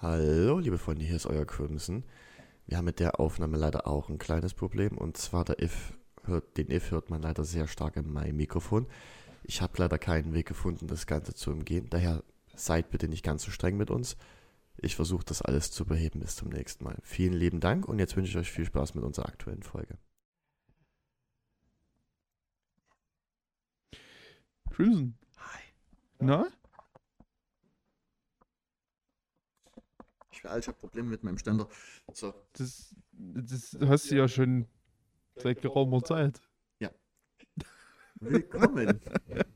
Hallo, liebe Freunde, hier ist euer Crimson. Wir haben mit der Aufnahme leider auch ein kleines Problem und zwar der If hört, den If hört man leider sehr stark in meinem Mikrofon. Ich habe leider keinen Weg gefunden, das Ganze zu umgehen. Daher seid bitte nicht ganz so streng mit uns. Ich versuche das alles zu beheben bis zum nächsten Mal. Vielen lieben Dank und jetzt wünsche ich euch viel Spaß mit unserer aktuellen Folge. Crimson. Hi. Na? Ich ich habe Probleme mit meinem Ständer. So, Das, das hast du ja schon seit geraumer Zeit. willkommen.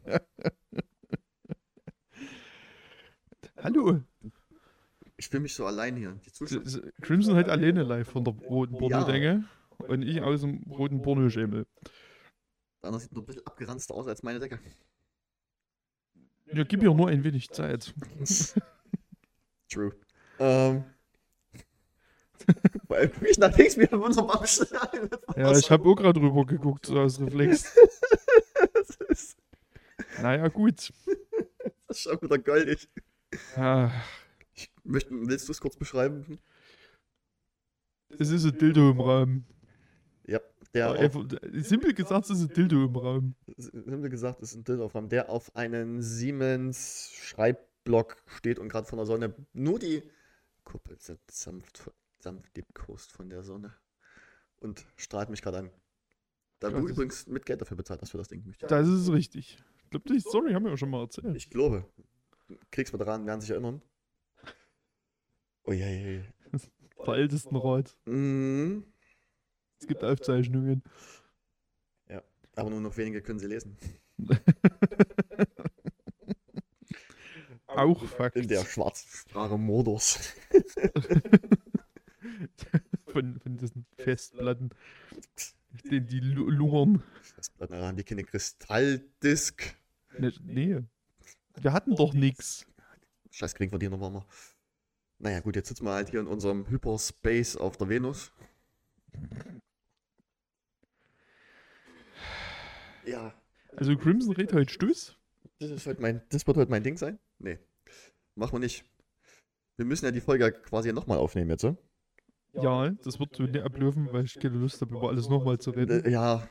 Hallo. Ich fühle mich so allein hier. Crimson halt alleine live von der roten Ja. Pornodänge und ich aus dem roten Pornoschemel. Der andere sieht noch ein bisschen abgeranzter aus als meine Decke. Ja, gib mir nur ein wenig Zeit. True. Ähm. Weil ich nach links wieder in unserem Baumstall. Ja, ich habe auch gerade rüber geguckt, so aus Reflex. das, ist, Naja, gut. das ist schon wieder goldig. Ah, Möcht, willst du es kurz beschreiben? es ist ein Dildo im Raum. Ja, der Einfach, simpel gesagt, es ist ein Dildo im Raum. wir gesagt, es ist ein Dildaufraum, der auf einen Siemens Schreibblock steht und gerade von der Sonne nur die Kuppel sind sanft, sanft liebkost von der Sonne und strahlt mich gerade an. Da Ja, du übrigens mit Geld dafür bezahlt hast für das Ding. möchte ich- Das ist richtig. Ich glaube, die Story haben wir ja schon mal erzählt. Ich glaube. Kriegsveteranen werden sich erinnern. Oh je, je, je. Der Ältestenrat. Mhm. Es gibt Aufzeichnungen. Aber nur noch wenige können sie lesen. Auch Fakt. In der Schwarzsprache Modus. von, von diesen Festplatten. Den die lu- lungern. Bleibt daran, die keine Kristalldisk. Ne, nee. Wir hatten doch nix. Scheiß waren wir. Naja, gut, jetzt sitzen wir halt hier in unserem Hyperspace auf der Venus. Ja, Also Crimson redet heute Stuss. das, ist heute mein, das wird heute mein Ding sein. Nee, machen wir nicht. Wir müssen ja die Folge quasi nochmal aufnehmen jetzt, so? Ja, das wird nicht ablaufen, weil ich keine Lust habe, über alles nochmal zu reden. Äh, ja,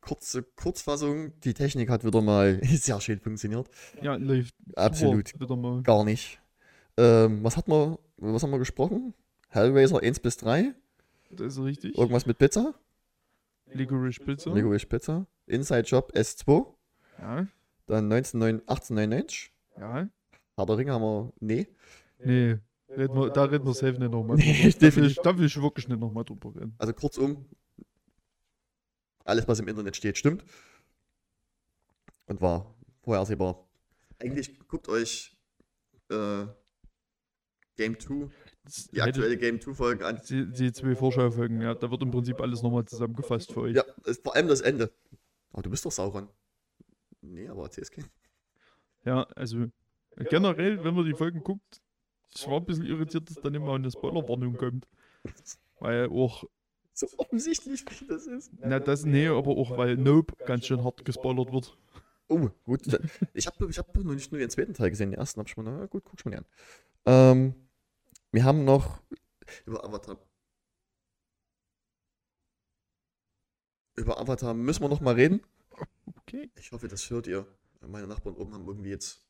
kurze Kurzfassung. Die Technik hat wieder mal sehr schön funktioniert. Ja, läuft Absolut super wieder mal. gar nicht. Ähm, was hat man, was haben wir gesprochen? Hellraiser 1 bis 3? Das ist richtig. Irgendwas mit Pizza? Licorice Pizza. Licorice Pizza. Inside Job S2. Ja, Dann 19, 1899. ja. Herr der Ringe haben wir. Nee. Nee, reden wir, da reden wir safe nicht nochmal Nee, drüber. Da will, definitiv. ich, da will ich wirklich nicht nochmal drüber reden. Also kurzum, alles, was im Internet steht, stimmt. Und war vorhersehbar. Eigentlich guckt euch äh, Game 2, Das die aktuelle Game 2 Folge an. Die, die zwei Vorschaufolgen, ja, da wird im Prinzip alles nochmal zusammengefasst für euch. Ja, ist vor allem das Ende. Aber du bist doch Sauron. Nee, aber CSG. Ja, also generell, wenn man die Folgen guckt, ich war ein bisschen irritiert, dass dann immer eine Spoilerwarnung kommt. Weil auch, So offensichtlich, wie das ist. na das, nee, aber auch weil Nope ganz schön hart gespoilert wird. Oh, gut. Ich habe ich hab noch nicht nur den zweiten Teil gesehen, den ersten habe ich schon mal, na gut, guck schon mal an. Ähm, wir haben noch über Avatar. Über Avatar müssen wir noch mal reden. Okay. Ich hoffe, das hört ihr. Meine Nachbarn oben haben irgendwie jetzt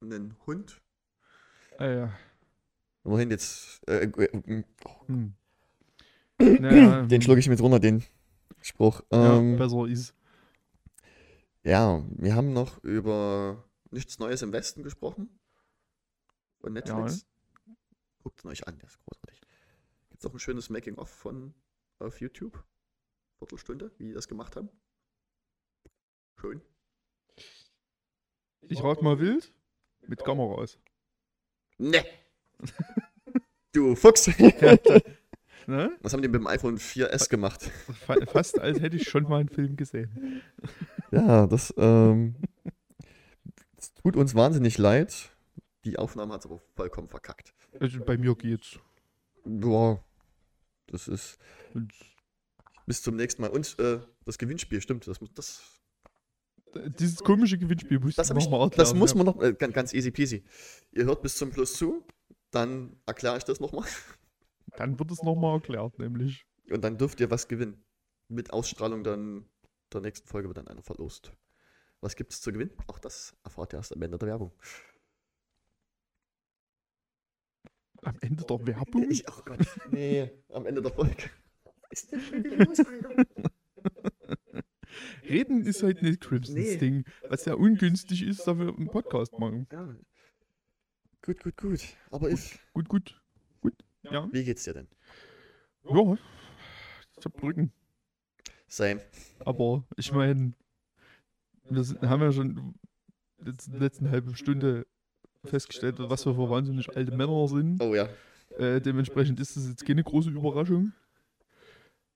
einen Hund. Ah, ja. Immerhin jetzt. Äh, äh, Hm. Naja, den schlucke ich mit runter, den Spruch. ja, Ähm, besser ist. ja, wir haben noch über nichts Neues im Westen gesprochen. Von Netflix. Guckt es euch an, der ist großartig. Gibt es auch ein schönes Making-of von auf YouTube? Viertelstunde, wie die das gemacht haben. Schön. Ich rag mal wild mit Kameras. Ne! du Fuchs! Ne? Was haben die mit dem iPhone 4S gemacht? Fa fast als hätte ich schon mal einen Film gesehen. Ja, das, ähm, das tut uns wahnsinnig leid. Die Aufnahme hat es aber vollkommen verkackt. Also bei mir geht's. Ja, das ist bis zum nächsten Mal. Und äh, das Gewinnspiel, stimmt. Das, muss- das, Dieses komische Gewinnspiel muss das, ich nochmal das erklären, muss man noch. Äh, ganz, easy peasy. Ihr hört bis zum Plus zu. dann erkläre ich das nochmal. Dann wird es nochmal erklärt, nämlich. Und dann dürft ihr was gewinnen. Mit Ausstrahlung dann der nächsten Folge wird dann einer verlost. Was gibt es zu gewinnen? Auch das erfahrt ihr erst am Ende der Werbung. Am Ende der Werbung? Ich, oh Gott, nee, am Ende der Folge. Was ist denn schon wieder los, Alter? Reden ist halt nicht Crimsons Nee. Ding. Was ja ungünstig ist, da wir einen Podcast machen. Ja. Gut, gut, gut. Aber ich, Gut, gut. Gut. Ja. wie geht's dir denn? Ja. Ich hab Brücken. Same. Aber ich meine, wir sind, haben ja schon in der letzten halben Stunde festgestellt, was wir für wahnsinnig alte Männer sind. Oh ja. Äh, dementsprechend ist das jetzt keine große Überraschung.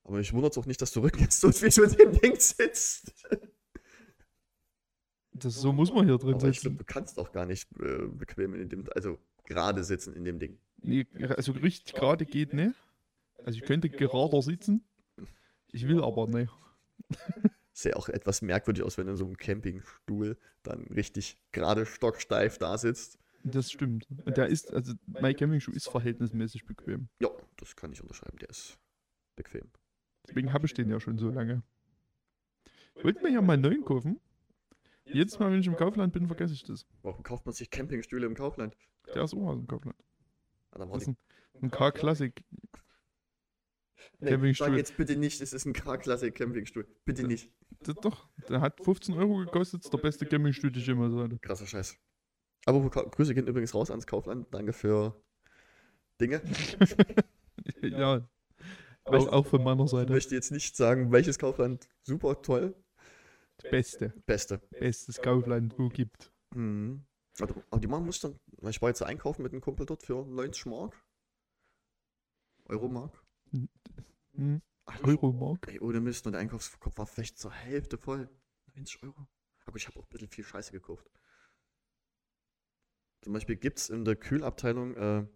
Aber mich wundert auch nicht, dass du tust, wie du in dem Ding sitzt. Das, so muss man hier drin Aber ich glaube, sitzen. du kannst auch gar nicht äh, bequem in dem, also gerade sitzen in dem Ding. Nee, also richtig gerade geht nicht. Also ich könnte gerader sitzen. Ich will aber nicht. Sähe auch etwas merkwürdig aus, wenn du in so einem Campingstuhl dann richtig gerade stocksteif da sitzt. Das stimmt. Und der ist, also mein Campingschuh ist verhältnismäßig bequem. Ja, das kann ich unterschreiben, der ist bequem. Deswegen habe ich den ja schon so lange. Ich wollte mir ja mal einen neuen kaufen. Jedes Mal, wenn ich im Kaufland bin, vergesse ich das. Warum kauft man sich Campingstühle im Kaufland? Der ist auch aus dem Kaufland. Ah, Das ist ein, ein K-Classic. nee, Campingstuhl. sag jetzt bitte nicht, es ist ein K-Klasse Campingstuhl. Bitte nicht. Das doch, der hat 15 Euro gekostet, ist der beste Campingstuhl, den ich jemals hatte. Krasser Scheiß. Aber wo- Grüße gehen übrigens raus ans Kaufland. Danke für Dinge. ja. Ich Auch, auch von meiner Ich Seite. möchte jetzt nicht sagen, welches Kaufland super toll. Beste. Beste. Bestes Kaufland, wo gibt. Mhm. Aber die machen muss dann, weil ich war jetzt einkaufen mit einem Kumpel dort für 90 Mark. Euromark. Hm? Alter, Euromark. Ey, ohne Mist, und der Einkaufskorb war vielleicht zur Hälfte voll. 90 Euro. Aber ich habe auch ein bisschen viel Scheiße gekauft. Zum Beispiel gibt es in der Kühlabteilung äh,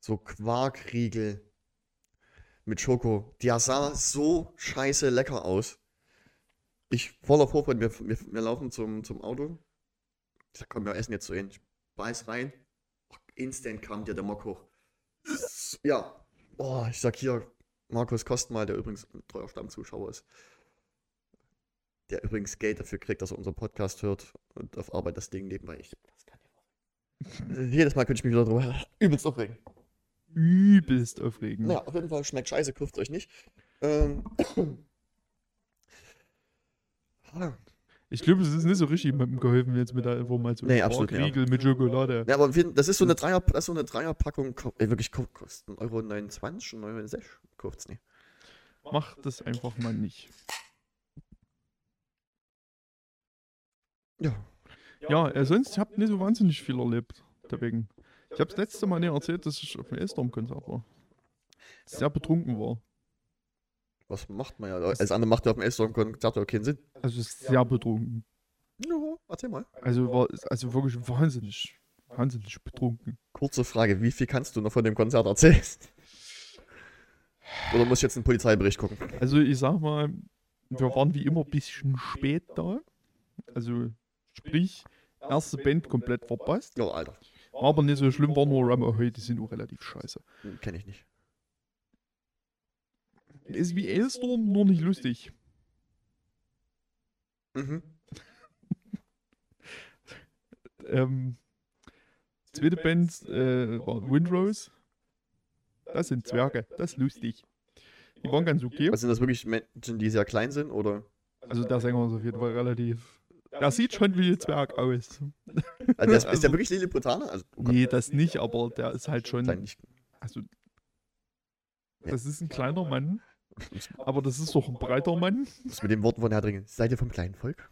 so Quarkriegel mit Schoko. Die sah so scheiße lecker aus. Ich voller Vorfreude, wir, wir, wir laufen zum, zum Auto. Ich sag, komm, wir essen jetzt so hin. Ich beiß rein. Instant kam dir der Mock hoch. Ja. Oh, ich sag hier, Markus Kostmal, der übrigens ein treuer Stammzuschauer ist. Der übrigens Geld dafür kriegt, dass er unseren Podcast hört und auf Arbeit das Ding nebenbei. Ich, das kann sein. Jedes Mal könnte ich mich wieder drüber übelst aufregen. Übelst aufregend. Ja, auf jeden Fall schmeckt scheiße, kauft euch nicht. Ähm. Ah. Ich glaube, es ist nicht so richtig jemandem geholfen jetzt mit der Information. Nee, absolut Riegel mit Schokolade. Ja, aber wir- das ist so eine Dreier, das ist so eine Dreierpackung, ey, wirklich ko- kostet 1,29 Euro, 1,69 kauft's nicht. Mach das einfach mal nicht. Ja. Ja, äh, sonst habt ihr nicht so wahnsinnig viel erlebt. Deswegen. Ich habe das letzte Mal nicht erzählt, dass ich auf dem Elstorm-Konzert war. Sehr betrunken war. Was macht man ja? Als andere macht ja auf dem Elstorm-Konzert auch keinen Sinn. Also sehr betrunken. Ja, erzähl mal. Also war also wirklich wahnsinnig, wahnsinnig betrunken. Kurze Frage, wie viel kannst du noch von dem Konzert erzählen? Oder muss ich jetzt einen Polizeibericht gucken? Also ich sag mal, wir waren wie immer ein bisschen spät da. Also sprich, erste Band komplett verpasst. Oh, Alter. War aber nicht so schlimm, war nur Ram Ahoy, die sind auch relativ scheiße. Kenne ich nicht. Ist wie Elstorm, nur nicht lustig. Mhm. Ähm, zweite Band äh, war Windrose. Das sind Zwerge, das ist lustig. Die waren ganz okay. Was sind das wirklich Menschen, die sehr klein sind? Oder? Also der Sänger ist auf jeden Fall relativ. Der sieht schon wie ein Zwerg aus. Also der ist, ist der Also- wirklich Lilliputaner? Also, oh Gott, Nee, das nicht, aber der ist halt schon. Also, das ist ein kleiner Mann, aber das ist doch ein breiter Mann. Was mit den Worten von Herr Dringen? Seid ihr vom kleinen Volk?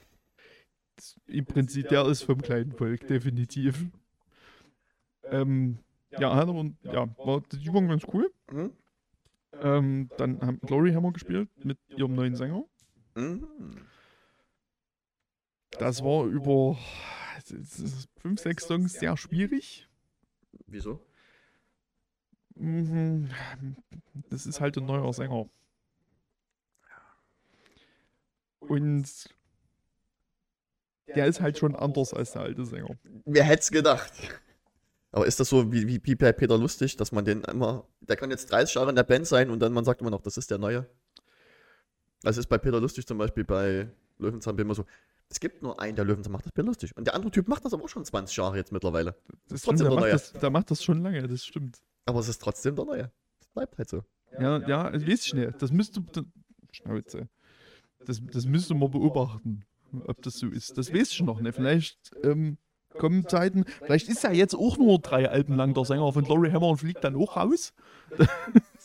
Das- Im Prinzip, der ist vom kleinen Volk, definitiv. Ähm, ja, hat aber, ja, war, die waren ganz cool. Mhm. Ähm, dann haben Glory Hammer gespielt mit ihrem neuen Sänger. Mhm. Das war über fünf, sechs Songs sehr schwierig. Wieso? Mhm, Das ist halt ein neuer Sänger. Und der ist halt schon anders als der alte Sänger. Wer hätte es gedacht? Aber ist das so wie, wie, wie bei Peter Lustig, dass man den immer, der kann jetzt 30 Jahre in der Band sein und dann man sagt immer noch, das ist der Neue? Also ist bei Peter Lustig zum Beispiel bei Löwenzahn immer so, es gibt nur einen, der Löwenzahn macht das Peter Lustig. Und der andere Typ macht das aber auch schon 20 Jahre jetzt mittlerweile. Das trotzdem stimmt, der, der macht Neue. das, der macht das schon lange, das stimmt. Aber es ist trotzdem der Neue. Das bleibt halt so. Ja, ja, also weiß ich nicht. Das müsste. Schnauze. Das, das müsste man beobachten, ob das so ist. Das weiß ich noch nicht. Vielleicht ähm, kommen Zeiten. Vielleicht ist er jetzt auch nur drei Alben lang der Sänger von Glory Hammer und fliegt dann auch raus.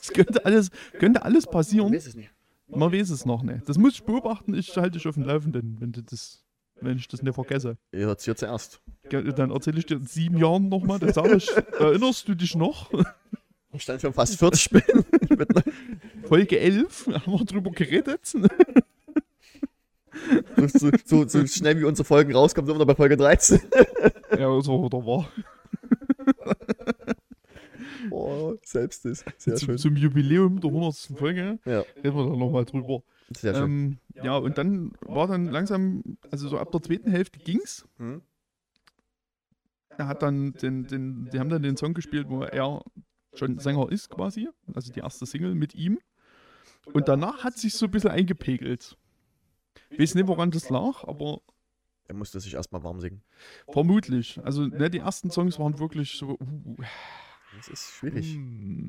Das könnte alles, könnte alles passieren. weiß es nicht. Man weiß es noch nicht. Das muss ich beobachten. Ich halte dich auf dem Laufenden, wenn, du das, wenn ich das nicht vergesse. Ihr hört es hier zuerst. Ge- Dann erzähle ich dir in sieben Jahren nochmal. Dann sage ich, erinnerst du dich noch? Ich stand schon fast 40 Spielen. Mit einer- Folge 11 haben wir drüber geredet. so, so, so, so schnell wie unsere Folgen rauskommen, sind wir noch bei Folge 13. Ja, so oder war. Oh, selbst ist. Sehr Zum, schön. zum Jubiläum der 100. Folge Ja, reden wir dann nochmal drüber. sehr schön. Ähm, ja, und dann war dann langsam, also so ab der zweiten Hälfte ging's. Hm? Er hat dann den, den, die haben dann den Song gespielt, wo er schon Sänger ist quasi. Also die erste Single mit ihm. Und danach hat sich so ein bisschen eingepegelt. Ich weiß nicht, woran das lag, aber Er musste sich erstmal warm singen. vermutlich. Also ne, die ersten Songs waren wirklich so. Uh, Das ist schwierig. mm,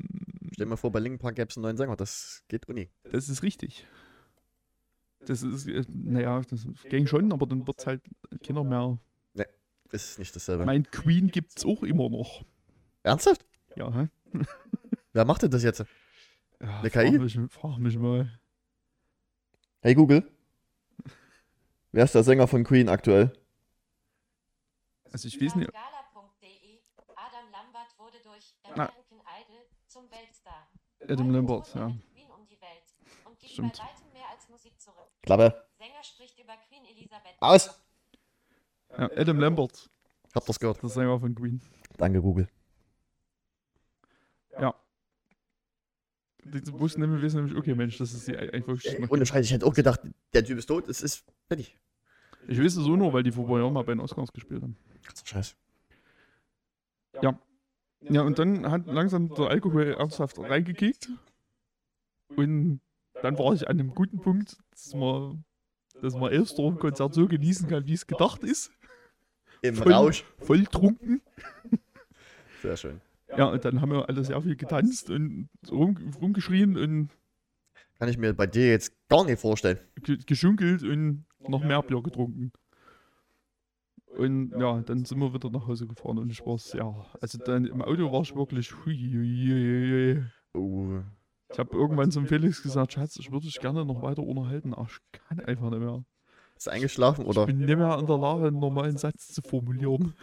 Stell dir mal vor, bei Linkin Park gäbe es einen neuen Sänger. Das geht uni. Das ist richtig. Das ist, äh, naja, das ging schon, aber dann wird es halt keiner mehr. Ist nicht dasselbe. Mein Queen gibt es auch immer noch. Ernsthaft? Ja, hä? Wer macht denn das jetzt? Ja, Eine frag KI? Mich, frag mich mal. Hey Google. Wer ist der Sänger von Queen aktuell? Also ich weiß nicht. Gala.de. Adam Lambert wurde durch. American Idol zum Weltstar. Adam Lambert, er ja. mit Queen um die Welt und gibt Stimmt. bei weitem mehr als Musik zurück. Klappe. Sänger spricht über Queen Elisabeth. Aus! Ja, Adam Lambert, Habt ihr's gehört? der Sänger von Queen. Danke, Google. Ja. Die wussten nämlich, wissen nämlich, okay, Mensch, das ist die einfach. Ey, ohne Scheiß, ich hätte auch gedacht, der Typ ist tot. Es ist fertig. Ich weiß es so nur, weil die vor ein paar Jahren mal bei den Oscars gespielt haben. Krasser Scheiß. Ja, und dann hat langsam der Alkohol ernsthaft reingekickt. Und dann war ich an einem guten Punkt, dass man, dass man Elfstorm-Konzert so genießen kann, wie es gedacht ist. Im Voll- Rausch. Voll trunken. Sehr schön. Ja, und dann haben wir alle sehr viel getanzt und rum, rumgeschrien und Kann ich mir bei dir jetzt gar nicht vorstellen. ge geschunkelt und noch mehr Bier getrunken. Und ja, dann sind wir wieder nach Hause gefahren und ich war sehr. Also dann im Auto war ich wirklich. Hui. Oh. Ich habe irgendwann zum Felix gesagt, Schatz, ich würde dich gerne noch weiter unterhalten, aber ich kann einfach nicht mehr. Ist eingeschlafen oder Ich bin nicht mehr in der Lage, einen normalen Satz zu formulieren.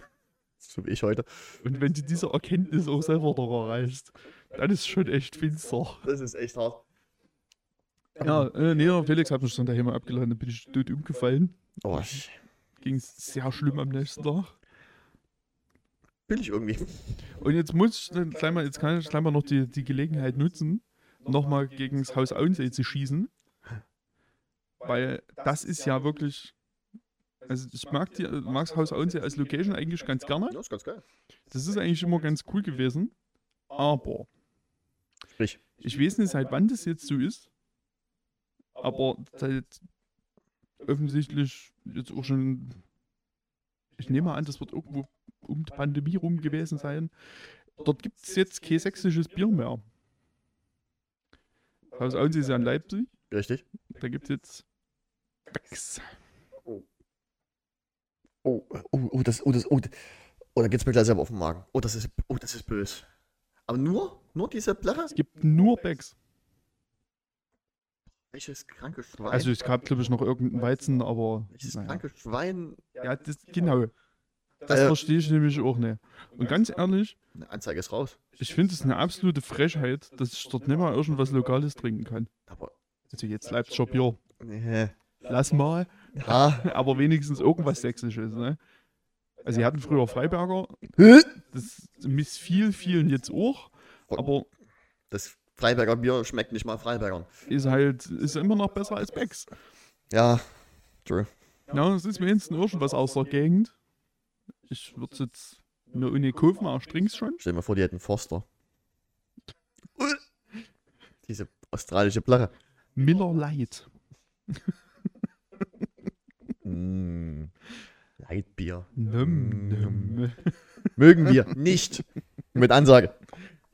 so wie ich heute? Und wenn du diese Erkenntnis auch selber noch erreichst, dann ist es schon echt finster. Das ist echt hart. Ja, äh, nee, Felix hat mich dann daheim abgeladen, dann bin ich tot umgefallen. Oh, ich Ging es sehr schlimm am nächsten Tag. will ich irgendwie. Und jetzt muss ich gleich mal, jetzt kann ich gleich mal noch die, die Gelegenheit nutzen, nochmal gegen das Haus Auensee zu schießen. Weil das ist ja wirklich. Also ich mag, die, mag das Haus Auensee als Location eigentlich ganz gerne. Ja, ist ganz geil. Das ist eigentlich immer ganz cool gewesen. Aber Sprich. ich weiß nicht, seit wann das jetzt so ist. Aber seit offensichtlich jetzt auch schon. Ich nehme an, das wird irgendwo um die Pandemie rum gewesen sein. Dort gibt es jetzt kein sächsisches Bier mehr. Haus Auensee ist ja in Leipzig. Richtig. Da gibt es jetzt Becks. Oh, oh, oh, das, oh, das, oh, das- oh, da geht's mir gleich selber auf den Magen. Oh, das ist, oh, das ist böse. Aber nur, nur diese Bleche? Es gibt nur Becks. Welches kranke Schwein? Also es gab, glaube ich, noch irgendeinen Weizen, aber. welches naja. kranke Schwein? Ja, das, genau. Das Äh, verstehe ich nämlich auch nicht. Und ganz ehrlich, Eine Anzeige ist raus. ich finde es eine absolute Frechheit, dass ich dort nicht mal irgendwas Lokales trinken kann. Aber, Also jetzt Leipziger Bier. nee. Lass mal. Ha. Aber wenigstens irgendwas Sächsisches, ne? Also sie hatten früher Freiberger. Das missfiel vielen jetzt auch. Aber Das Freiberger Bier schmeckt nicht mal Freibergern. ist halt, ist immer noch besser als Becks. Ja, true. Ja, es ist wenigstens irgendwas aus der Gegend. Ich würde es jetzt Nur ohne Kurven auch Strings schon. Stell dir mal vor, die hätten Forster. Diese australische Plache. Miller Light. Mm. Leitbier. Num, num. Mögen wir nicht. Mit Ansage.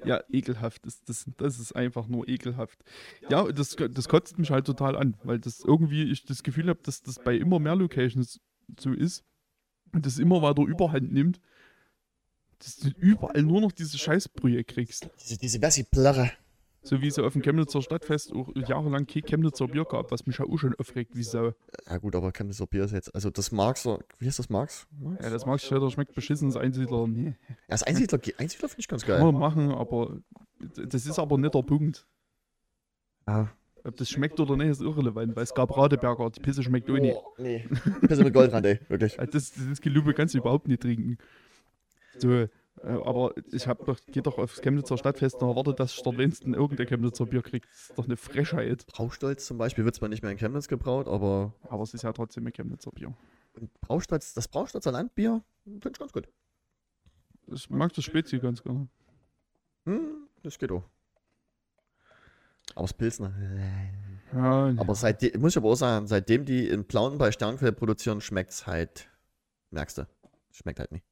Ja, ekelhaft. Das, das, das ist einfach nur ekelhaft. Ja, das, das kotzt mich halt total an, weil das irgendwie ich das Gefühl habe, dass das bei immer mehr Locations so ist und das immer weiter überhand nimmt, dass du überall nur noch diese Scheißbrühe kriegst. Diese, diese Bessie-Plache. So wie es ja auf dem Chemnitzer Stadtfest auch jahrelang kein Chemnitzer Bier gab, was mich ja auch schon aufregt wie Sau. Ja gut, aber Chemnitzer Bier ist jetzt, also das Marxer, wie heißt das Marx? Marx? Ja, das leider, schmeckt beschissen, das Einsiedler. Nee, Ja, das Einsiedler, Einsiedler finde ich ganz kann geil. man machen, aber das ist aber nicht der Punkt. Ja. Ob das schmeckt oder nicht, ist irrelevant, weil es gab Radeberger, die Pisse schmeckt ohne. Oh, nee. Pisse mit Goldrand, ey, wirklich. Das, das Gelübe kannst du überhaupt nicht trinken. So, aber ich hab doch, geh doch aufs Chemnitzer Stadtfest und erwarte, dass ich dort wenigstens irgendein Chemnitzer Bier kriegt. Das ist doch eine Frechheit. Braustolz zum Beispiel wird zwar nicht mehr in Chemnitz gebraut, aber Aber es ist ja trotzdem ein Chemnitzer Bier. Braustolz, das Braustolzer Landbier finde ich ganz gut. Ich mag das Spezi ganz gerne. Hm, das geht auch. Aber das Pilsner. Ja, Aber seitdem, muss ich aber auch sagen, seitdem die in Plauen bei Sternquell produzieren, schmeckt es halt, merkst du, schmeckt halt nicht.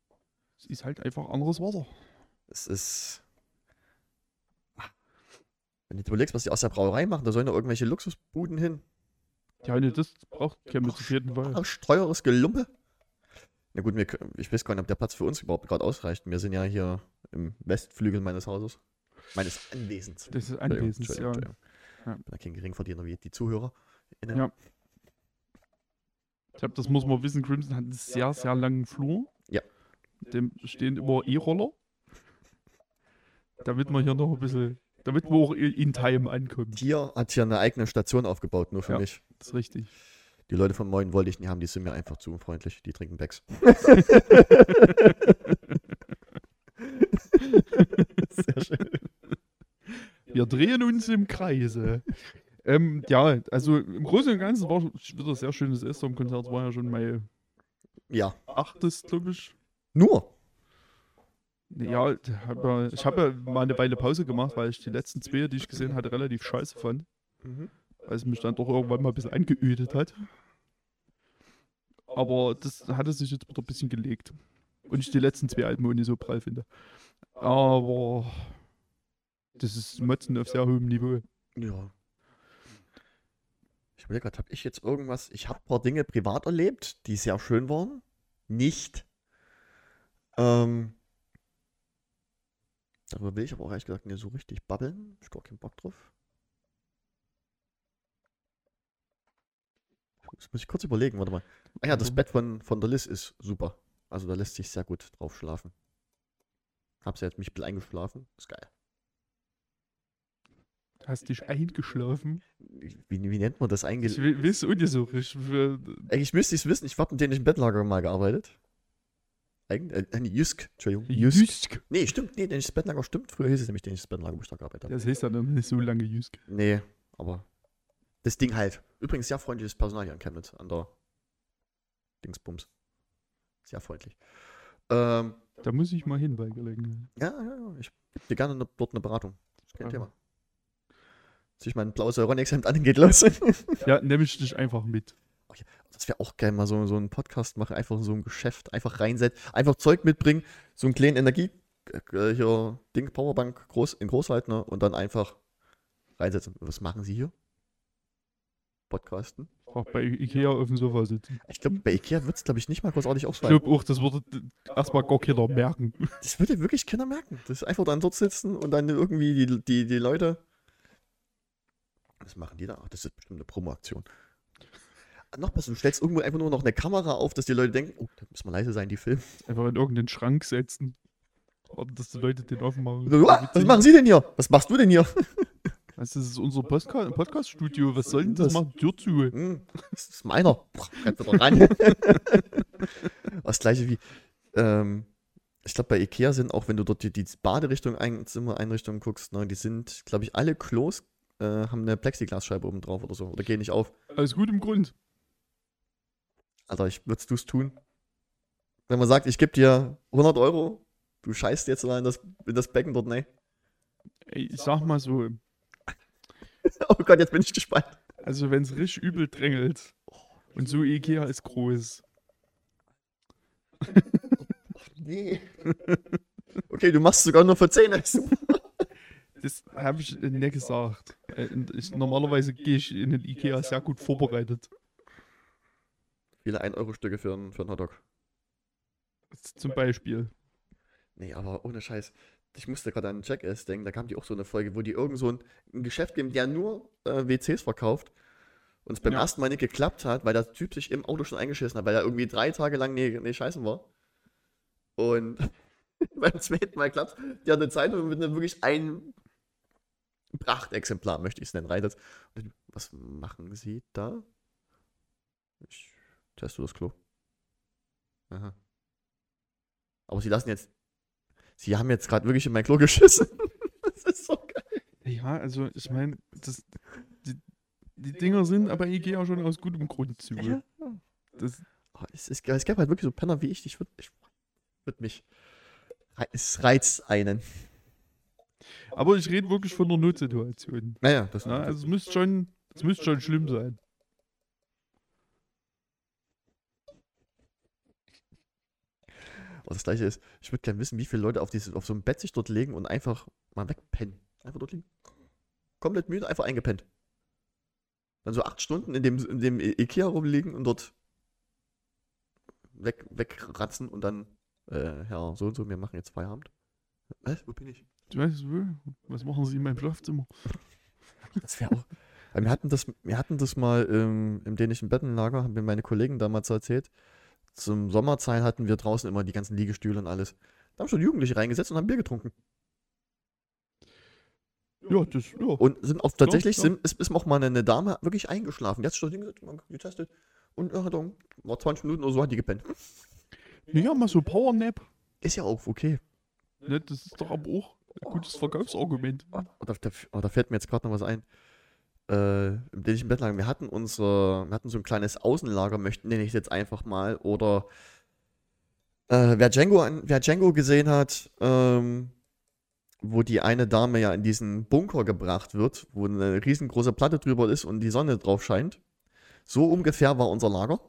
Es ist halt einfach anderes Wasser. Es ist. Wenn du dir überlegst, was die aus der Brauerei machen, da sollen ja irgendwelche Luxusbuden hin. Ja, nee, das braucht Chemnitz auf jeden Fall. Teures Gelumpe. Na gut, wir, ich weiß gar nicht, ob der Platz für uns überhaupt gerade ausreicht. Wir sind ja hier im Westflügel meines Hauses. Meines Anwesens. Das ist Entschuldigung, ja. Ich bin ja kein Geringverdiener wie die Zuhörer. Ja. Ich habe, das muss man wissen, Crimson hat einen sehr, sehr langen Flur. Dem stehen immer E-Roller. Damit man hier noch ein bisschen, damit wir auch in Time ankommen. Hier hat hier eine eigene Station aufgebaut, nur für Ja. mich. Das ist richtig. Die Leute von Moin wollte ich nicht haben, die sind mir einfach zu unfreundlich. Die trinken Becks. Sehr schön. Wir drehen uns im Kreise. ähm, ja, also im Großen und Ganzen war wieder ein sehr schönes Estom-Konzert. War ja schon mein Ja. achtes, glaube ich. Nur. Ja, hab ich habe ja mal eine Weile Pause gemacht, weil ich die letzten zwei, die ich gesehen hatte, relativ scheiße fand. Weil es mich dann doch irgendwann mal ein bisschen angeödet hat. Aber das hatte sich jetzt wieder ein bisschen gelegt. Und ich die letzten zwei Alben auch nicht so prall finde. Aber das ist Motzen auf sehr hohem Niveau. Ja. Ich überlege gerade, habe ich jetzt irgendwas? Ich habe ein paar Dinge privat erlebt, die sehr schön waren. Nicht. Ähm, darüber will ich aber auch ehrlich gesagt nicht so richtig babbeln. Ich gar keinen Bock drauf. Das muss ich kurz überlegen, warte mal. Ah ja, das Bett von, von der Liz ist super. Also da lässt sich sehr gut drauf schlafen. Hab's ja jetzt mich ein bisschen eingeschlafen. Ist geil. Hast dich eingeschlafen? Wie, wie nennt man das eigentlich? Ich will es ungesucht. Ich, will- Eigentlich müsste ich es wissen. Ich habe mit dänischen Bettlager mal gearbeitet. Eigentlich, äh, nee, Jysk, Entschuldigung. Jüsk. Nee, stimmt, nee, dänisches Bettlager stimmt. Früher hieß es nämlich dänisches Bettlager, wo ich da gearbeitet habe. Das ja noch nicht so lange Jüsk. Nee, aber das Ding halt. Übrigens sehr freundliches Personal hier in Chemnitz an der Dingsbums. Sehr freundlich. Ähm, Da muss ich mal hin bei Gelegenheit. ja, ja, ja, ich gebe dir gerne ne, dort eine Beratung. Das ist kein. Thema. Zieh ich mein blaues Euronics-Hemd an und geht los. Ja, nehme ich dich einfach mit. Das wäre auch geil, mal so, so einen Podcast machen, einfach so ein Geschäft, einfach reinsetzen, einfach Zeug mitbringen, so einen kleinen Energie, äh, hier, Ding, Powerbank groß, in groß halten ne, und dann einfach reinsetzen. Was machen Sie hier? Podcasten? Auch bei Ikea auf dem Sofa sitzen. Ich glaube, bei Ikea wird es, glaube ich, nicht mal großartig Ich ausfallen. glaube auch, das würde erstmal gar keiner merken. Das würde wirklich keiner merken. Das ist einfach dann dort sitzen und dann irgendwie die, die, die Leute. Was machen die da? Ach, das ist bestimmt eine Promo-Aktion. Noch besser, du stellst irgendwo einfach nur noch eine Kamera auf, dass die Leute denken, oh, da muss man leise sein, die filmen. Einfach in irgendeinen Schrank setzen. Warten, dass die Leute den aufmachen. Und so, "Ah, Was machen Sie denn hier? Was machst du denn hier? Das ist unser Podcast-Studio. Was soll denn das Das- machen? Tür zu. Hm, das ist meiner. Kannst du doch ran. das gleiche wie, ähm, ich glaube, bei Ikea sind auch, wenn du dort die, die Baderichtung, ein, Zimmereinrichtungen guckst, ne, die sind, glaube ich, alle Klos äh, haben eine Plexiglasscheibe oben drauf oder so. Oder gehen nicht auf. Aus gutem Grund. Alter, ich, würdest du es tun? Wenn man sagt, ich gebe dir 100 Euro Du scheißt jetzt in das, in das Becken dort, ne? Ich sag mal so, Oh Gott, jetzt bin ich gespannt. also wenn es richtig übel drängelt und so Ikea ist groß. Nee. Okay, du machst sogar nur für 10 Essen. Das habe ich äh, nicht gesagt. Äh, Ich, normalerweise gehe ich in den Ikea sehr gut vorbereitet. Viele 1-Euro-Stücke für einen, für einen Hotdog. Zum Beispiel. Nee, aber ohne Scheiß. Ich musste gerade an Jackass denken, da kam die auch so eine Folge, wo die irgend so ein, ein Geschäft geben, der nur äh, WCs verkauft. Und es beim Ja. ersten Mal nicht geklappt hat, weil der Typ sich im Auto schon eingeschissen hat, weil er irgendwie drei Tage lang nee, nee scheißen war. Und beim zweiten Mal klappt Die hat eine Zeitung mit einem wirklich ein Prachtexemplar, möchte ich es nennen, reitet. Was machen Sie da? Ich teste das Klo. Aha. Aber Sie lassen jetzt. Sie haben jetzt gerade wirklich in mein Klo geschissen. das ist so geil. Ja, also ich meine, das, die, die Dinger sind aber Ikea schon aus gutem Grund zu. Ja. Das, Oh, es, es, es gab halt wirklich so Penner wie ich. Ich würde ich würd mich. Es reizt einen. aber ich rede wirklich von der Notsituation. Naja, das Ja, also es müsste schon, es müsste schon schlimm sein. Und das gleiche ist, ich würde gerne wissen, wie viele Leute auf, dieses, auf so ein Bett sich dort legen und einfach mal wegpennen. Einfach dort liegen. Komplett müde, einfach eingepennt. Dann so acht Stunden in dem, in dem Ikea rumliegen und dort weg, wegratzen und dann, äh, Herr, so und so, wir machen jetzt Feierabend. Was? Wo bin ich? Du weißt, was machen sie in meinem Schlafzimmer? Das wäre auch. Wir hatten das, wir hatten das mal im, im dänischen Bettenlager, haben mir meine Kollegen damals erzählt. Zum Sommerzeit hatten wir draußen immer die ganzen Liegestühle und alles. Da haben schon Jugendliche reingesetzt und haben Bier getrunken. Ja, das, ja. Und sind auch tatsächlich, ja. Sind, ist, ist auch mal eine Dame wirklich eingeschlafen. Die hat sich dort hingesetzt, getestet. Und ja, hat dann, war 20 Minuten oder so, hat die gepennt. Ja, mal so Powernap. Ist ja auch okay. Ne, das ist doch aber auch ein gutes Verkaufsargument. Und da, da, oh, da fällt mir jetzt gerade noch was ein. Äh, Im dänischen Bettlager, wir hatten unsere, wir hatten so ein kleines Außenlager, möchten nenne ich es jetzt einfach mal. Oder äh, wer, Django, an- wer Django gesehen hat, ähm, wo die eine Dame ja in diesen Bunker gebracht wird, wo eine riesengroße Platte drüber ist und die Sonne drauf scheint. So ungefähr war unser Lager.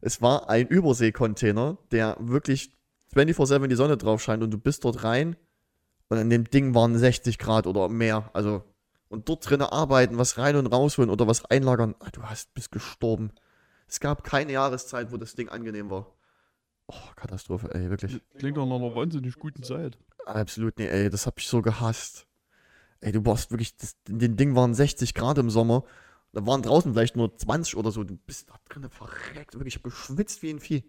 Es war ein Überseekontainer, der wirklich 24-7 die Sonne drauf scheint und du bist dort rein und an dem Ding waren 60 Grad oder mehr. Also, und dort drinnen arbeiten, was rein und rausholen oder was einlagern. Ah, du hast, bist gestorben. Es gab keine Jahreszeit, wo das Ding angenehm war. Oh, Katastrophe, ey, wirklich. Klingt nach einer wahnsinnig guten Zeit. Absolut nicht, ey, das hab ich so gehasst. Ey, du warst wirklich, das, in dem Ding waren 60 Grad im Sommer. Da waren draußen vielleicht nur 20 oder so. Du bist da drinnen verreckt. Wirklich, ich hab geschwitzt wie ein Vieh.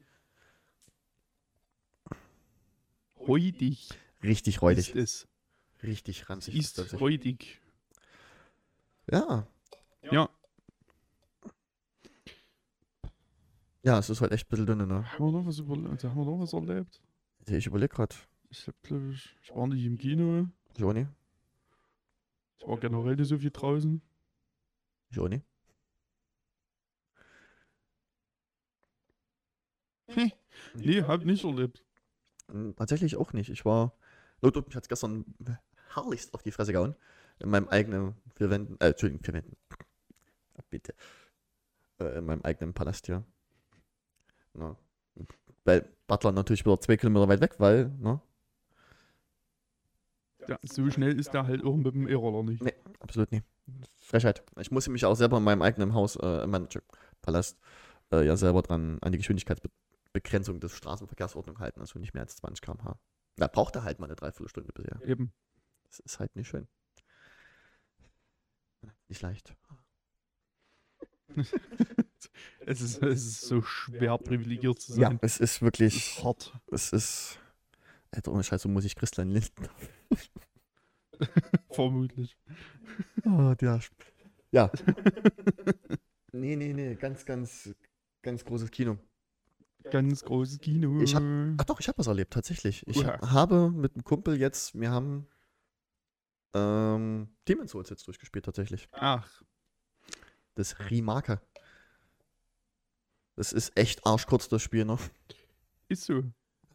Räudig Richtig räudig. ist es. Richtig ranzig. Ist räudig. Ja. Ja. Ja, es ist halt echt ein bisschen dünne, ne? Haben wir noch was, überle haben wir noch was erlebt? Ich überlege gerade. Ich hab, glaube ich, ich war nicht im Kino. Joni? Ich war generell nicht so viel draußen. Joni? Nee, hab nicht erlebt. Hm, Tatsächlich auch nicht. Ich war. Notdruck, mich hat gestern herrlichst auf die Fresse gehauen. In meinem eigenen vier Wänden. Äh, Entschuldigung, vier Wänden. Bitte. Äh, in meinem eigenen Palast hier. Na. Weil Butler natürlich wieder zwei Kilometer weit weg, weil, ne? Ja, so schnell ist der halt auch mit dem E-Roller nicht. Nee, absolut nicht. Frechheit. Ich muss mich auch selber in meinem eigenen Haus, äh, in meinem Palast, äh, ja selber dran an die Geschwindigkeitsbegrenzung des Straßenverkehrsordnung halten, also nicht mehr als 20 km/h. Da braucht er halt mal eine Dreiviertelstunde bisher. Eben. Das ist halt nicht schön. Nicht leicht. Es ist, es ist so schwer privilegiert zu Ja, sein. es ist Es wirklich, ist hart. es ist, Alter, ohne Scheiß, so muss ich Christian Linden. Vermutlich. Oh, der. Ja. nee, nee, nee, ganz, ganz, ganz großes Kino. Ganz großes Kino. Ich Ach doch, ich habe was erlebt, tatsächlich. Ich Oha. habe mit einem Kumpel jetzt, wir haben ähm, Demon's Souls jetzt durchgespielt, tatsächlich. Ach, Das Remake. Das ist echt arschkurz, das Spiel noch. ist so.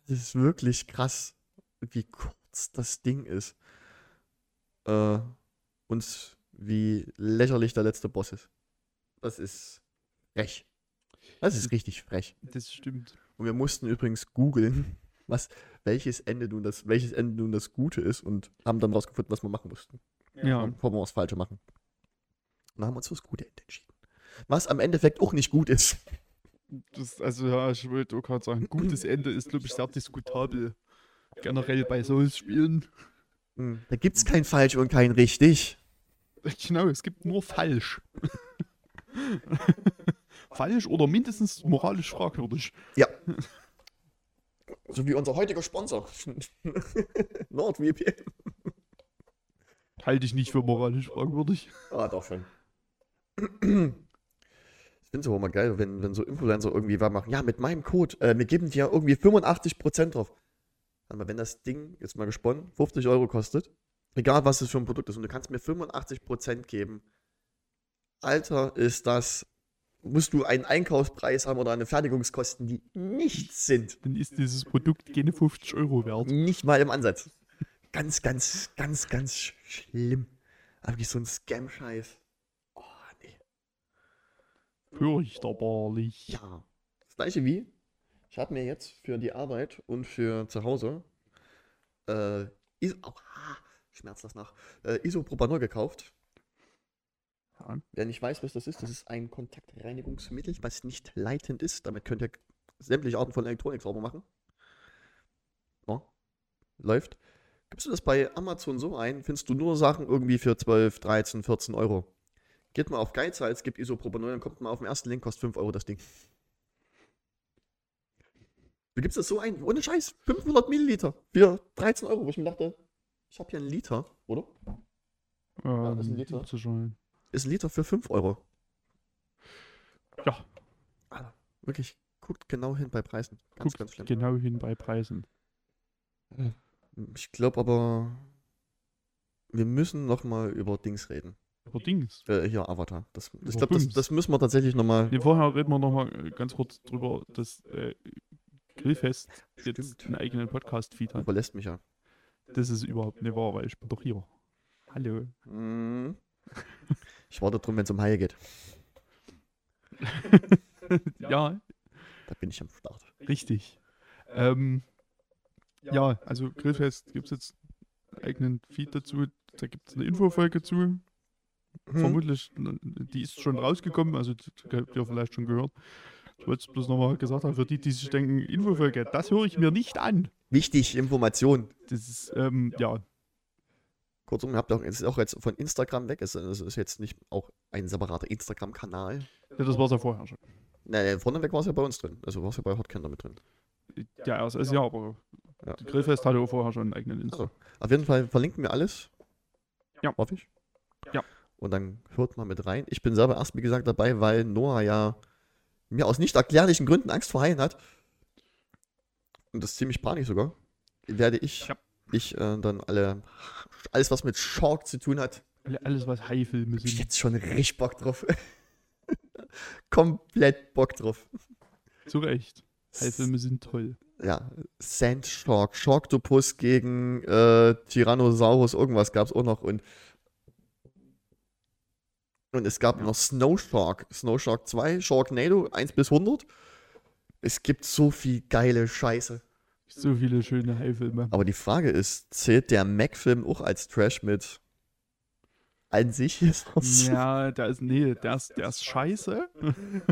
Das ist wirklich krass, wie kurz das Ding ist. Äh, und wie lächerlich der letzte Boss ist. Das ist frech. Das ist richtig frech. Das stimmt. Und wir mussten übrigens googeln, was, welches Ende nun das, welches Ende nun das Gute ist und haben dann rausgefunden, was wir machen mussten. Ja. Bevor wir was Falsche machen. Und dann haben wir uns für das gute Ende entschieden. Was am Endeffekt auch nicht gut ist. Das, also ja, ich wollte auch gerade sagen, gutes Ende ist, glaube ich, sehr diskutabel. Generell bei Souls-Spielen. Da gibt es kein Falsch und kein Richtig. Genau, es gibt nur falsch. falsch oder mindestens moralisch fragwürdig. Ja. So wie unser heutiger Sponsor. NordVPN. Halte ich nicht für moralisch fragwürdig. Ah, doch schon. Ich finde es aber mal geil, wenn, wenn so Influencer irgendwie was machen. Ja, mit meinem Code, äh, wir geben dir irgendwie 85% drauf. Aber wenn das Ding, jetzt mal gesponnen, 50 Euro kostet, egal was es für ein Produkt ist, und du kannst mir 85% geben, Alter, ist das, musst du einen Einkaufspreis haben oder eine Fertigungskosten, die nichts sind. Dann ist dieses Produkt keine 50 Euro wert. Nicht mal im Ansatz. Ganz, ganz, ganz, ganz sch- schlimm. Aber so ein Scam-Scheiß. Oh, nee. Fürchterbarlich. Ja. Das gleiche wie, ich habe mir jetzt für die Arbeit und für zu Hause äh, Is oh, ah, schmerzt das nach. Äh, Isopropanol gekauft. Ja. Wer nicht weiß, was das ist, das ist ein Kontaktreinigungsmittel, was nicht leitend ist. Damit könnt ihr sämtliche Arten von Elektronik sauber machen. Ja. Läuft. Gibst du das bei Amazon so ein, findest du nur Sachen irgendwie für 12, 13, 14 Euro. Geht mal auf Geizhals, gibt Isopropanol, dann kommt mal auf den ersten Link, kostet 5 Euro das Ding. Du gibst das so ein, ohne Scheiß, 500 Milliliter für 13 Euro, wo ich mir dachte, ich habe hier einen Liter, oder? Ähm, das ist ein Liter. schon- Ist ein Liter für 5 Euro. Ja, Alter, wirklich, guckt genau hin bei Preisen. Ganz, guckt ganz schlimm. genau hin bei Preisen. Ich glaube aber, wir müssen noch mal über Dings reden. Aber Dings. Äh, hier, Avatar. Das, ich Über glaube, das, das müssen wir tatsächlich noch mal... Nee, vorher reden wir noch mal äh, ganz kurz drüber, dass äh, Grillfest jetzt Stimmt. einen eigenen Podcast-Feed hat. Überlässt mich ja. Das ist überhaupt nicht wahr, weil ich bin doch hier. Hallo. Mhm. Ich warte drum, wenn es um Haie geht. ja, Da bin ich am Start. richtig. Ähm, ja, also Grillfest gibt es jetzt einen eigenen Feed dazu. Da gibt es eine Infofolge zu. Hm. Vermutlich, die ist schon rausgekommen, also die habt ihr vielleicht schon gehört. Ich wollte es bloß nochmal gesagt haben, für die, die sich denken, Infofolge, das höre ich mir nicht an. Wichtig, Information. Das ist, ähm, ja, Kurzum, ihr habt auch, es ist auch jetzt von Instagram weg. Es es ist jetzt nicht auch ein separater Instagram-Kanal. ja das war es ja vorher schon. Nein, vorne weg war es ja bei uns drin. Also war es ja bei Hotkinder mit drin. Ja, also, ist ja, aber Ja. die Grillfest hatte auch vorher schon einen eigenen Insta. Also, auf jeden Fall verlinken wir alles. Ja. Hoffe ich. Ja. Und dann hört mal mit rein. Ich bin selber erst, wie gesagt, dabei, weil Noah ja mir aus nicht erklärlichen Gründen Angst vor Haien hat. Und das ziemlich panisch sogar. Werde ich, Ja. Ich äh, dann alle, alles, was mit Shark zu tun hat, Alle- Alles, was Haifilme hab ich sind. jetzt schon richtig Bock drauf. Komplett Bock drauf. Zu Recht. Haifilme sind toll. Ja, Sand Shark, Sharktopus gegen äh, Tyrannosaurus, irgendwas gab es auch noch und und es gab Ja. noch Snow Shark, Snow Shark 2, Sharknado 1 bis 100. Es gibt so viel geile Scheiße. So viele schöne Haifilme. Aber die Frage ist, zählt der Mac-Film auch als Trash mit? An sich ist das Ja, der ist, nee, der ist, der ist scheiße.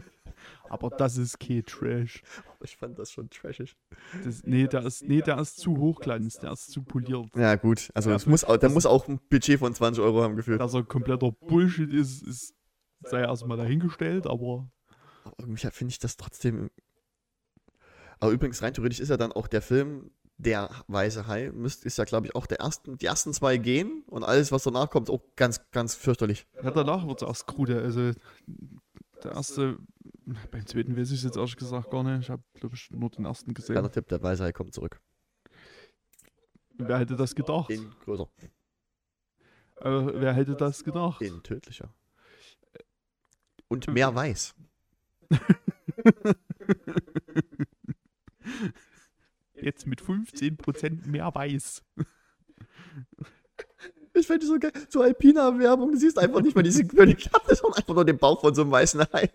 Aber das ist kein Trash. Ich fand das schon trashig. Das, nee, der ist, nee, der ist zu hochglanz, der ist zu poliert. Ja, gut. Also, Ja, es muss, auch- der das- muss auch ein Budget von 20 Euro haben gefühlt. Dass er kompletter Bullshit ist, ist sei erstmal dahingestellt, aber Aber irgendwie finde ich das trotzdem. Aber übrigens, rein theoretisch ist ja dann auch der Film Der Weiße Hai, müsst, ist ja, glaube ich, auch der ersten, die ersten zwei gehen und alles, was danach kommt, ist auch ganz, ganz fürchterlich. ja, danach wird es erst krude. Also der erste, beim zweiten weiß ich es jetzt ehrlich gesagt gar nicht. Ich habe, glaube ich, nur den ersten gesehen. Kleiner Tipp, der Weiße Hai kommt zurück. Wer hätte das gedacht? In größer, Äh, wer hätte das gedacht? in tödlicher. Und mehr weiß. Jetzt mit 15% mehr weiß. Ich finde so geil. So Alpina-Werbung, du siehst einfach nicht mal diese König. Das ist einfach nur den Bauch von so einem weißen Hai.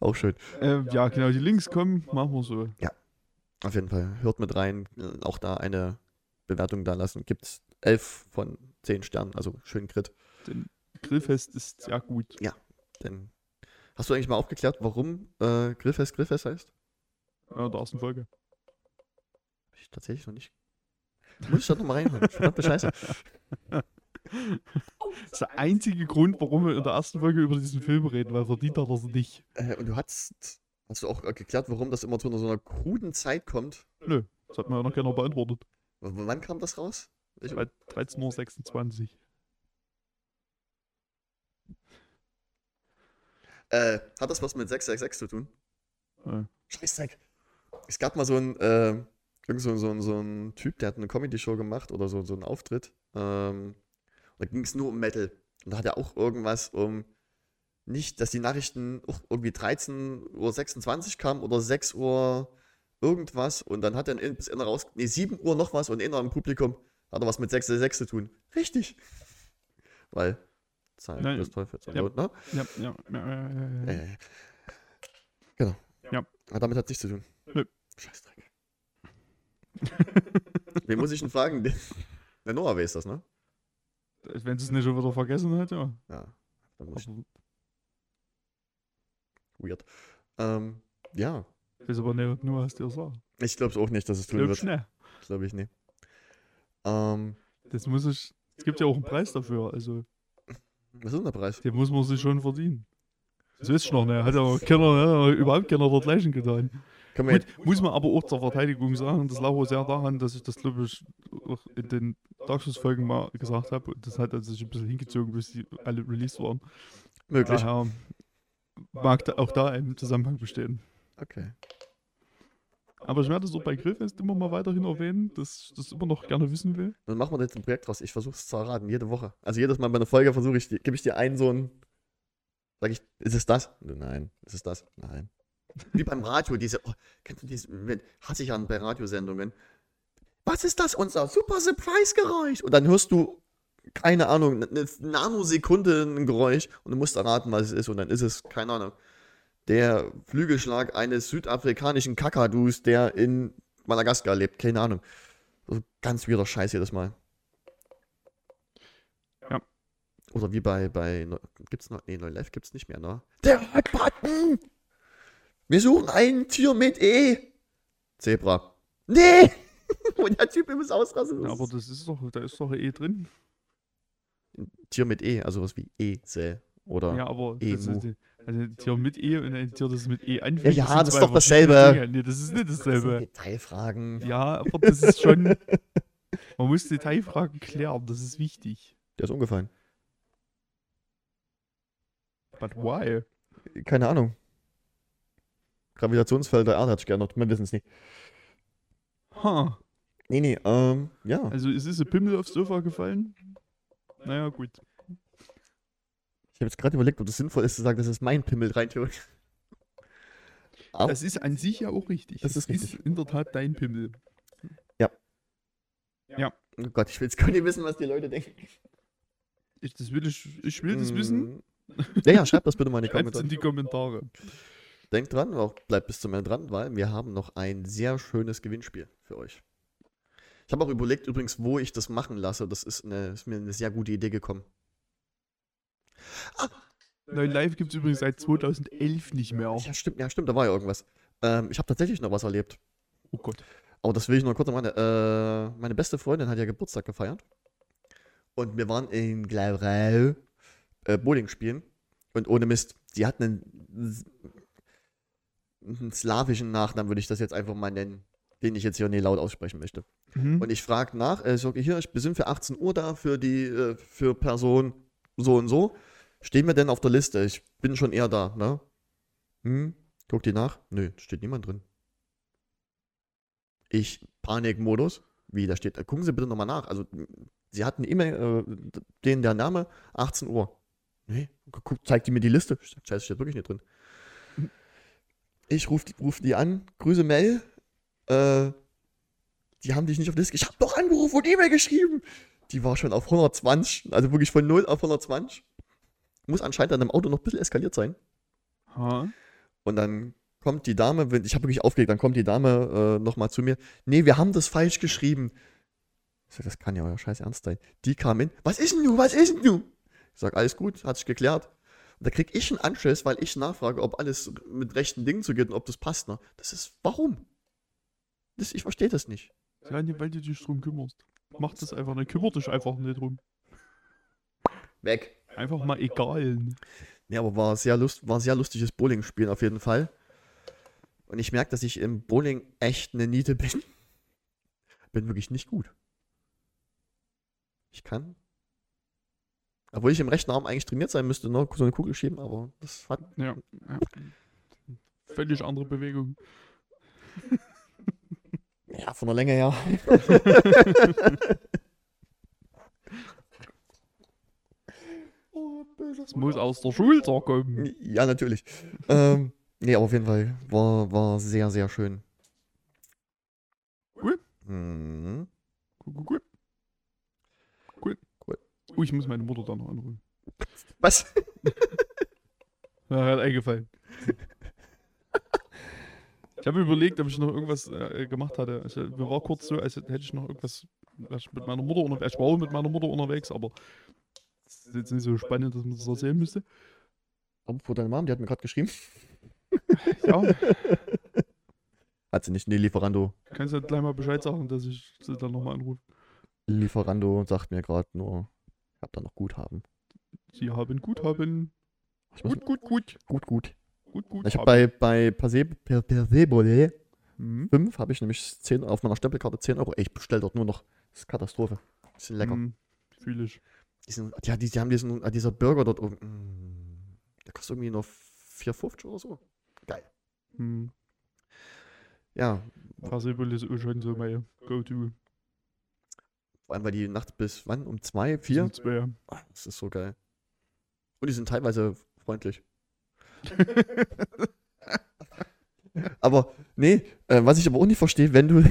Auch schön. Ähm, ja, genau, die Links kommen, machen wir so. Auf jeden Fall. Hört mit rein. Auch da eine Bewertung da lassen. Gibt's 11 von 10 Sternen. Also schön Crit. Denn Grillfest ist sehr gut. Denn hast du eigentlich mal aufgeklärt, warum äh, Grillfest Grillfest heißt? Ja, in der ersten Folge. Hab ich tatsächlich noch nicht. Muss ich da nochmal reinhören. Verdammte Scheiße. Das ist der einzige Grund, warum wir in der ersten Folge über diesen Film reden, weil verdient hat er es nicht. Äh, und du hast, hast du auch äh, geklärt, warum das immer zu einer, so einer kruden Zeit kommt? Nö, das hat mir ja noch keiner beantwortet. W wann kam das raus? Ich, Bei 13.26 Uhr. äh, hat das was mit 666 zu tun? Ja. Scheißdreck. Es gab mal so ein, äh, so, so, so ein Typ, der hat eine Comedy-Show gemacht oder so, so einen Auftritt. Ähm, und da ging es nur um Metal. Und da hat er auch irgendwas um nicht, dass die Nachrichten irgendwie 13.26 Uhr kamen oder 6 Uhr irgendwas. Und dann hat er in- bis Ende raus, nee, 7 Uhr noch was und inner im Publikum hat er was mit 666 zu tun. Richtig. Weil Zeit Nein, des Teufels. ja. ne? Ja, ja, ja, ja, ja, ja. Ja, ja, ja. Genau. Ja. Aber damit hat es nichts zu tun. Scheißdreck. Wen muss ich denn fragen? Der Noah weiß das, ne? Wenn sie es nicht schon wieder vergessen hat, ja. Ja. Dann muss ich, weird. Ähm, ja. ich weiß aber nicht, nur was dir sagt. Ich glaube es auch nicht, dass es tun Glaub wird. schnell. Glaube ich nicht. Ähm, Das muss ich. Es gibt ja auch einen Preis dafür, also was ist denn der Preis? den muss man sich schon verdienen. Das wisst ihr noch, ne? Hat ja keiner, ne? überhaupt keiner dort gleichen getan. Jetzt, muss man aber auch zur Verteidigung sagen, das lag auch sehr daran, dass ich das, glaube ich, auch in den Darkschuss-Folgen mal gesagt habe. Und das hat also sich ein bisschen hingezogen, bis die alle released waren. möglich. Daher mag da auch da ein Zusammenhang bestehen. Okay. Aber ich werde es auch bei Grillfest immer mal weiterhin erwähnen, dass ich das immer noch gerne wissen will. Dann machen wir jetzt ein Projekt draus. Ich versuche es zu erraten, jede Woche. Also jedes Mal bei einer Folge versuche ich, gebe ich dir einen so ein. Sag ich, ist es das? Nein. Ist es das? Nein. Wie beim Radio, diese, oh, kennst du diese, hasse ich an bei Radiosendungen. Was ist das? Unser super Surprise-Geräusch. Und dann hörst du, keine Ahnung, eine Nanosekunde ein Geräusch und du musst erraten, was es ist. Und dann ist es, keine Ahnung, der Flügelschlag eines südafrikanischen Kakadus, der in Madagaskar lebt. Keine Ahnung. Also ganz wieder Scheiß jedes Mal. Ja. Oder wie bei, bei, gibt's noch, nee, Neu Live gibt's nicht mehr, ne? Der Hackbutton! Wir suchen ein Tier mit E. Zebra. Nee! Und der Typ muss ausrasten. Ja, aber das ist doch, da ist doch eh drin. Tier mit E, also was wie Esel. Oder Ja, aber das Emu. ist, also ein Tier mit E und ein Tier, das mit E anfängt. Ja, sind das ist doch dasselbe. Dinge. Nee, das ist nicht Das sind dasselbe. Detailfragen. Ja, aber das ist schon. Man muss Detailfragen klären, das ist wichtig. Der ist umgefallen. But why? Keine Ahnung. Gravitationsfeld der Erde hat sich geändert. Wir wissen es nicht. Ha. Nee, nee, ähm, ja. Also es ist ein Pimmel aufs Sofa gefallen. Naja, gut. Ich habe jetzt gerade überlegt, ob das sinnvoll ist zu sagen, das ist mein Pimmel rein theoretisch. Aber Das ist an sich ja auch richtig. Das ist Es richtig. ist in der Tat dein Pimmel. oh Gott, ich will jetzt gar nicht wissen, was die Leute denken. Ich, das will ich, ich will das wissen. Mm. Ja, ja, schreibt das bitte mal in die Kommentare. in die Kommentare. Denkt dran, auch bleibt bis zum Ende dran, weil wir haben noch ein sehr schönes Gewinnspiel für euch. Ich habe auch überlegt übrigens, wo ich das machen lasse. Das ist, eine, ist mir eine sehr gute Idee gekommen. Neu Live gibt es übrigens seit 2011 nicht mehr. Ja, stimmt, ja, stimmt, da war ja irgendwas. Ähm, ich habe tatsächlich noch was erlebt. Oh Gott. Aber das will ich noch kurz machen. Äh, meine beste Freundin hat ja Geburtstag gefeiert. Und wir waren in Glarau äh, Bowling spielen. Und ohne Mist, sie hat einen, einen slawischen Nachnamen, würde ich das jetzt einfach mal nennen, den ich jetzt hier nicht laut aussprechen möchte. Mhm. Und ich frage nach, äh, ich sage, hier, wir sind für 18 Uhr da, für die, äh, für Person so und so. Stehen wir denn auf der Liste? Ich bin schon eher da, ne? Hm? Guck die nach? Nö, steht niemand drin. Ich, Panikmodus. Wie, da steht, äh, gucken Sie bitte nochmal nach. Also, sie hatten E-Mail, äh, denen der Name, 18 Uhr. Nee, guck, zeigt die mir die Liste. Scheiße, steht wirklich nicht drin. Ich rufe die, ruf die an, grüße Mel. Äh, die haben dich nicht auf die Liste. Ich habe doch angerufen und E-Mail geschrieben. Die war schon auf 120, also wirklich von 0 auf 120. Muss anscheinend an dem Auto noch ein bisschen eskaliert sein. Ha? Und dann kommt die Dame, ich habe wirklich aufgelegt, dann kommt die Dame äh, nochmal zu mir. Nee, wir haben das falsch geschrieben. Ich sag, das kann ja euer Scheiß ernst sein. Die kam hin, was ist denn du, was ist denn du? Ich sag, alles gut, hat sich geklärt. Da krieg ich einen Anschluss, weil ich nachfrage, ob alles mit rechten Dingen zugeht und ob das passt. Ne? Das ist, warum? Das, ich verstehe das nicht. Ja, weil du dich drum kümmerst. Mach das einfach nicht. Kümmert dich einfach nicht drum. Weg. Einfach mal egal. Ja, aber war sehr lust, war sehr lustiges Bowling-Spielen auf jeden Fall. Und ich merke, dass ich im Bowling echt eine Niete bin. Bin wirklich nicht gut. Ich kann. Obwohl ich im rechten Arm eigentlich trainiert sein müsste, ne? so eine Kugel schieben, aber das hat. Ja. ja. Völlig andere Bewegung. Ja, von der Länge her. Das muss aus der Schulter kommen. Ja, natürlich. ähm, nee, aber auf jeden Fall war, war sehr, sehr schön. Cool. Mhm. Cool, cool. Cool. Oh, ich muss meine Mutter da noch anrufen. Was? Ja, hat eingefallen. Ich habe überlegt, ob ich noch irgendwas äh, gemacht hatte. Ich, mir war kurz so, als hätte ich noch irgendwas was ich mit meiner Mutter unterwegs. Ich war auch mit meiner Mutter unterwegs, aber das ist jetzt nicht so spannend, dass man das erzählen müsste. Apropos deine Mom, die hat mir gerade geschrieben. Ja, Hat sie nicht. Nee, Lieferando. kannst du halt gleich mal Bescheid sagen, dass ich sie dann nochmal anrufe. Lieferando sagt mir gerade nur, ich hab da noch Guthaben. Sie haben Guthaben. Ich Gut, gut, gut. gut, gut. Gut, gut. Ich habe bei, bei Perse, per, Persebole Mhm. 5 habe ich nämlich 10, auf meiner Stempelkarte 10 Euro. Ey, ich bestell dort nur noch. Das ist Katastrophe. Die sind lecker. Mhm. Fühle ich. Die, sind, ja, die, die haben diesen, äh, dieser Burger dort oben. mm, Der kostet irgendwie nur 4,50 oder so. Geil. Mhm. Ja, Passable ist auch schon so mein Go-To. Vor allem, weil die nachts bis wann? Um 2, 4? Sind zwei. Ah, Das ist so geil. Und die sind teilweise freundlich. Aber, nee, äh, was ich aber auch nicht verstehe, wenn du.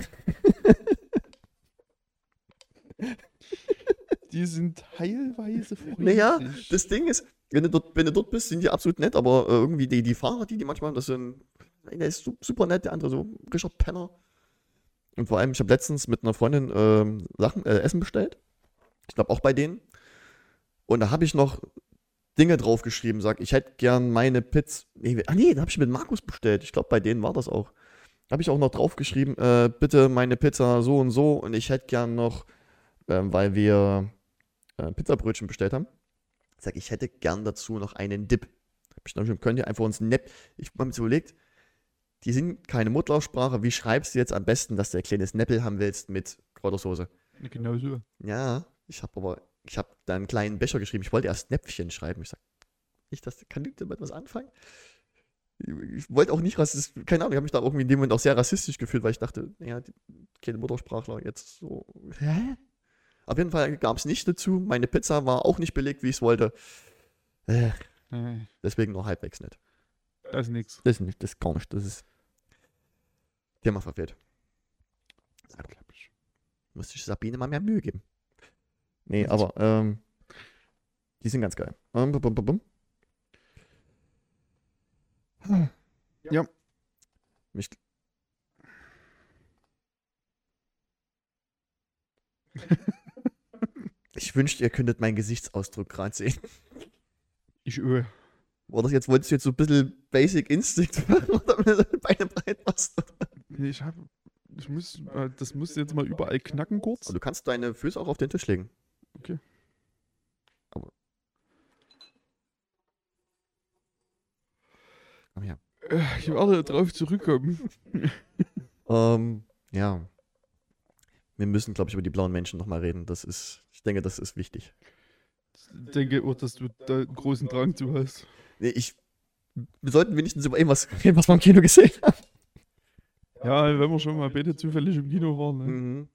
Die sind teilweise freundlich. Naja, Das Ding ist, wenn du dort, wenn du dort bist, sind die absolut nett, aber äh, irgendwie die, die Fahrer, die, die manchmal, das sind. Der ist su- super nett, der andere so Richard Penner. Und vor allem, ich habe letztens mit einer Freundin ähm, Sachen, äh, Essen bestellt. Ich glaube auch bei denen. Und da habe ich noch Dinge draufgeschrieben, sag, ich hätte gern meine Pizza. Nee, ah nee, da habe ich mit Markus bestellt. Ich glaube, bei denen war das auch. Da habe ich auch noch draufgeschrieben, äh, bitte meine Pizza so und so. Und ich hätte gern noch, ähm, weil wir äh, Pizzabrötchen bestellt haben, sag, ich hätte gern dazu noch einen Dip. Hab ich noch schon, könnt ihr einfach uns Nepp. Ich habe mir überlegt, die sind keine Muttersprache. Wie schreibst du jetzt am besten, dass du ein kleines Neppel haben willst mit Kräutersoße? Genau so. Ja, ich habe aber, ich habe da einen kleinen Becher geschrieben. Ich wollte erst Näpfchen schreiben. Ich sag, nicht, dass kann du damit was anfangen? Ich, ich wollte auch nicht rassistisch, keine Ahnung, ich habe mich da irgendwie in dem Moment auch sehr rassistisch gefühlt, weil ich dachte, naja, die, keine Muttersprachler jetzt so. Hä? Auf jeden Fall gab es nicht dazu. Meine Pizza war auch nicht belegt, wie ich es wollte. Äh, Nee, deswegen nur halbwegs nicht. das ist nix. Das ist nicht, das ist gar nicht. Das ist. Die haben wir verfehlt. Unglaublich. Musste ich Sabine mal mehr Mühe geben. Nee, aber ähm, die sind ganz geil. Ähm, bum, bum, bum, bum. Ja. Mich, ich wünschte, ihr könntet meinen Gesichtsausdruck gerade sehen. Ich öh. War das jetzt, wolltest du jetzt so ein bisschen Basic Instinct machen oder mir deine Beine breit machst? Ich hab. Ich muss. äh, Das muss jetzt mal überall knacken kurz. Also du kannst deine Füße auch auf den Tisch legen. Okay. Aber. Komm her. Äh, Ich werde drauf zurückkommen. Ähm, ja. Wir müssen, glaube ich, über die blauen Menschen nochmal reden. Das ist, ich denke, das ist wichtig. Ich denke auch, dass du da einen großen Drang zu hast. Nee, ich. Wir sollten wenigstens über irgendwas reden, was wir im Kino gesehen haben. Ja, wenn wir schon mal beide zufällig im Kino waren. Ne? Mhm.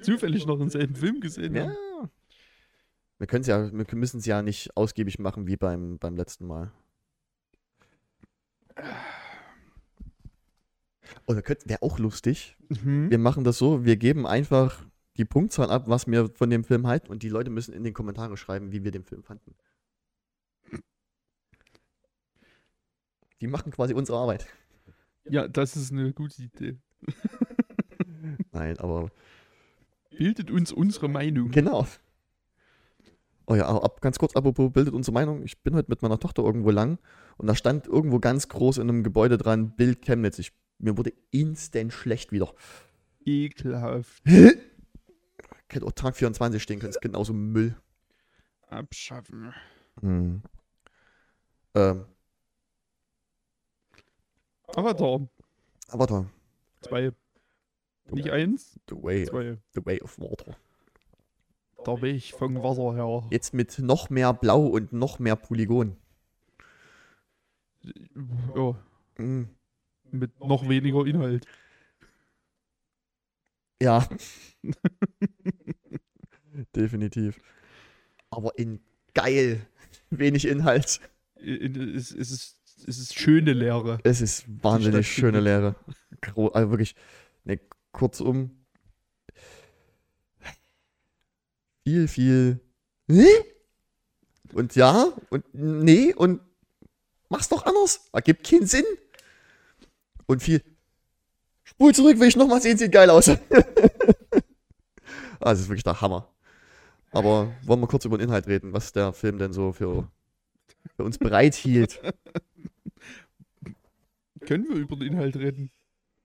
Zufällig noch denselben Film gesehen Ja. haben. Wir können es ja, wir müssen es ja nicht ausgiebig machen wie beim, beim letzten Mal. Oder wäre auch lustig. Mhm. Wir machen das so, wir geben einfach die Punktzahl ab, was wir von dem Film halten und die Leute müssen in den Kommentaren schreiben, wie wir den Film fanden. Die machen quasi unsere Arbeit. Ja, das ist eine gute Idee. Nein, aber Bildet uns unsere Meinung. genau. Oh ja, ab, ganz kurz, apropos bildet unsere Meinung. Ich bin heute mit meiner Tochter irgendwo lang und da stand irgendwo ganz groß in einem Gebäude dran, Bild Chemnitz. Ich, mir wurde instant schlecht wieder. Ekelhaft. Hätte auch Tag 24 stehen können, ist genauso Müll. Abschaffen. Hm. Ähm, Avatar. Avatar. Zwei. Nicht eins, The Way, zwei. the way of Water. Der Weg vom Wasser her. Jetzt mit noch mehr Blau und noch mehr Polygon. Ja, Hm. mit noch weniger Inhalt. Ja. Definitiv. Aber in geil. Wenig Inhalt. In- Es, es, ist, es ist schöne Lehre. Es ist wahnsinnig schöne Lehre. Gro also wirklich. Ne, kurzum. Viel, viel. Hä? Und ja, und nee, und mach's doch anders. Ergibt keinen Sinn. Und viel. Spul zurück, will ich nochmal sehen, sieht geil aus. das ist wirklich der Hammer. Aber wollen wir kurz über den Inhalt reden, was der Film denn so für, für uns bereithielt? Können wir über den Inhalt reden?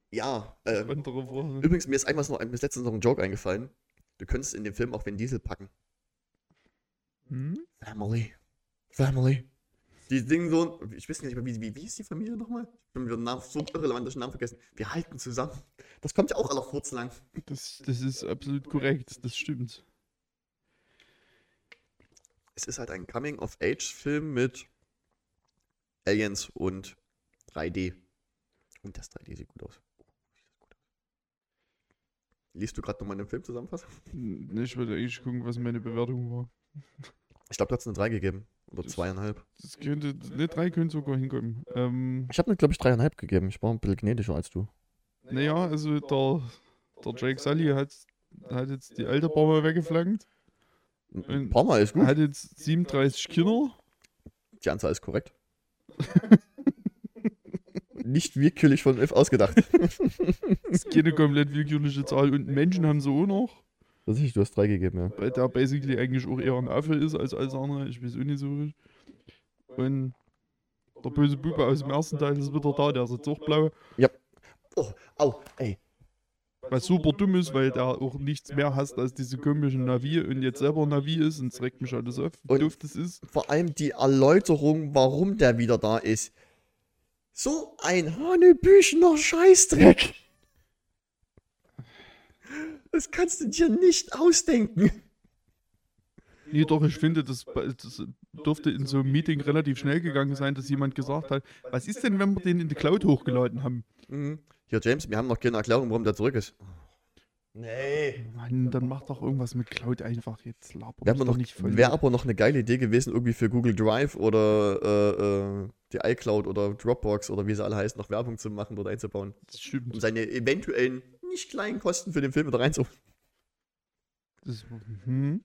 Ja, ähm, Frage. Übrigens, mir ist einmal noch, mir ist letztens noch ein Joke eingefallen. Du könntest in dem Film auch Vin Diesel packen. Hm? Family. Family. Die singen so, ich weiß nicht mehr, wie, wie, wie ist die Familie nochmal? Ich habe den Namen, so irrelevant, den Namen vergessen. Wir halten zusammen. Das kommt ja auch aller Furz lang. Das, das ist absolut korrekt. Das stimmt. Es ist halt ein Coming-of-Age-Film mit Aliens und 3D. Und das 3D sieht gut aus. Liest du gerade nochmal den Film zusammenfassen? Hm, Ich wollte eigentlich gucken, was meine Bewertung war. Ich glaube, du hast eine 3 gegeben. Oder Das- zweieinhalb. Das könnte, ne, drei können sogar hinkommen. Ähm, Ich habe mir, glaube ich, dreieinhalb gegeben. Ich war ein bisschen gnädiger als du. naja, also der, der Jake Sully hat, hat jetzt die alte paar Mal weggeflankt. Ein paar Mal ist gut. Hat jetzt 37 Kinder. Die Anzahl ist korrekt. Nicht willkürlich von F ausgedacht. Das ist keine komplett willkürliche Zahl. Und Menschen haben sie auch noch. Das ist, du hast drei gegeben, ja. Weil der basically eigentlich auch eher ein Affe ist als alles andere. Ich weiß auch nicht so richtig. Und der böse Bube aus dem ersten Teil ist wieder da, der ist jetzt auch blau. Oh, au, ey. Was super dumm ist, weil der auch nichts mehr hasst als diese komischen Navi und jetzt selber Navi ist und es regt mich alles auf, wie Und- doof das ist. Vor allem die Erläuterung, warum der wieder da ist. So ein Hanebüchener Scheißdreck. Das kannst du dir nicht ausdenken. Nee, doch, ich finde, das, das dürfte in so einem Meeting relativ schnell gegangen sein, dass jemand gesagt hat, was ist denn, wenn wir den in die Cloud hochgeladen haben? Mhm. Hier, James, wir haben noch keine Erklärung, warum der zurück ist. Nee. Mann, dann mach doch irgendwas mit Cloud einfach jetzt. Laber Wäre noch- nicht voll. wär aber noch eine geile Idee gewesen, irgendwie für Google Drive oder äh, äh, die iCloud oder Dropbox oder wie sie alle heißen, noch Werbung zu machen oder einzubauen. das stimmt. Um seine eventuellen nicht kleinen Kosten für den Film wieder reinzuholen. Das, hm,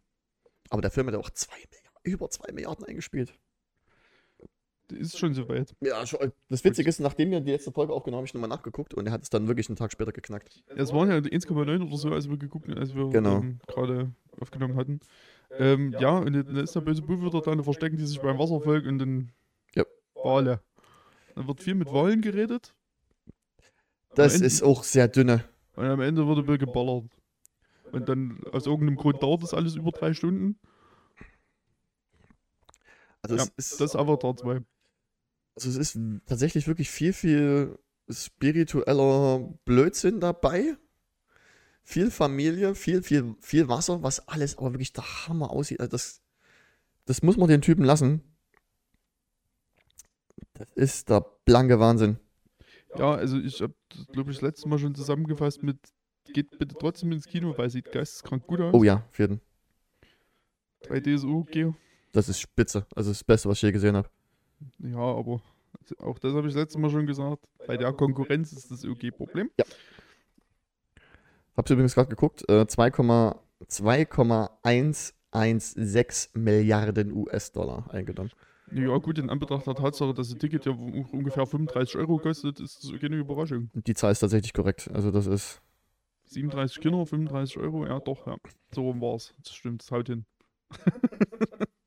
Aber der Film hat ja auch zwei Milliarden, über zwei Milliarden eingespielt. Ist schon soweit. Ja, schon, das Witzige ist, nachdem wir die letzte Folge aufgenommen haben, habe ich nochmal nachgeguckt und er hat es dann wirklich einen Tag später geknackt. Es waren ja 1,9 oder so, als wir geguckt als wir Genau. ähm, gerade aufgenommen hatten. Ähm, ja, und dann ist der böse Bube wieder da, und dann verstecken die sich beim Wasservolk und dann Ja. Wale. Dann wird viel mit Walen geredet Das Ende- ist auch sehr dünne. und am Ende wird ein bisschen geballert. Und dann aus irgendeinem Grund dauert das alles über drei Stunden. Also, Ja, es, ist, Das ist Avatar 2. also es ist tatsächlich wirklich viel, viel spiritueller Blödsinn dabei. Viel Familie, viel, viel, viel Wasser, was alles aber wirklich der Hammer aussieht. Also das, das muss man den Typen lassen. Das ist der blanke Wahnsinn. Ja, also ich habe, glaube ich, das letzte Mal schon zusammengefasst mit geht bitte trotzdem ins Kino, weil sieht geisteskrank gut aus. Oh ja, vierten. 3D ist okay. Das ist spitze. Also das Beste, was ich je gesehen habe. Ja, aber Auch das habe ich letztes Mal schon gesagt. Bei der Konkurrenz ist das okay Problem. Hab's übrigens gerade geguckt. Äh, 2,- 2,116 Milliarden US-Dollar eingenommen. Ja, gut, in Anbetracht der Tatsache, dass ein Ticket ja ungefähr 35 Euro kostet, ist das keine Überraschung. Die Zahl ist tatsächlich korrekt. Also das ist. 37 Kinder, 35 Euro, ja doch, ja. So rum war's. Das stimmt, das haut hin.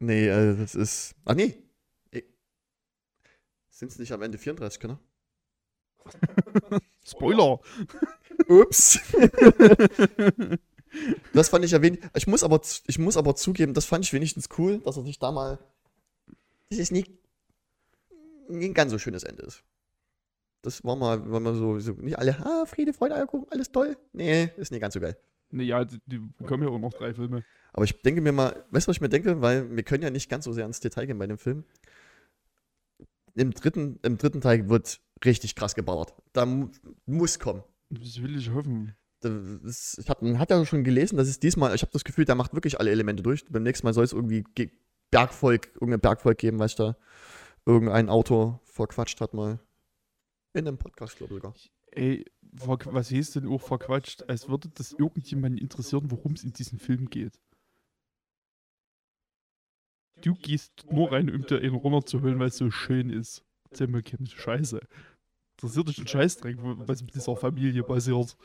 Nee, äh, das ist. Ach nee. Sind es nicht am Ende 34 Kinder? Spoiler! Ups. das fand ich ja wenig. Ich muss, aber, ich muss aber zugeben, das fand ich wenigstens cool, dass er sich da mal. Das ist nicht, nicht ein ganz so schönes Ende ist. Das war mal, war mal so, so nicht alle, ah, Friede, Freude, Eierkuchen, alles toll. Nee, ist nicht ganz so geil. Naja, die, die bekommen ja auch noch drei Filme. Aber ich denke mir mal, weißt du, was ich mir denke? Weil wir können ja nicht ganz so sehr ins Detail gehen bei dem Film. Im dritten, im dritten Teil wird richtig krass geballert. Da mu muss kommen. Das will ich hoffen. Das, ich hab, man hat ja schon gelesen, dass es diesmal, ich habe das Gefühl, der macht wirklich alle Elemente durch. Beim nächsten Mal soll es irgendwie Ge- Bergvolk, irgendein Bergvolk geben, was da irgendein Autor verquatscht hat mal. In einem Podcast, glaube ich sogar. Ey, was hieß denn auch verquatscht, als würde das irgendjemanden interessieren, worum es in diesem Film geht. Du gehst nur rein, um dir einen runterzuholen, weil es so schön ist. Erzähl mir keine Scheiße. Interessiert dich ein Scheißdreck, was mit dieser Familie passiert.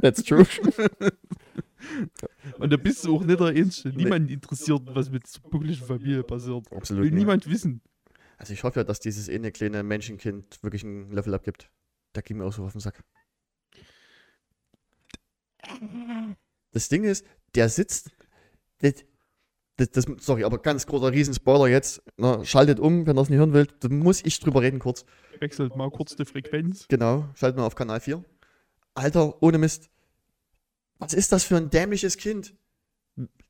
That's true. Und da bist du auch nicht der Einzige. Niemand interessiert, was mit dieser buckligen Familie passiert. Absolut. Will niemand wissen. Also ich hoffe ja, dass dieses eine kleine Menschenkind wirklich ein Level-Up gibt. Da ging mir auch so auf den Sack. Das Ding ist, der sitzt. Das, das, das, sorry, aber ganz großer Riesenspoiler jetzt. Ne, schaltet um, wenn ihr es nicht hören wollt. Da muss ich drüber reden kurz. Wechselt mal kurz die Frequenz. Genau, schaltet mal auf Kanal 4. Alter, ohne Mist. Was ist das für ein dämliches Kind?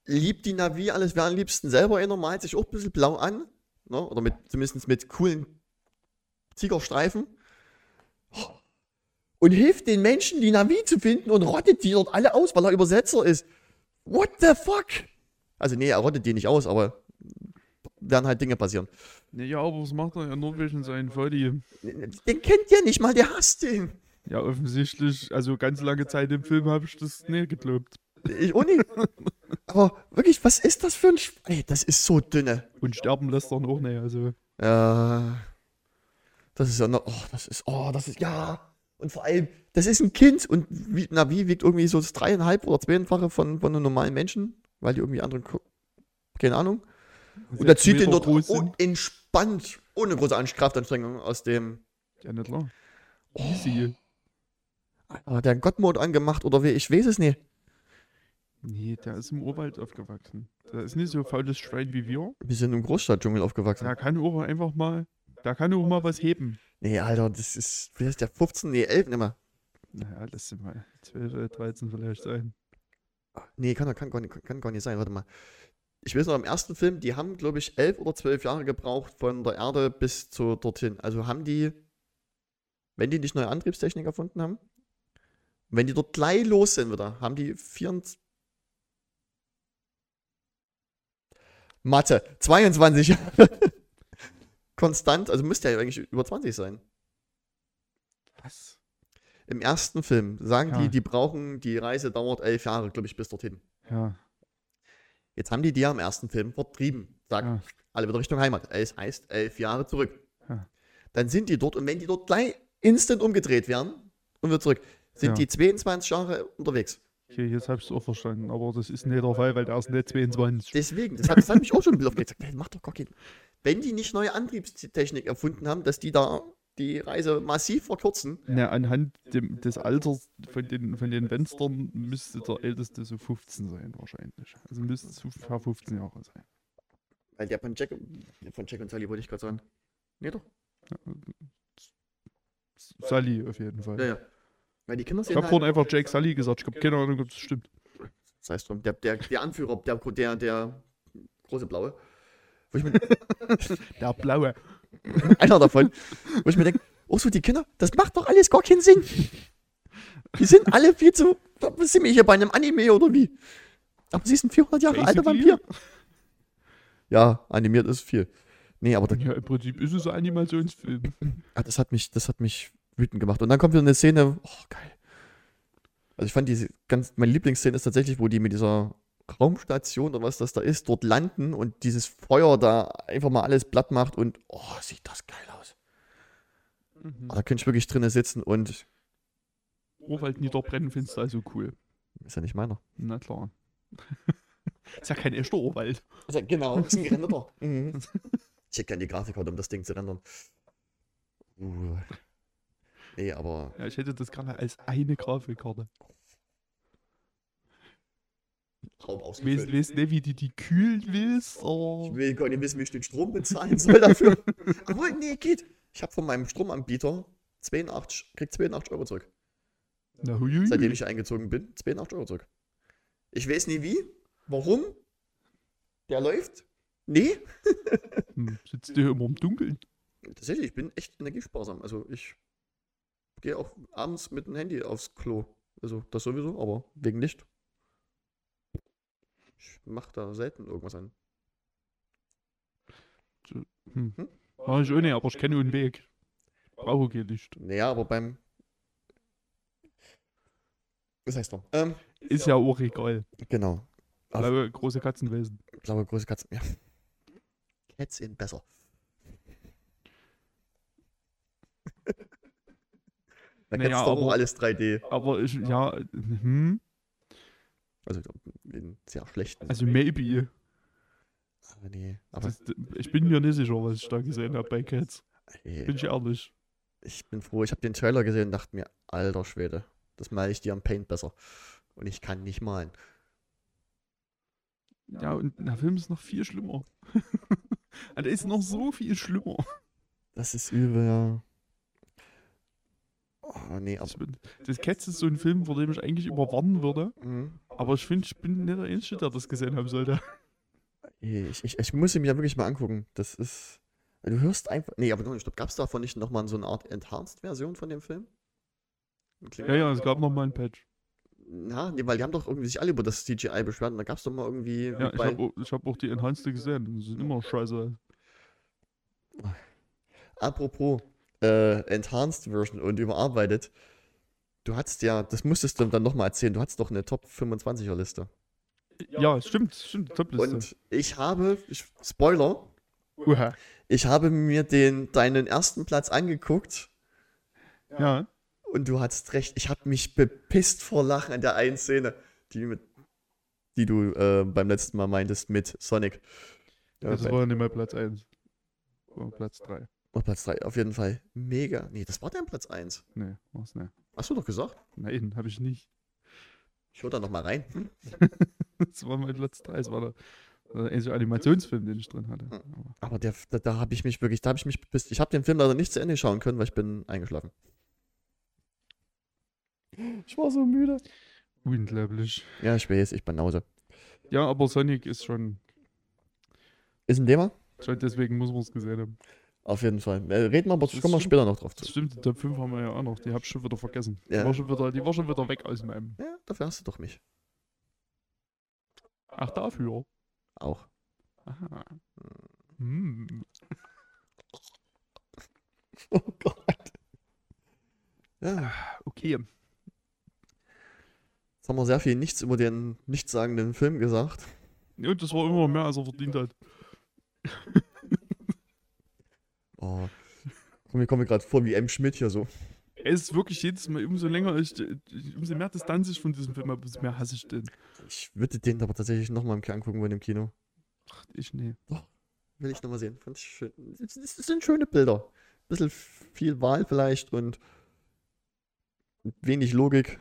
Liebt die Navi alles, wer am liebsten selber einer, malt sich auch ein bisschen blau an. Ne? Oder mit, zumindest mit coolen Tigerstreifen. Und hilft den Menschen, die Navi zu finden und rottet die dort alle aus, weil er Übersetzer ist. What the fuck? Also, nee, er rottet die nicht aus, aber werden halt Dinge passieren. Naja, aber was macht er ja nur wegen seinen Vodi? Den kennt der nicht mal, der hasst den. Ja, offensichtlich, also ganz lange Zeit im Film habe ich das nicht geglaubt. Ich auch nicht. Aber wirklich, was ist das für ein. Sch Ey, das ist so dünne. Und sterben lässt er auch nicht, also. Ja. Das ist ja noch. Oh, das ist. Oh, das ist. Ja. Und vor allem, das ist ein Kind und wie, Navi wiegt irgendwie so das dreieinhalb oder zweieinfache von, von einem normalen Menschen, weil die irgendwie andere. Ko- Keine Ahnung. Und er zieht den dort un- entspannt, ohne große Anst- Kraftanstrengung aus dem. Ja, nicht klar. Easy. Ah, der Gottmode angemacht oder wie, ich weiß es nicht. Nee, der ist im Urwald aufgewachsen. Der ist nicht so faules Schwein wie wir. Wir sind im Großstadtdschungel aufgewachsen. Der kann auch einfach mal, der kann auch mal was heben. Nee, Alter, das ist. Wie heißt der? 15? Nee, 11 nicht mehr. Naja, lass sie mal 12, äh, 13 vielleicht sein. Nee, kann, kann, gar nicht, kann gar nicht sein. Warte mal. Ich weiß noch, im ersten Film, die haben, glaube ich, elf oder zwölf Jahre gebraucht von der Erde bis zu dorthin. Also haben die, wenn die nicht neue Antriebstechnik erfunden haben, wenn die dort gleich los sind wieder, haben die 24. Mathe, 22 Jahre. Konstant, also müsste ja eigentlich über 20 sein. Was? Im ersten Film sagen Ja. die, die brauchen, die Reise dauert elf Jahre, glaube ich, bis dorthin. Ja. Jetzt haben die die ja im ersten Film vertrieben. Sagen, Ja. alle wieder Richtung Heimat. Es heißt elf Jahre zurück. Ja. Dann sind die dort und wenn die dort gleich instant umgedreht werden und wieder zurück, sind die 22 Jahre unterwegs. Okay, jetzt habe ich es auch verstanden, aber das ist nicht der Fall, weil der ist nicht 22. Deswegen, das hat, das hat mich auch schon ein bisschen aufgeregt. Macht doch gar keinen. Wenn die nicht neue Antriebstechnik erfunden haben, dass die da die Reise massiv verkürzen, Na, anhand dem, des Alters von den, von den Fenstern müsste der Älteste so 15 sein, wahrscheinlich. Also müsste es ungefähr 15 Jahre sein. weil der von Jack, von Jack und Sally wollte ich gerade sagen. Nee, doch. Sally auf jeden Fall. Ja, ja. Weil die Kinder Ich habe halt, vorhin einfach Jake Sully gesagt. Ich habe keine Ahnung, ob das stimmt. das heißt drum, der, der, der Anführer, der, der, der große Blaue, wo ich mir Der Blaue. einer davon, wo ich mir denke, oh so, die Kinder, das macht doch alles gar keinen Sinn. Die sind alle viel zu, was sind wir hier bei einem Anime oder wie? Aber sie sind 400 Jahre alter. Vampir. Ja, animiert ist viel. Nee, aber Ja, im Prinzip ist es ein Animationsfilm. ah, das, hat mich, das hat mich wütend gemacht. Und dann kommt wieder eine Szene, oh, geil. Also ich fand diese ganz, meine Lieblingsszene ist tatsächlich, wo die mit dieser Raumstation oder was das da ist, dort landen und dieses Feuer da einfach mal alles platt macht und oh, sieht das geil aus. Mhm. Oh, da könnte ich wirklich drinnen sitzen und Urwald niederbrennen findest du also cool. ist ja nicht meiner. Na klar. ist ja kein echter Urwald. Also, genau, ist ein gerenderter. mhm. Ich hätte gerne die Grafikkarte, um das Ding zu rendern. Uh. Nee, aber Ja, ich hätte das gerne als eine Grafikkarte. Weißt ausgefüllt. weißt nicht, wie du die kühlen willst? Ich Oder? will gar nicht wissen, wie ich den Strom bezahlen soll dafür. Aber nee, geht. Ich habe von meinem Stromanbieter 82, krieg 82 Euro zurück. Na, huiui. Seitdem ich eingezogen bin, 82 Euro zurück. Ich weiß nie wie, warum. Der läuft. Nee. Hm, sitzt du hier immer im Dunkeln? Tatsächlich, ich bin echt energiesparsam. Also ich gehe auch abends mit dem Handy aufs Klo. Also das sowieso, aber wegen Licht. Ich mache da selten irgendwas an. Hm. Hm? Ah, ich auch nicht, aber ich kenne einen Weg. Brauche kein Licht. Naja, aber beim. Was heißt doch? Ähm, Ist ja auch egal. genau. Auf- Blaue, große Katzenwesen. Blaue große Katzen. Ja. Kätzchen besser. da Naja, kennst du doch auch aber- alles 3D. Aber ich, ja, hm, Also in sehr schlechten. also maybe. aber nee. Aber Das, ich bin mir nicht sicher, was ich da gesehen habe bei Cats. ey, Bin ich ehrlich. ich bin froh. Ich habe den Trailer gesehen und dachte mir, alter Schwede, das male ich dir am Paint besser. Und ich kann nicht malen. Ja, und der Film ist noch viel schlimmer. Der ist noch so viel schlimmer. Das ist übel, ja. Oh, nee, aber. Das, Cats ist so ein Film, vor dem ich eigentlich immer warnen würde. Mhm. Aber ich finde, ich bin nicht der Einzige, der das gesehen haben sollte. Ich, ich, ich muss ihn mir ja wirklich mal angucken. Das ist. Du hörst einfach. Nee, aber ich glaube, gab es davon nicht nochmal so eine Art Enhanced-Version von dem Film? Ja, ja, es gab noch mal ein Patch. Ja, nee, weil die haben doch irgendwie sich alle über das CGI beschwert und da gab es doch mal irgendwie. Ja, ich habe hab auch die Enhanced gesehen. Das sind immer scheiße. Apropos äh, Enhanced Version und überarbeitet. Du hattest ja, das musstest du dann nochmal erzählen, du hattest doch eine Top 25er Liste. Ja, stimmt, stimmt. Topliste. Und ich habe, ich, Spoiler, Uha. ich habe mir den, deinen ersten Platz angeguckt Ja. und du hattest recht, ich habe mich bepisst vor Lachen an der einen Szene, die, mit, die du äh, beim letzten Mal meintest mit Sonic. Ja, Das war nicht mal Platz 1. War Platz 3. oh, Platz 3, auf jeden Fall. Mega. Nee, das war dein Platz 1. Nee, war's nicht. Hast du doch gesagt? Nein, habe ich nicht. Ich höre da nochmal rein. Das war mein Platz 3. Das war der, der einzige Animationsfilm, den ich drin hatte. Hm. Aber Aber der, da, da habe ich mich wirklich, da habe ich mich bepisst. Ich habe den Film leider nicht zu Ende schauen können, weil ich bin eingeschlafen. Ich war so müde. unglaublich. Ja, ich weiß, ich Banause. Ja, aber Sonic ist schon, Ist ein Thema? schon deswegen muss man es gesehen haben. Auf jeden Fall. Reden wir aber, Das kommen wir später noch drauf zu. stimmt, die Top 5 haben wir ja auch noch. Die habe ich schon wieder vergessen. Ja. Die, war schon wieder, die war schon wieder weg aus meinem. Ja, dafür hast du doch mich. Ach, dafür. Auch. Aha. Hm. Oh Gott. Ja, Okay. jetzt haben wir sehr viel nichts über den nichtssagenden Film gesagt. Ja, das war immer mehr, als er verdient hat. Oh. Mir kommt mir gerade vor wie M. Schmidt hier so. Es ist wirklich jedes Mal, umso länger ich, umso mehr Distanz ich von diesem Film habe, umso mehr hasse ich den. Ich würde den aber tatsächlich nochmal im Kern gucken wollen im Kino. Ach, ich nee. Will ich nochmal sehen. Fand ich schön. Es es sind schöne Bilder. Bisschen viel Wahl vielleicht und wenig Logik,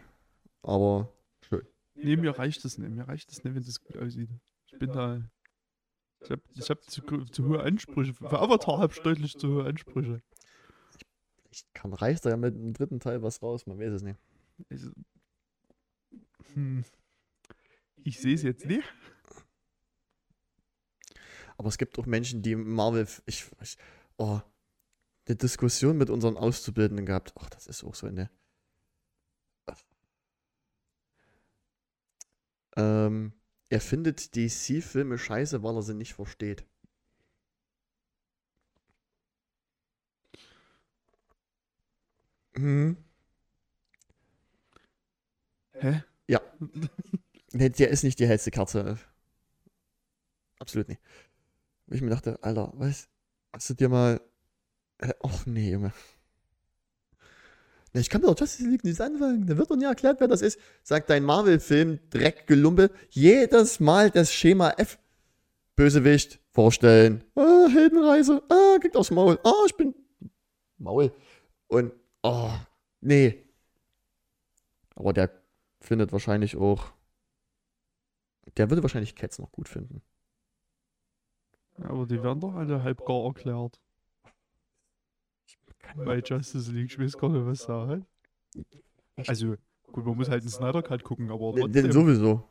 aber schön. Nee, mir reicht das nicht. Mir reicht das nicht, wenn das gut aussieht. Ich bin da. Ich habe ich hab zu, zu hohe Ansprüche. Für Avatar habe ich deutlich zu hohe Ansprüche. Ich kann reißt da ja mit dem dritten Teil was raus, man weiß es nicht. Also, hm. Ich sehe es jetzt nicht. Aber es gibt auch Menschen, die Marvel, ich, ich oh, eine Diskussion mit unseren Auszubildenden gehabt. Ach, das ist auch so eine. Ähm, er findet DC-Filme scheiße, weil er sie nicht versteht. Hm. Hä? Ja. nee, der ist nicht die hellste Kerze. Absolut nicht. Ich mir dachte, Alter, was? Hast du dir mal. Ach nee, Junge. Nee, ich kann mir doch Justice League nicht anfangen. Da wird doch nie erklärt, wer das ist. Sagt dein Marvel-Film, Dreckgelumpe, jedes Mal das Schema F. Bösewicht, vorstellen. Ah, Heldenreise. Ah, kriegt aufs Maul. Ah, ich bin. Maul. Und, oh, nee. Aber der findet wahrscheinlich auch. Der würde wahrscheinlich Cats noch gut finden. Aber die werden doch alle halb gar erklärt. Bei Justice League, ich weiß gar nicht, was da halt. Also, gut, man muss halt einen Snyder Cut gucken, aber Den, den sowieso.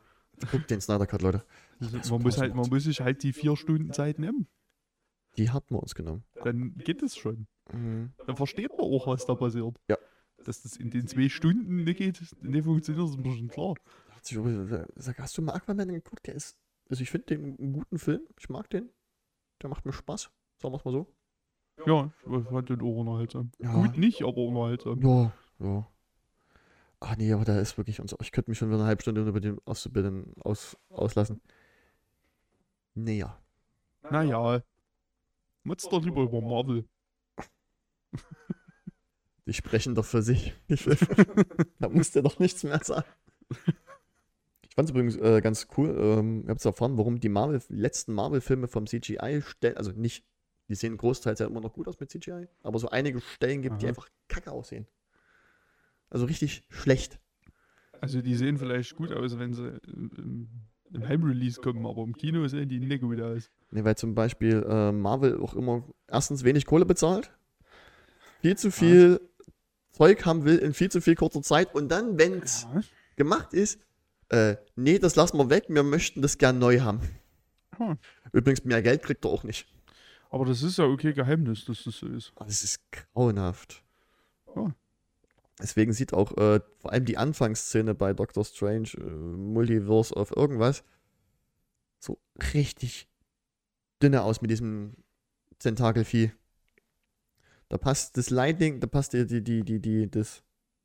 Guckt den Snyder Cut, Leute. Man, muss halt, man muss sich halt die vier Stunden Zeit nehmen. Die hatten wir uns genommen. Dann geht es schon. Mhm. Dann versteht man auch, was da passiert. Ja. Dass das in den zwei Stunden nicht geht, nicht funktioniert, ist mir schon klar. Sag, hast du mal Aquaman geguckt? Der ist. Also ich finde den einen guten Film. Ich mag den. Der macht mir Spaß. Sagen wir es mal so. Ja, ich fand den auch unterhaltsam. Ja. Gut nicht, aber unterhaltsam. Ja, ja. Ach nee, aber der ist wirklich unser. Ich könnte mich schon wieder eine halbe Stunde über den Auszubildenden aus, auslassen. Naja. Naja. Mutz doch lieber über Marvel. Die sprechen doch für sich. da muss der doch nichts mehr sagen. Ich fand es übrigens äh, ganz cool. Ähm, ich habe erfahren, warum die Marvel, letzten Marvel-Filme vom CGI stellen, also nicht, die sehen großteils ja immer noch gut aus mit CGI, aber so einige Stellen gibt, die Aha. einfach kacke aussehen. Also richtig schlecht. Also die sehen vielleicht gut aus, wenn sie im, im, im Heimrelease kommen, aber im Kino sehen die nicht gut aus. Ne, weil zum Beispiel äh, Marvel auch immer erstens wenig Kohle bezahlt, viel zu viel Zeug haben will in viel zu viel kurzer Zeit und dann, wenn es Ja. gemacht ist, äh, nee, das lassen wir weg, wir möchten das gern neu haben. Hm. Übrigens, mehr Geld kriegt er auch nicht. Aber das ist ja okay Geheimnis, dass das so ist. Oh, Das ist grauenhaft. Ja. Deswegen sieht auch äh, vor allem die Anfangsszene bei Doctor Strange, äh, Multiverse of irgendwas, so richtig dünne aus mit diesem Tentakelvieh. Da passt das Lighting, da passt die, die, die, die, die, das,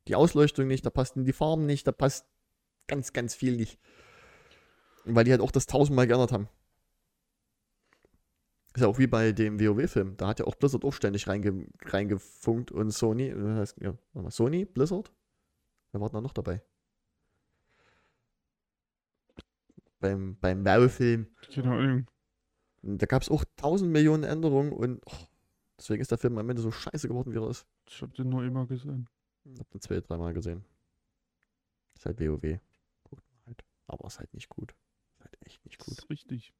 die Ausleuchtung nicht, da passen die Farben nicht, da passt ganz, ganz viel nicht. Weil die halt auch das tausendmal geändert haben. Ist ja auch wie bei dem WoW-Film. Da hat ja auch Blizzard auch ständig reinge reingefunkt und Sony, äh, heißt, ja, mal, Sony, Blizzard? Wer war denn da noch dabei? Beim, beim. Keine Ahnung. Da gab es auch tausend Millionen Änderungen und oh, deswegen ist der Film am Ende so scheiße geworden, wie er ist. Ich hab den nur immer gesehen. Ich hab den zwei, dreimal gesehen. Ist halt WoW. Guckt man halt. Aber ist halt nicht gut. Ist halt echt nicht Das gut. ist richtig.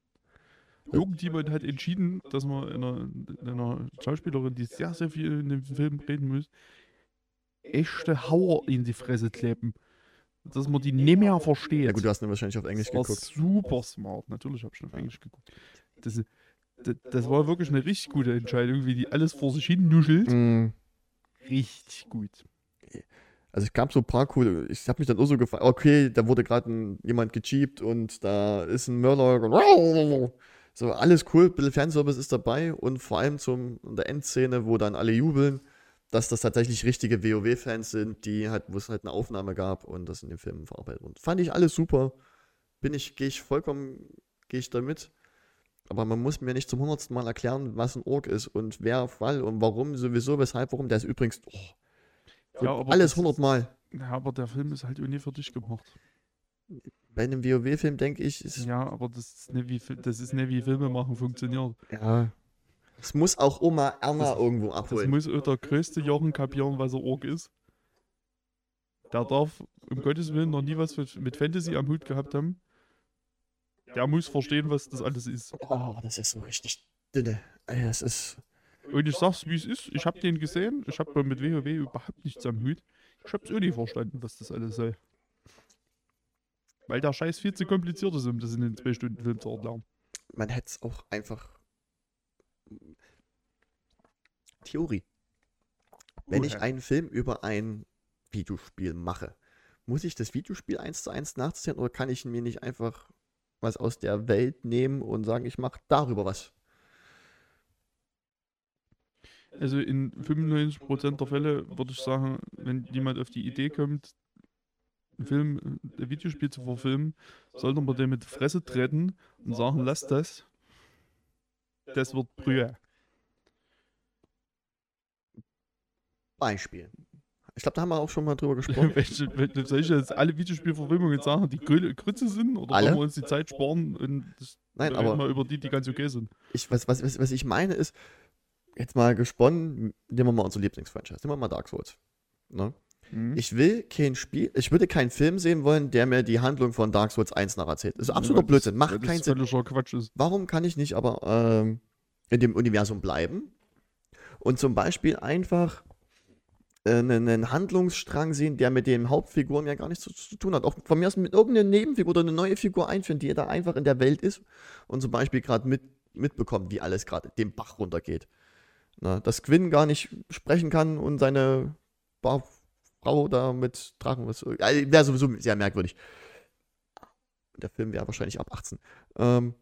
Irgendjemand hat entschieden, dass man einer, einer Schauspielerin, die sehr, sehr viel in dem Film reden muss, echte Hauer in die Fresse kleben. Dass man die nicht mehr versteht. Ja gut, du hast ihn wahrscheinlich auf Englisch das war geguckt. super smart. Natürlich habe ich schon auf Englisch geguckt. Das, das, das war wirklich eine richtig gute Entscheidung, wie die alles vor sich hin nuschelt. Mm. Richtig gut. Also es gab so ein paar coole, ich habe mich dann auch so gefragt, okay, da wurde gerade jemand gecheapt und da ist ein Mörder. So, alles cool, ein bisschen Fanservice ist dabei und vor allem zum in der Endszene, wo dann alle jubeln, dass das tatsächlich richtige WoW-Fans sind, die halt, wo es halt eine Aufnahme gab und das in den Filmen verarbeitet wurde. Fand ich alles super. Bin ich, gehe ich vollkommen, gehe ich da mit. Aber man muss mir nicht zum hundertsten Mal erklären, was ein Ork ist und wer, weil und warum, sowieso, weshalb, warum. Der ist übrigens, oh, Ja, alles hundertmal. Ja, aber der Film ist halt nie für dich gemacht. Bei einem WoW-Film denke ich, ist, Ja, aber das ist nicht wie, das ist nicht wie Filme machen funktioniert. ja. Es muss auch Oma Erna Das- irgendwo Das abholen. muss auch der größte Jochen kapieren, was er Ork ist. Der darf, um Gottes Willen, noch nie was mit- Fantasy am Hut gehabt haben. Der muss verstehen, was das alles ist. Oh, das ist so richtig dünne. Das ist. Und ich sag's, wie es ist. Ich hab den gesehen. Ich hab mit WoW überhaupt nichts am Hut. Ich hab's auch nie verstanden, was das alles sei. Weil der Scheiß viel zu kompliziert ist, um das in den zwei Stunden Film zu erklären. Man hätte es auch einfach. Theorie. Wenn ich Oha. einen Film über ein Videospiel mache, muss ich das Videospiel eins zu eins nachzählen oder kann ich mir nicht einfach was aus der Welt nehmen und sagen, ich mache darüber was? Also in 95% der Fälle würde ich sagen, wenn jemand auf die Idee kommt, Film, ein Videospiel zu verfilmen, sollte man dem mit die Fresse treten und sagen, lass das. Das wird Brühe. Beispiel. Ich glaube, da haben wir auch schon mal drüber gesprochen. Welche, welche, soll ich jetzt alle Videospielverfilmungen sagen, die Grü- Grütze sind? Oder Alle? wollen wir uns die Zeit sparen und das Nein, aber mal über die, die ganz okay sind? ich, was, was, was, was ich meine ist, jetzt mal gesponnen, nehmen wir mal unser Lieblingsfranchise, nehmen wir mal Dark Souls. Ne? Mhm. Ich will kein Spiel, ich würde keinen Film sehen wollen, der mir die Handlung von Dark Souls 1 nacherzählt. Das ist absoluter Ja, Blödsinn, macht keinen Sinn. Quatsch ist. Warum kann ich nicht aber ähm, in dem Universum bleiben und zum Beispiel einfach äh, einen, einen Handlungsstrang sehen, der mit den Hauptfiguren ja gar nichts zu, zu tun hat. Auch von mir aus mit irgendeiner Nebenfigur oder eine neue Figur einführen, die da einfach in der Welt ist und zum Beispiel gerade mit, mitbekommt, wie alles gerade den Bach runtergeht. Na, dass Quinn gar nicht sprechen kann und seine Bar Frau da mit Drachen was. Also, wäre sowieso sehr merkwürdig. Der Film wäre wahrscheinlich ab 18. Ähm,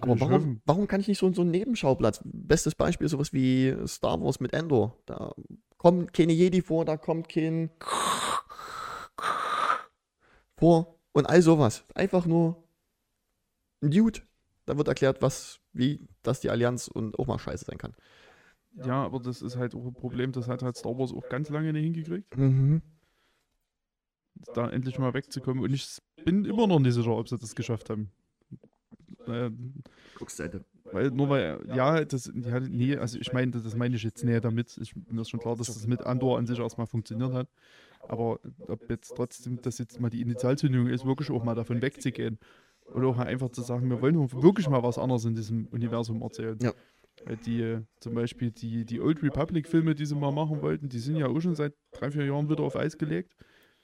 aber warum, warum kann ich nicht so, so einen Nebenschauplatz? Bestes Beispiel ist sowas wie Star Wars mit Endor. Da kommt keine Jedi vor, da kommt kein vor und all sowas. Einfach nur ein Dude. Da wird erklärt, was, wie, dass die Allianz und auch mal scheiße sein kann. Ja, aber das ist halt auch ein Problem, das hat halt Star Wars auch ganz lange nicht hingekriegt, Mhm. da endlich mal wegzukommen. Und ich bin immer noch nicht sicher, ob sie das geschafft haben. Äh, Guckseite. weil nur weil, ja, das, ja, nee, also ich meine, das meine ich jetzt näher damit. Ich, mir ist schon klar, dass das mit Andor an sich erstmal funktioniert hat. Aber ob jetzt trotzdem das jetzt mal die Initialzündung ist, wirklich auch mal davon wegzugehen. Oder auch einfach zu sagen, wir wollen wirklich mal was anderes in diesem Universum erzählen. Ja. Weil die, äh, zum Beispiel die, die Old Republic-Filme, die sie mal machen wollten, die sind ja auch schon seit drei, vier Jahren wieder auf Eis gelegt,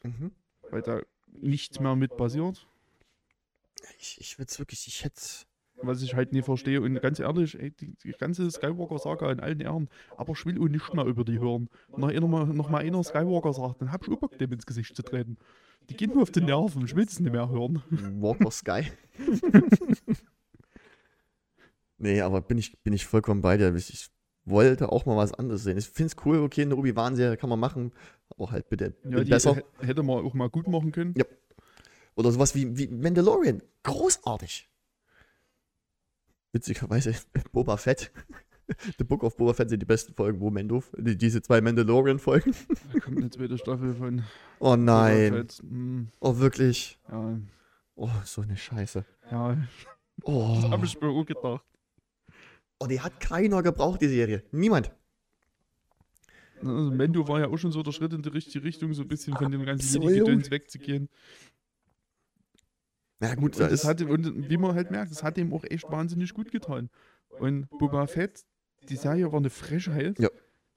Mhm. weil da nichts mehr mit passiert. Ich, ich würde es wirklich, ich hätte Was ich halt nie verstehe. Und ganz ehrlich, ey, die, die ganze Skywalker-Saga in allen Ehren, aber ich will auch nicht mehr über die hören. Noch, einer mal, noch mal einer Skywalker sagt, dann hab ich auch Bock, dem ins Gesicht zu treten. Die gehen mir auf die Nerven, ich will es nicht mehr hören. Walker Sky. nee, aber bin ich, bin ich vollkommen bei dir. Ich, ich wollte auch mal was anderes sehen. Ich finde es cool, okay, eine Obi-Wan-Serie kann man machen, aber halt bitte Ja, besser. hä- hätte man auch mal gut machen können. Ja. Oder sowas wie, wie Mandalorian. Großartig. Witzigerweise Boba Fett. The Book of Boba Fett sind die besten Folgen, wo Mendo, die, diese zwei Mandalorian-Folgen. Da kommt eine zweite Staffel von Oh nein. Hm, Oh, wirklich. ja, Oh, so eine Scheiße. ja, Oh. das habe ich mir auch gedacht. Oh, die hat keiner gebraucht, die Serie. Niemand. Also Mendo war ja auch schon so der Schritt in die richtige Richtung, so ein bisschen von dem ganzen. Jedi-Gedöns wegzugehen. Ja, gut, Und, da das ist. hat, und wie man halt merkt, das hat ihm auch echt wahnsinnig gut getan. Und Boba Fett, die Serie war eine Frechheit. Ja.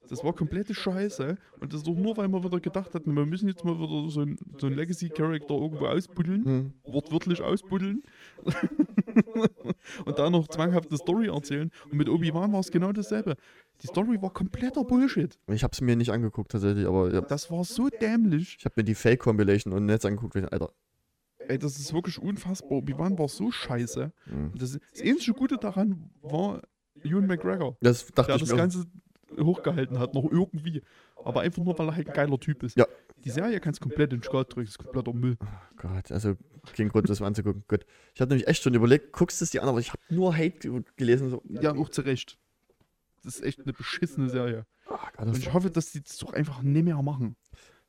Das war komplette Scheiße. Und das doch nur, weil man wieder gedacht hat, wir müssen jetzt mal wieder so ein, so ein Legacy-Character irgendwo ausbuddeln. Hm. Wortwörtlich ausbuddeln. und da noch zwanghafte Story erzählen. Und mit Obi-Wan war es genau dasselbe. Die Story war kompletter Bullshit. Ich habe es mir nicht angeguckt tatsächlich, aber ja, Das war so dämlich. ich habe mir die Fake-Compilation und Netz angeguckt. Alter. Ey, das ist wirklich unfassbar. Obi-Wan war so scheiße. hm. Und Das, das einzige Gute daran war Ewan McGregor. Das dachte der ich das mir. auch. Ganze hochgehalten hat, noch irgendwie. Aber einfach nur, weil er halt ein geiler Typ ist. Ja. Die Serie kannst komplett in Skat drücken, ist kompletter Müll. Gott, also kein Grund, das mal anzugucken. Gut. Ich habe nämlich echt schon überlegt, guckst du es dir an, aber ich habe nur Hate gelesen. So. Ja, auch zu Recht. Das ist echt eine beschissene Serie. Ah, Gott, Und ich hoffe, dass die das doch einfach nicht mehr machen.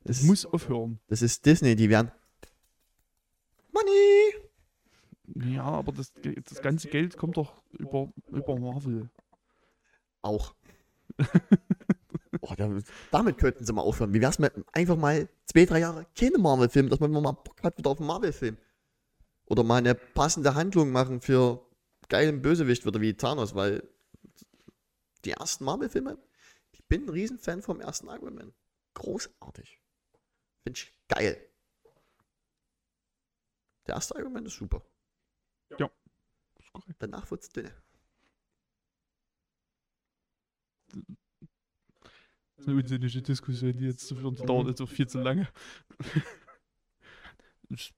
Das das, muss aufhören. das ist Disney, die werden. Money! Ja, aber das, das ganze Geld kommt doch über, über Marvel. Auch. oh, da, damit könnten sie mal aufhören. Wie wär's mit einfach mal zwei, drei Jahre keine Marvel-Film, dass man mal Bock hat wieder auf einen Marvel-Film? Oder mal eine passende Handlung machen für geilen Bösewicht wieder wie Thanos, weil die ersten Marvel-Filme, ich bin ein Riesenfan vom ersten Iron Man. Großartig. Finde ich geil. Der erste Iron Man ist super. Ist korrekt. Danach wird's dünne. Das ist eine unsinnige Diskussion, die jetzt zu führen, die dauert jetzt auch viel zu lange. Ich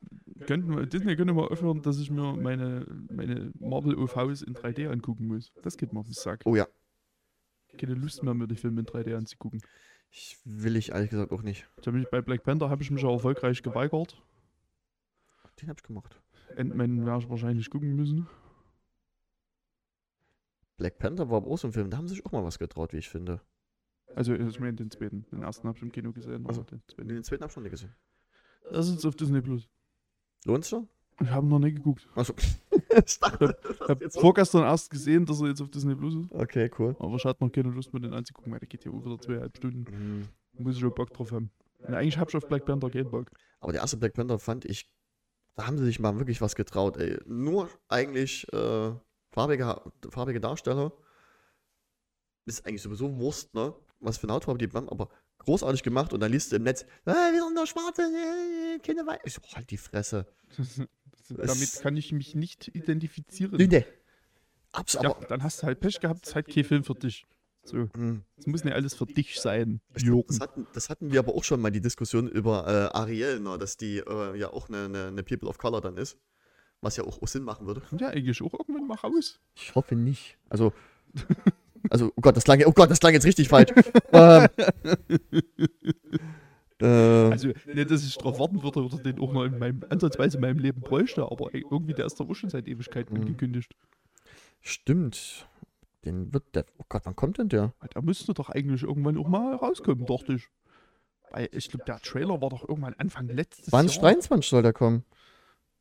könnte mal, Disney könnte mal aufhören, dass ich mir meine, meine Marvel OVs in 3D angucken muss. Das geht mir auf den Sack. Oh ja. keine Lust mehr, mir die Filme in 3D anzugucken. Ich will ich ehrlich gesagt auch nicht. Ich hab mich, bei Black Panther habe ich mich ja erfolgreich geweigert. Den hab ich gemacht. Ant-Man werde ich wahrscheinlich gucken müssen. Black Panther war auch so ein Film, da haben sie sich auch mal was getraut, wie ich finde. Also, ich meine den zweiten. Den ersten habe ich im Kino gesehen. Ach so. aber den zweiten. Den zweiten hab ich schon nicht gesehen. Das ist auf Disney Plus. Lohnt's schon? Ich habe noch nicht geguckt. Achso. ich dachte, Ich habe so- vorgestern erst gesehen, dass er jetzt auf Disney Plus ist. Okay, cool. Aber ich hatte noch keine Lust, mir den anzugucken, weil der geht ja über zweieinhalb Stunden. Mhm. Muss ich schon Bock drauf haben. Und eigentlich habe ich auf Black Panther keinen Bock. Aber der erste Black Panther fand ich, da haben sie sich mal wirklich was getraut, ey. Nur eigentlich äh, farbige, farbige Darsteller. Ist eigentlich sowieso Wurst, ne? Was für eine Hautfarbe die haben, aber großartig gemacht und dann liest du im Netz, äh, wir sind der Schwarze, äh, keine Weiß. Ich so, halt die Fresse. Damit kann ich mich nicht identifizieren. Nee, nee. Absolut. Ja, aber, dann hast du halt Pech gehabt, ist halt kein Film für dich. So, Hm. es muss nicht alles für dich sein. Das, hatten, das hatten wir aber auch schon mal die Diskussion über äh, Ariel, ne, dass die äh, ja auch eine, eine, eine People of Color dann ist. Was ja auch, auch Sinn machen würde. Kommt ja eigentlich auch irgendwann mal raus. Ich hoffe nicht. Also, also, oh Gott, das klang, oh Gott, das klang jetzt richtig falsch. ähm, äh, Also, nicht, dass ich darauf warten würde oder den auch noch in meinem, ansatzweise in meinem Leben bräuchte, aber irgendwie der ist doch auch schon seit Ewigkeiten Mhm. angekündigt. stimmt. Den wird der. Oh Gott, wann kommt denn der? Der müsste doch eigentlich irgendwann auch mal rauskommen, dachte ich. Weil ich glaube, der Trailer war doch irgendwann Anfang letztes 2023 soll der kommen.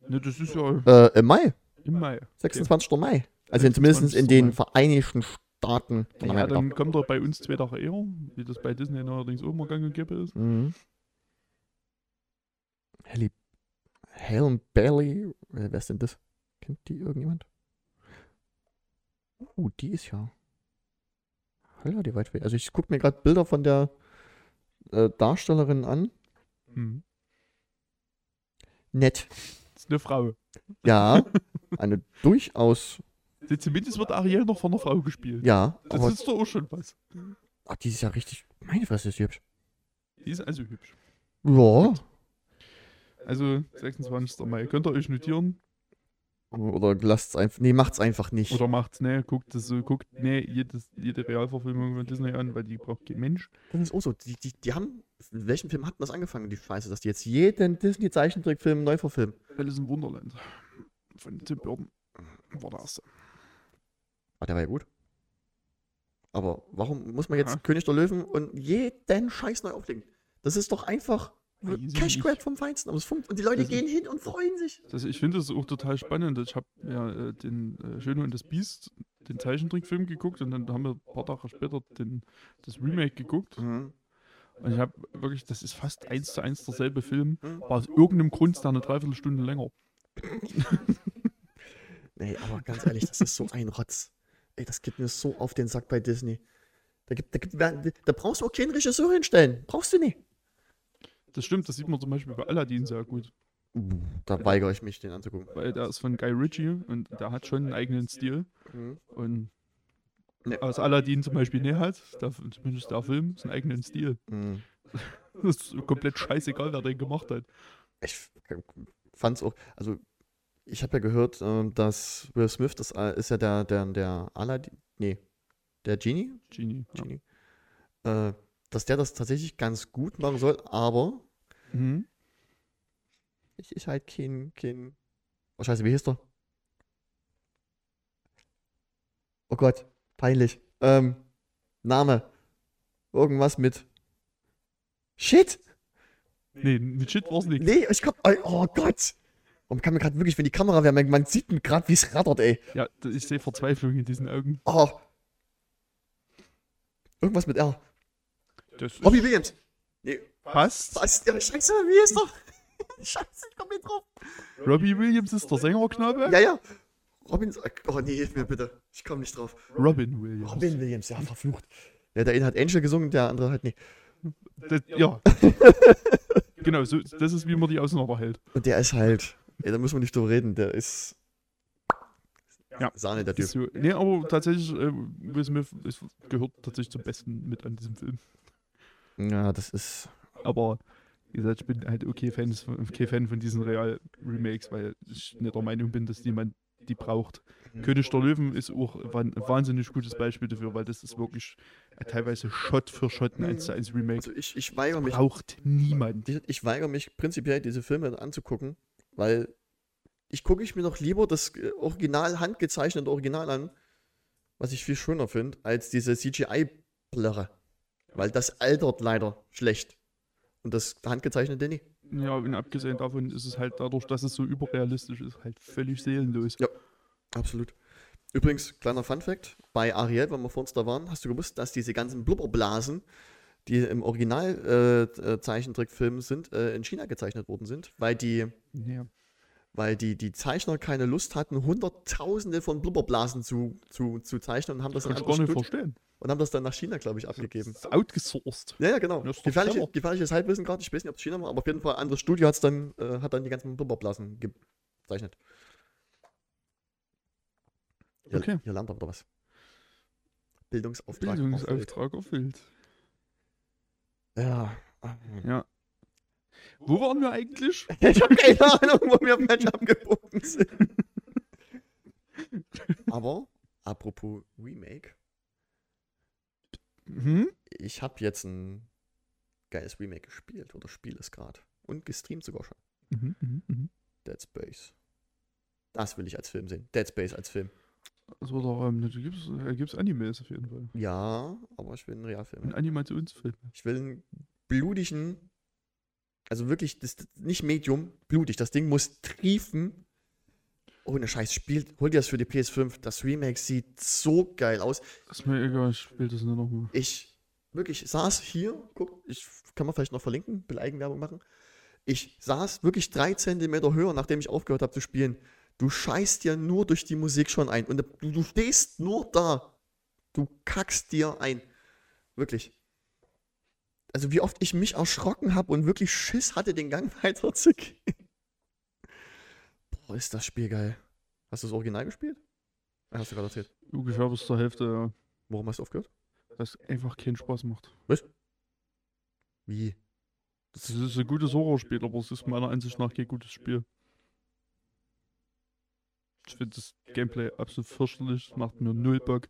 Ne, das ist ja Äh, Im Mai. im Mai. 26. Mai. Also zumindest in 26. den. Vereinigten Staaten Ja, Amerika. dann kommt er bei uns zwei Tage eher, wie das bei Disney allerdings auch immer gang und gäbe ist. Mhm. Halle, Helen Bailey. Wer ist denn das? Kennt die irgendjemand? Uh, die ist ja. Holla, die weit weg. Also ich gucke mir gerade Bilder von der äh, Darstellerin an. Hm. Nett. Das ist eine Frau. Ja. eine durchaus. Zumindest wird Ariel noch von einer Frau gespielt. Ja. Das Aber ist doch auch schon was. ach, die ist ja richtig. Meine Fresse ist hübsch. Die ist also hübsch. Ja. Also 26. Mai. Könnt ihr euch notieren? Oder lasst's einfach. Nee, macht's einfach nicht. Oder macht's, ne? Guckt das so, guckt, ne, jedes, jede Realverfilmung von Disney an, weil die braucht kein Mensch. Das ist auch so. Die, die, die haben. In welchem Film hat das angefangen, die Scheiße, dass die jetzt jeden Disney-Zeichentrickfilm neu verfilmen? Alice im Wunderland. Von Tim Burton. War der erste. Ah, der war ja gut. Aber warum muss man jetzt Aha. König der Löwen und jeden Scheiß neu auflegen? Das ist doch einfach Cash. Grab vom Feinsten. Aber es funkt und die Leute Das ist- gehen hin und freuen sich. Das, ich finde das auch total spannend. Ich habe ja äh, den äh, Schöne und das Biest, den Zeichentrickfilm geguckt und dann haben wir ein paar Tage später den, das Remake geguckt. Mhm. Und ich habe wirklich, das ist fast eins zu eins derselbe Film. Mhm. War aus irgendeinem Grund da eine Dreiviertelstunde länger. Nee, aber ganz ehrlich, das ist so ein Rotz. Ey, das geht mir so auf den Sack bei Disney. Da, gibt, da, gibt, da brauchst du auch keinen Regisseur hinstellen. Brauchst du nicht. Das stimmt, das sieht man zum Beispiel bei Aladdin sehr gut. Da weigere ich mich, den anzugucken. Weil der ist von Guy Ritchie und der hat schon einen eigenen Stil. Mhm. Und Nee. was Aladdin zum Beispiel nicht hat, der, zumindest der Film, ist einen eigenen Stil. Mhm. Das ist komplett scheißegal, wer den gemacht hat. Ich fand's auch, also ich habe ja gehört, ähm, dass Will Smith, das äh, ist ja der, der, der Aladdin, nee, der Genie, Genie. Ja. Genie, äh, dass der das tatsächlich ganz gut machen soll, aber Mhm. ich ist halt kein, kein, oh scheiße, wie hieß der? Oh Gott, peinlich, ähm, Name, irgendwas mit Shit, Nee, mit Shit war's nicht. nee, ich komm, oh, oh Gott, und man kann mir gerade wirklich, wenn die Kamera wäre, man, man sieht gerade, wie es rattert, ey. Ja, ich sehe Verzweiflung in diesen Augen. Oh. Irgendwas mit R. Das ist- Robbie Williams. Nee, passt. was? Ja, scheiße, wie ist doch? scheiße, ich komm nicht drauf. Robbie Williams ist der Sängerknabe. Ja, ja. Robin, oh nee, hilf mir bitte. Ich komm nicht drauf. Robin Williams. Robin Williams, ja, verflucht. Ja, der eine hat Angel gesungen, der andere halt nicht. Das, ja. genau, so, das ist, wie man die auseinanderhält. Und der ist halt, ey, da müssen wir nicht drüber reden, der ist Ja. Sahne, der Das Typ. ist so, nee, aber tatsächlich, äh, Will Smith ist, gehört tatsächlich zum Besten mit an diesem Film. Ja, das ist, Aber wie gesagt, ich bin halt okay Fan, von- okay Fan von diesen Real-Remakes, weil ich nicht der Meinung bin, dass die, man, die braucht. König der Löwen ist auch ein wahnsinnig gutes Beispiel dafür, weil das ist wirklich äh, teilweise Shot für Shot ein 1 zu 1 Remake. Also ich, ich weigere mich, Braucht niemand. ich, ich weigere mich prinzipiell, diese Filme anzugucken, weil ich gucke ich mir noch lieber das äh, Original, handgezeichnete Original an, was ich viel schöner finde, als diese CGI-Blöre. Weil das altert leider schlecht. Und das handgezeichnete nicht. Ja, und abgesehen davon ist es halt dadurch, dass es so überrealistisch ist, halt völlig seelenlos. Ja. Absolut. Übrigens, kleiner Fun-Fact: Bei Ariel, wenn wir vor uns da waren, hast du gewusst, dass diese ganzen Blubberblasen, die im Original-Zeichentrickfilm sind, äh, in China gezeichnet worden sind, weil die, Ja. weil die, die Zeichner keine Lust hatten, Hunderttausende von Blubberblasen zu, zu, zu zeichnen und haben das, Kann dann ich gar nicht einfach verstehen. Und haben das dann nach China, glaube ich, abgegeben. Das ist outgesourced. Ja, ja, genau. Gefährliche, gefährliches Halbwissen gerade. Ich weiß nicht, ob es China war, aber auf jeden Fall ein anderes Studio hat's dann, äh, hat dann die ganzen Blubberblasen gezeichnet. Hier, Okay. hier lernt er wieder was. Bildungsauftrag. erfüllt. Bildungsauftrag erfüllt. Ja. Ja. Wo waren wir eigentlich? Ich habe keine Ahnung, wo wir falsch abgebogen sind. Aber, apropos Remake, Hm? ich habe jetzt ein geiles Remake gespielt oder spiele es gerade. Und gestreamt sogar schon. Mhm, mhm, mhm. Dead Space. Das will ich als Film sehen. Dead Space als Film. Also, da ähm, da gibt's, da gibt's Animes auf jeden Fall. Ja, aber ich will einen Realfilm. Ein Animationsfilm. Ich will einen blutigen, also wirklich, das nicht Medium, blutig. Das Ding muss triefen. Ohne Scheiß, spielt, hol dir das für die PS5. Das Remake sieht so geil aus. Ist mir egal, ich spiele das nur nochmal. Ich wirklich saß hier, guck, ich kann man vielleicht noch verlinken, will Eigenwerbung machen. Ich saß wirklich drei Zentimeter höher, nachdem ich aufgehört habe zu spielen. Du scheißt dir nur durch die Musik schon ein. Und du, du stehst nur da. Du kackst dir ein. Wirklich. Also wie oft ich mich erschrocken habe und wirklich Schiss hatte, den Gang weiterzugehen. Boah, ist das Spiel geil. Hast du das Original gespielt? Ah, Hast du gerade erzählt. Ungefähr bis zur Hälfte, ja. Warum hast du aufgehört? Das einfach keinen Spaß macht. Wie? Das ist ein gutes Horrorspiel, aber es ist meiner Ansicht nach kein gutes Spiel. Ich finde das Gameplay absolut fürchterlich, es macht mir null Bock.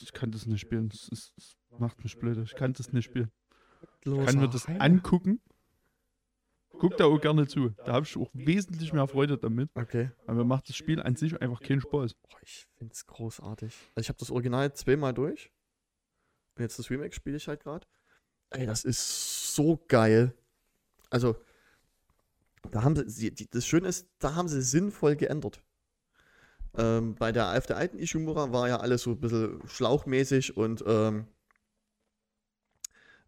Ich kann das nicht spielen, es, es macht mich blöd, ich kann das nicht spielen. Ich kann mir das angucken. Guck da auch gerne zu. Da habe ich auch wesentlich mehr Freude damit. Okay. Aber mir macht das Spiel an sich einfach keinen Spaß. Boah, ich finde es großartig. Also ich habe das Original zweimal durch. Und jetzt das Remake spiele ich halt gerade. Ey, das ist so geil. Also, da haben sie, die, das Schöne ist, da haben sie sinnvoll geändert. Ähm, bei der, auf der alten Ishimura war ja alles so ein bisschen schlauchmäßig und ähm, äh,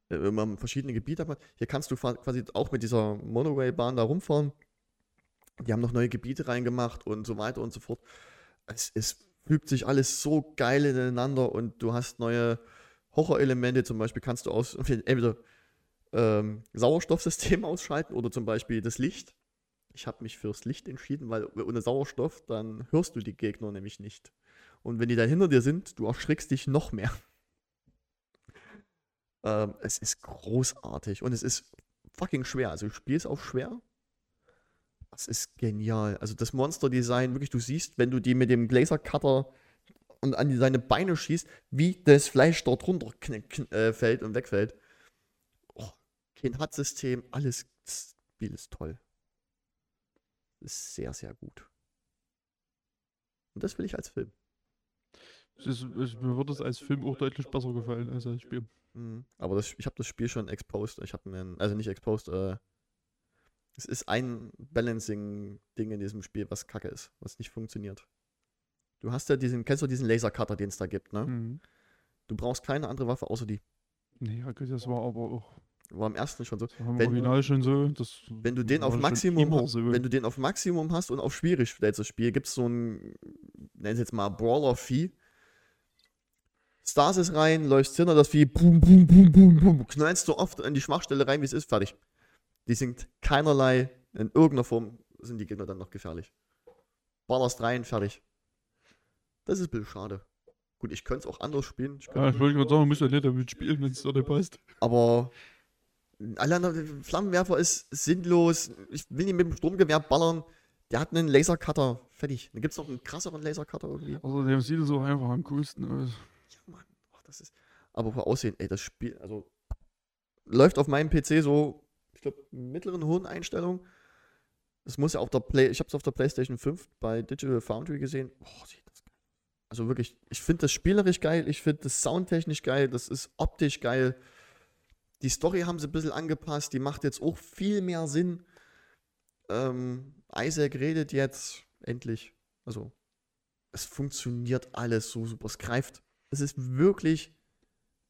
wenn man verschiedene Gebiete hat. Hier kannst du quasi auch mit dieser Monorail-Bahn da rumfahren. Die haben noch neue Gebiete reingemacht und so weiter und so fort. Es, es fügt sich alles so geil ineinander und du hast neue Horrorelemente. Zum Beispiel kannst du aus entweder ähm, Sauerstoffsystem ausschalten oder zum Beispiel das Licht. Ich habe mich fürs Licht entschieden, weil ohne Sauerstoff, dann hörst du die Gegner nämlich nicht. Und wenn die dann hinter dir sind, du erschrickst dich noch mehr. Ähm, es ist großartig und es ist fucking schwer. Also ich spiele es auf schwer. Das ist genial. Also das Monster-Design, wirklich, du siehst, wenn du die mit dem Lasercutter und an seine Beine schießt, wie das Fleisch dort runter äh, fällt und wegfällt. Oh, kein HUD-System, alles. Das Spiel ist toll. Ist sehr, sehr gut. Und das will ich als Film. Es ist, mir wird es als Film auch deutlich besser gefallen als als Spiel. Mhm. Aber das, ich habe das Spiel schon exposed. Ich habe mir, also nicht exposed, äh, es ist ein Balancing-Ding in diesem Spiel, was kacke ist, was nicht funktioniert. Du hast ja diesen, kennst du diesen Lasercutter, den es da gibt, ne? Mhm. Du brauchst keine andere Waffe außer die. Nee, das war aber auch War im ersten schon so. Wenn- Original schon so. Das Wenn du den auf Maximum, immer ha- so. wenn du den auf Maximum hast und auf schwierig stellst das Spiel, gibt es so ein, nenn es jetzt mal Brawler-Vieh. Stasis rein, läufst hinter das Vieh, boom, boom, boom, boom, boom, knallst du oft an die Schwachstelle rein, wie es ist, fertig. Die sind keinerlei, in irgendeiner Form sind die Gegner dann noch gefährlich. Ballerst rein, fertig. Das ist ein bisschen schade. Gut, ich könnte es auch anders spielen. Ich ja, ich wollte gerade sagen, man muss ja nicht damit spielen, wenn es nicht passt. aber alle Flammenwerfer ist sinnlos. Ich will nicht mit dem Sturmgewehr ballern. Der hat einen Lasercutter. Fertig. Dann gibt es noch einen krasseren Lasercutter irgendwie. Außerdem sieht es auch einfach am coolsten aus. Das ist. Aber vor Aussehen, ey, das Spiel, also. Läuft auf meinem PC so, ich glaube, mittleren, hohen Einstellungen. Das muss ja auf der Play. Ich habe es auf der PlayStation 5 bei Digital Foundry gesehen. Oh, sieht das geil. Also wirklich, ich finde das spielerisch geil, ich finde das soundtechnisch geil, das ist optisch geil. Die Story haben sie ein bisschen angepasst, die macht jetzt auch viel mehr Sinn. Ähm, Isaac redet jetzt endlich. Also, es funktioniert alles so super. Es greift. Es ist wirklich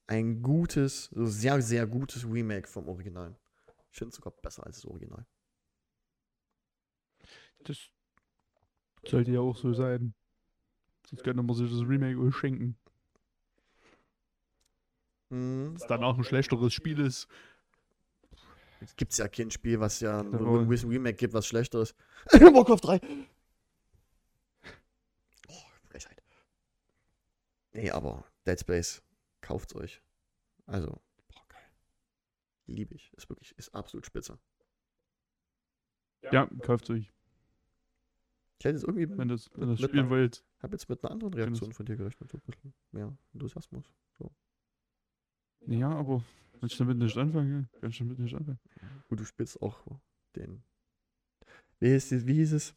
ein gutes, so sehr, sehr gutes Remake vom Original. Ich finde es sogar besser als das Original. Das sollte ja auch so sein. Sonst könnte man sich das Remake auch schenken. Mhm. Das danach ein schlechteres Spiel ist. Jetzt gibt es ja kein Spiel, was ja ein Remake gibt, was schlechter ist. Warcraft 3! Oh, Frechheit. Nee, aber Dead Space, kauft's euch. Also, boah, geil. Liebe ich. Ist wirklich, ist absolut spitze. Ja, kauft euch, Ich hätte jetzt irgendwie, wenn das, wenn das spielen wollt. habe jetzt mit einer anderen Reaktion von dir gerechnet. So ein bisschen mehr Enthusiasmus. Ja, aber wenn ich damit nicht anfange, kann ich damit nicht anfangen. Gut, du spielst auch den. Wie hieß, wie hieß es?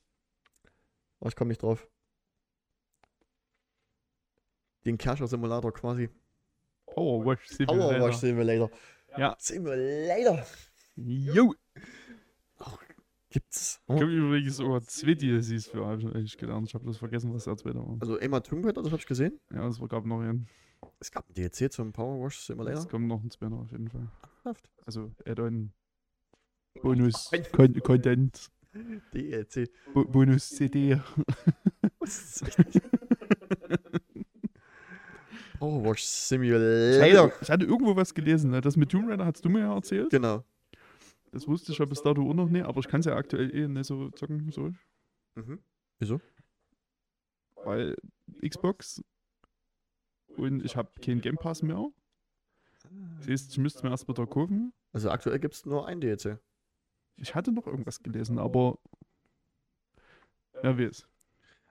Oh, ich komme nicht drauf. Den Kerscher-Simulator quasi. Power Wash Power Wash Simulator. Ja. Simulator. Jo! Gibt's. Ich habe übrigens sogar zwei DLCs für habe ich eigentlich gelernt. Ich habe das vergessen, was der zweite war. Also Emma Raider, das habe ich gesehen. Ja, es gab noch einen. Es gab ein DLC zum Power Wash Simulator. Es kommt noch ein zweiter auf jeden Fall. Also Add-on. Bonus Con Content. DLC. Bo Bonus CD. Richtig. Power Wash Ich Simulator. hatte, ich hatte irgendwo was gelesen. Ne? Das mit Tomb Raider hast du mir ja erzählt. Genau. Das wusste ich ja bis dato auch noch nicht, aber ich kann es ja aktuell eh nicht so zocken. So. Mhm. Wieso? Weil Xbox und ich habe keinen Game Pass mehr. Das heißt, ich müsste mir erst wieder kaufen. Also aktuell gibt es nur ein DLC. Ich hatte noch irgendwas gelesen, aber wer weiß.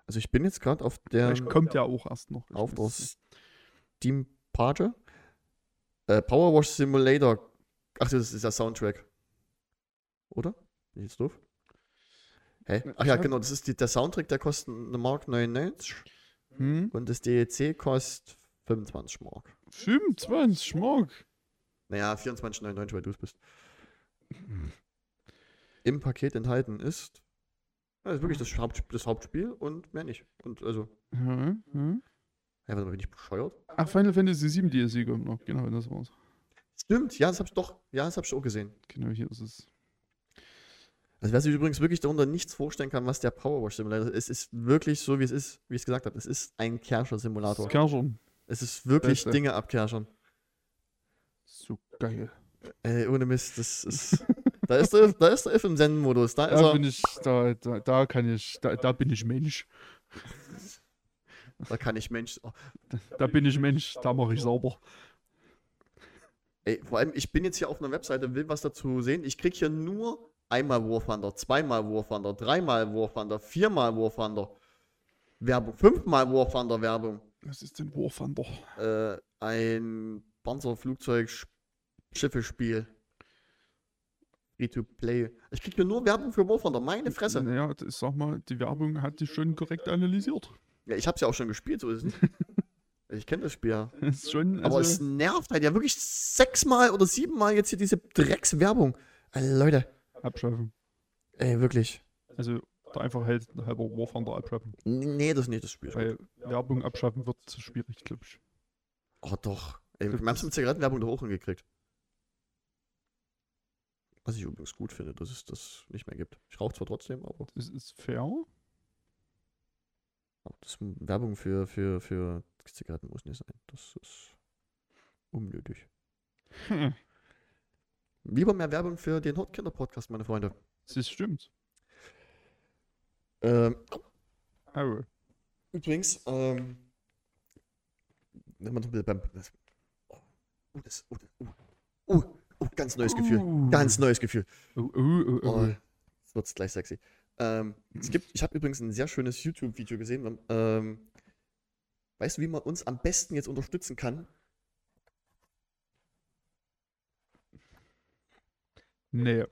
Also ich bin jetzt gerade auf der Vielleicht kommt ja auch erst noch. Auf der Steam Page. Äh, Power Wash Simulator. Ach, das ist der Soundtrack. Oder? Bin ich jetzt doof? Hä? Ach ja, genau, das ist die, der Soundtrack, der kostet eine Mark 99 Hm? und das DLC kostet 25 Mark. 25 Mark. Naja, 24,99, weil du es bist. Im Paket enthalten ist, das ist wirklich das, Haupt, das Hauptspiel und mehr nicht. Und also, Ja, ja. warte mal, bin ich bescheuert? Ach, Final Fantasy 7 DLC kommt noch. Genau, das war's. Stimmt, ja, das hab ich doch, ja, das hab ich auch gesehen. Genau, hier ist es. Also wer sich übrigens wirklich darunter nichts vorstellen kann, was der Power Wash Simulator ist, es ist wirklich so, wie es ist, wie ich es gesagt habe. Es ist ein Kerscher-Simulator. Kerschern. Es ist wirklich Beste. Dinge abkerschern. So geil. Ey, ohne Mist, das ist. da ist der, da ist der If im Zen-Modus. Da Da bin ich, da, da, da kann ich, da, da bin ich Mensch. Da kann ich Mensch. Oh, Da bin ich Mensch, da mache ich sauber. ey, vor allem, ich bin jetzt hier auf einer Webseite, will was dazu sehen. Ich krieg hier nur einmal War Thunder, zweimal War Thunder, dreimal War Thunder, viermal War Thunder. Werbung, fünfmal War Thunder Werbung. Was ist denn War Thunder? Äh, ein Panzerflugzeug-Schiffe-Spiel. Free to play. Ich krieg hier nur Werbung für War Thunder, meine Fresse. Naja, sag mal, die Werbung hat dich schon korrekt analysiert. Ja, ich hab's ja auch schon gespielt, so ist es nicht. Ich kenne das Spiel ja. Ist schon, Aber es also, nervt halt ja wirklich sechsmal oder siebenmal jetzt hier diese Dreckswerbung. Ey, Leute, abschaffen. ey, wirklich. Also, da einfach halt halber War Thunder abschaffen. Nee, das ist nicht das Spiel. Weil Werbung abschaffen wird zu schwierig, glaube ich. Oh, doch. Ey, wir haben es mit Zigarettenwerbung doch auch hingekriegt. Was ich übrigens gut finde, dass es das nicht mehr gibt. Ich rauche zwar trotzdem, aber, Das ist fair. Aber das Werbung für, für, für Zigaretten muss nicht sein. Das ist unnötig. Hm. Lieber mehr Werbung für den Hotkinder-Podcast, meine Freunde. Das stimmt. Ähm. Übrigens, ähm, wenn man bisschen beim. Oh, das, oh, das, oh, oh, oh, ganz neues Gefühl. Uh. Ganz neues Gefühl. Oh, oh, oh, Oh, oh. jetzt wird's gleich sexy. Ähm, es gibt, ich habe übrigens ein sehr schönes YouTube-Video gesehen. Ähm, weißt du, wie man uns am besten jetzt unterstützen kann? Nee.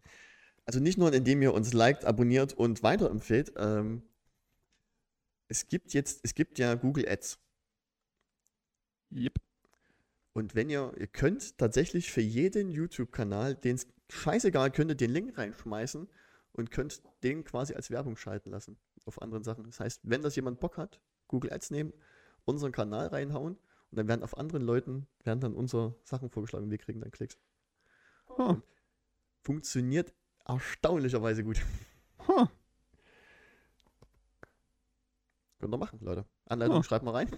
Also nicht nur, indem ihr uns liked, abonniert und weiterempfehlt. Ähm, es gibt jetzt, es gibt ja Google Ads. Yep. Und wenn ihr, ihr könnt tatsächlich für jeden YouTube-Kanal, den es scheißegal, könnt ihr den Link reinschmeißen und könnt den quasi als Werbung schalten lassen auf anderen Sachen. Das heißt, wenn das jemand Bock hat, Google Ads nehmen, unseren Kanal reinhauen und dann werden auf anderen Leuten, werden dann unsere Sachen vorgeschlagen und wir kriegen dann Klicks. Huh. Funktioniert erstaunlicherweise gut. Huh. Könnt ihr machen, Leute. Anleitung Ja. schreibt mal rein.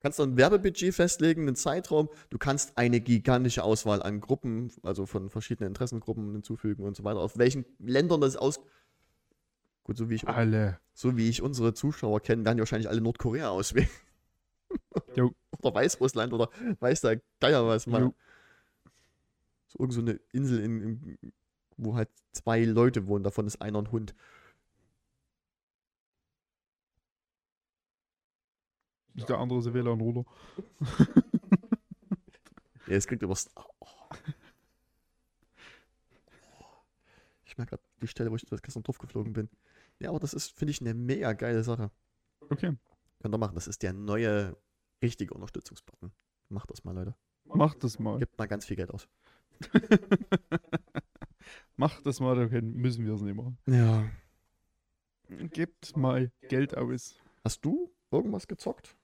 Kannst du ein Werbebudget festlegen, einen Zeitraum. Du kannst eine gigantische Auswahl an Gruppen, also von verschiedenen Interessengruppen hinzufügen und so weiter. Auf welchen Ländern das aus. Gut, so wie ich, Alle. so wie ich unsere Zuschauer kenne, werden die wahrscheinlich alle Nordkorea auswählen. Oder Weißrussland oder weiß der Geier was, Mann. Jo. So irgend so eine Insel, in, in, wo halt zwei Leute wohnen, davon ist einer ein Hund. Der andere ist WLAN Ruder. Ja, es klingt übers. Oh. Ich merke gerade die Stelle, wo ich das gestern drauf geflogen bin. Ja, aber das ist, finde ich, eine mega geile Sache. Okay. Könnt ihr machen. Das ist der neue, richtige Unterstützungsbutton. Macht das mal, Leute. Mach das mal. Gebt mal ganz viel Geld aus. Mach das mal, dann müssen wir es nicht machen. Ja. Gebt mal Geld aus. Hast du irgendwas gezockt?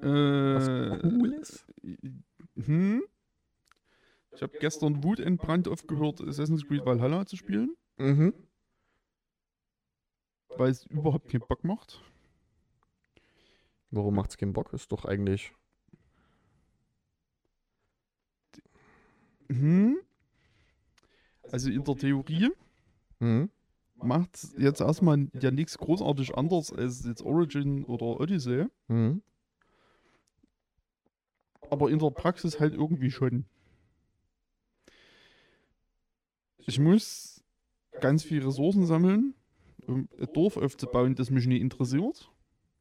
Äh, Was Cooles? hm? Ich habe gestern wutentbrannt aufgehört, Assassin's Creed Valhalla zu spielen, Mhm. weil es überhaupt keinen Bock macht. Warum macht's keinen Bock? Ist doch eigentlich. Hm? Also in der Theorie Mhm. macht jetzt erstmal ja nichts großartig anders als jetzt Origin oder Odyssey, Mhm. Aber in der Praxis halt irgendwie schon. Ich muss ganz viel Ressourcen sammeln, um ein Dorf aufzubauen, das mich nicht interessiert.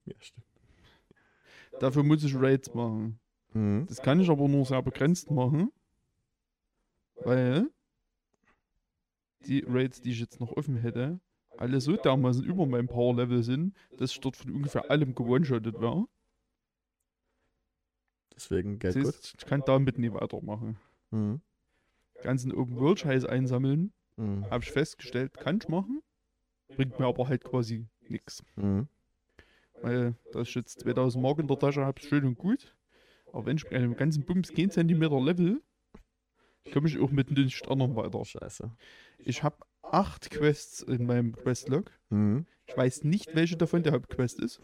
Ja, stimmt. Dafür muss ich Raids machen. Mhm. Das kann ich aber nur sehr begrenzt machen, weil die Raids, die ich jetzt noch offen hätte, alle so dermaßen über meinem Power-Level sind, dass ich dort von ungefähr allem gewone-shottet wäre. Deswegen Geld Das gut. ich kann damit nie weitermachen. Mhm. Ganzen Open-World-Scheiß einsammeln, Mhm. habe ich festgestellt, kann ich machen, bringt mir aber halt quasi nichts. Mhm. Weil, dass ich jetzt 2000 Mark in der Tasche habe, ist schön und gut. Aber wenn ich bei einem ganzen Bums 10 cm Level, komme ich auch mit nicht anderen weiter. Scheiße. Ich habe acht Quests in meinem Questlog. Mhm. Ich weiß nicht, welche davon der Hauptquest ist.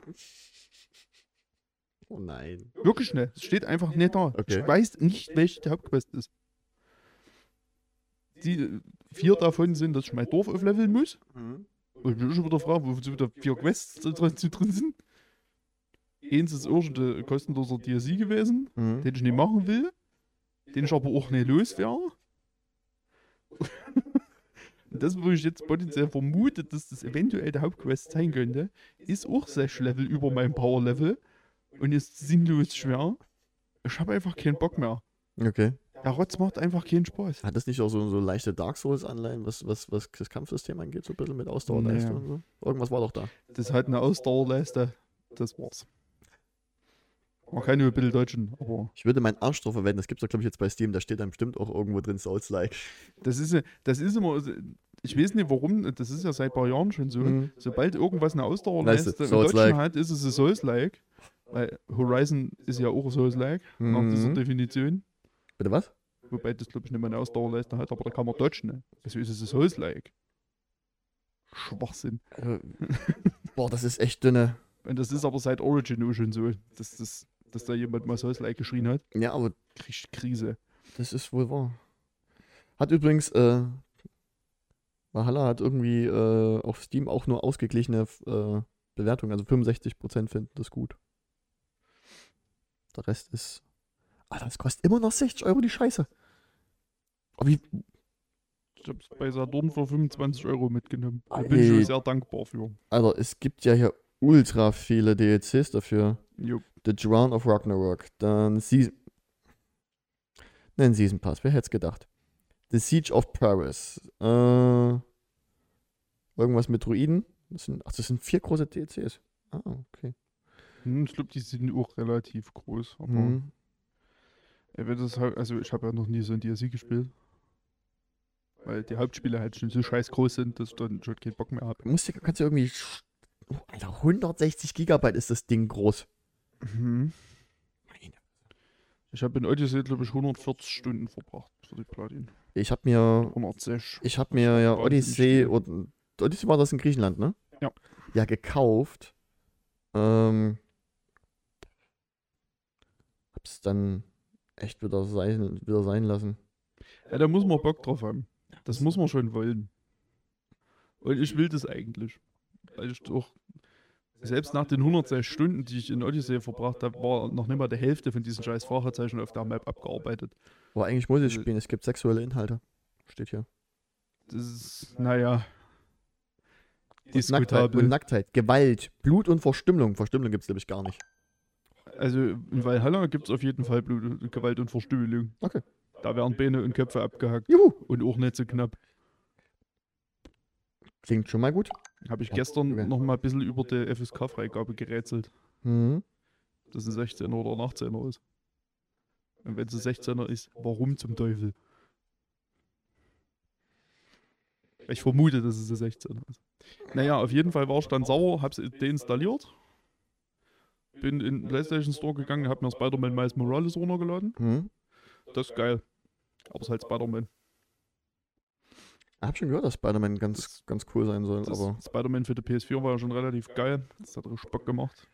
Oh nein. Wirklich nicht. Es steht einfach nicht da. Okay. Ich weiß nicht, welche die Hauptquest ist. Die äh, vier davon sind, dass ich mein Dorf aufleveln muss. Mhm. Und ich bin schon wieder fragen, wofür wieder vier Quests drin, drin sind. Eins ist irgendein kostenloser DLC gewesen, Mhm. den ich nicht machen will, den ich aber auch nicht loswerde. Das, wo ich jetzt potenziell vermute, dass das eventuell der Hauptquest sein könnte, ist auch 6 Level über meinem Power-Level und ist sinnlos schwer. Ich habe einfach keinen Bock mehr. Okay. Der Rotz macht einfach keinen Spaß. Hat das nicht auch so, so leichte Dark Souls-Anleihen, was, was, was das Kampfsystem angeht, so ein bisschen mit Ausdauerleiste Nee. und so? Irgendwas war doch da. Das hat eine Ausdauerleiste. Das war's. Man kann nur ein bisschen deutschen, aber Ich würde meinen Arsch drauf verwenden, das gibt es doch, glaube ich, jetzt bei Steam, da steht dann bestimmt auch irgendwo drin Souls-like. das ist, das ist immer, ich weiß nicht warum, das ist ja seit ein paar Jahren schon so. Mhm. Sobald irgendwas eine Ausdauerleiste Leiste, im. Deutschen hat, ist es ein Souls-like. Weil Horizon ist ja auch ein Souls-like, nach dieser Mhm. Definition. Bitte was? Wobei das, glaube ich, nicht mal eine Ausdauerleiste hat, aber da kann man dodgen. Ne? Also ist es ein Souls-like. Schwachsinn. Äh, Boah, das ist echt dünne. Und das ist aber seit Origin auch schon so, dass, das, dass da jemand mal Souls-like geschrien hat. Ja, aber Krieg ich Krise. das ist wohl wahr. Hat übrigens, äh, Valhalla hat irgendwie äh, auf Steam auch nur ausgeglichene äh, Bewertungen, also 65% finden das gut. Der Rest ist. Alter, das kostet immer noch 60 Euro die Scheiße. Aber wie. Ich habe es bei Saturn für 25 Euro mitgenommen. Da bin ich schon sehr dankbar für. Alter, es gibt ja hier ultra viele DLCs dafür. Jo. The Drown of Ragnarok, dann Season. Nein, Season Pass, wer hätte es gedacht? The Siege of Paris. Äh, irgendwas mit Druiden. Das sind, ach, das sind vier große DLCs. Ah, okay. Hm, ich glaube, die sind auch relativ groß. Aber Mhm. das halt, also ich habe ja noch nie so ein DLC gespielt. Weil die Hauptspiele halt schon so scheiß groß sind, dass ich dann schon keinen Bock mehr habe. Musst du, kannst du irgendwie. Oh, Alter, 160 Gigabyte ist das Ding groß. Mhm. Ich habe in Odyssey, glaube ich, 140 Stunden verbracht für die Platin. Ich habe mir 106. Ich habe mir ja Odyssey und Odyssey war das in Griechenland, ne? Ja. Ja, gekauft. Ähm, hab's dann echt wieder sein, wieder sein lassen. Ja, da muss man Bock drauf haben. Das muss man schon wollen. Und ich will das eigentlich. Weil ich doch, selbst nach den 106 Stunden, die ich in Odyssey verbracht habe, war noch nicht mal die Hälfte von diesen scheiß Fahrzeichen auf der Map abgearbeitet. Aber eigentlich muss ich Also- spielen, es gibt sexuelle Inhalte. Steht hier. Das ist, naja, Und Nacktheit, und Nacktheit, Gewalt, Blut und Verstümmelung. Verstümmelung gibt's nämlich gar nicht. Also in Valhalla gibt es auf jeden Fall Blut, und Gewalt und Verstümmelung. Okay. Da werden Beine und Köpfe abgehackt. Juhu. Und auch nicht so knapp. Klingt schon mal gut. Habe ich Ja, gestern okay. noch mal ein bisschen über die FSK-Freigabe gerätselt. Mhm. dass ein 16er oder ein 18er ist. Und wenn es ein 16er ist, warum zum Teufel? Ich vermute, dass es ein 16er ist. Naja, auf jeden Fall war ich dann sauer, hab's deinstalliert. Bin in den PlayStation Store gegangen, hab mir Spider-Man Miles Morales runtergeladen. Mhm. Das ist geil. Aber es ist halt Spider-Man. Ich hab schon gehört, dass Spider-Man ganz, ganz cool sein soll, aber Spider-Man für die PS4 war ja schon relativ geil. Das hat richtig Bock gemacht.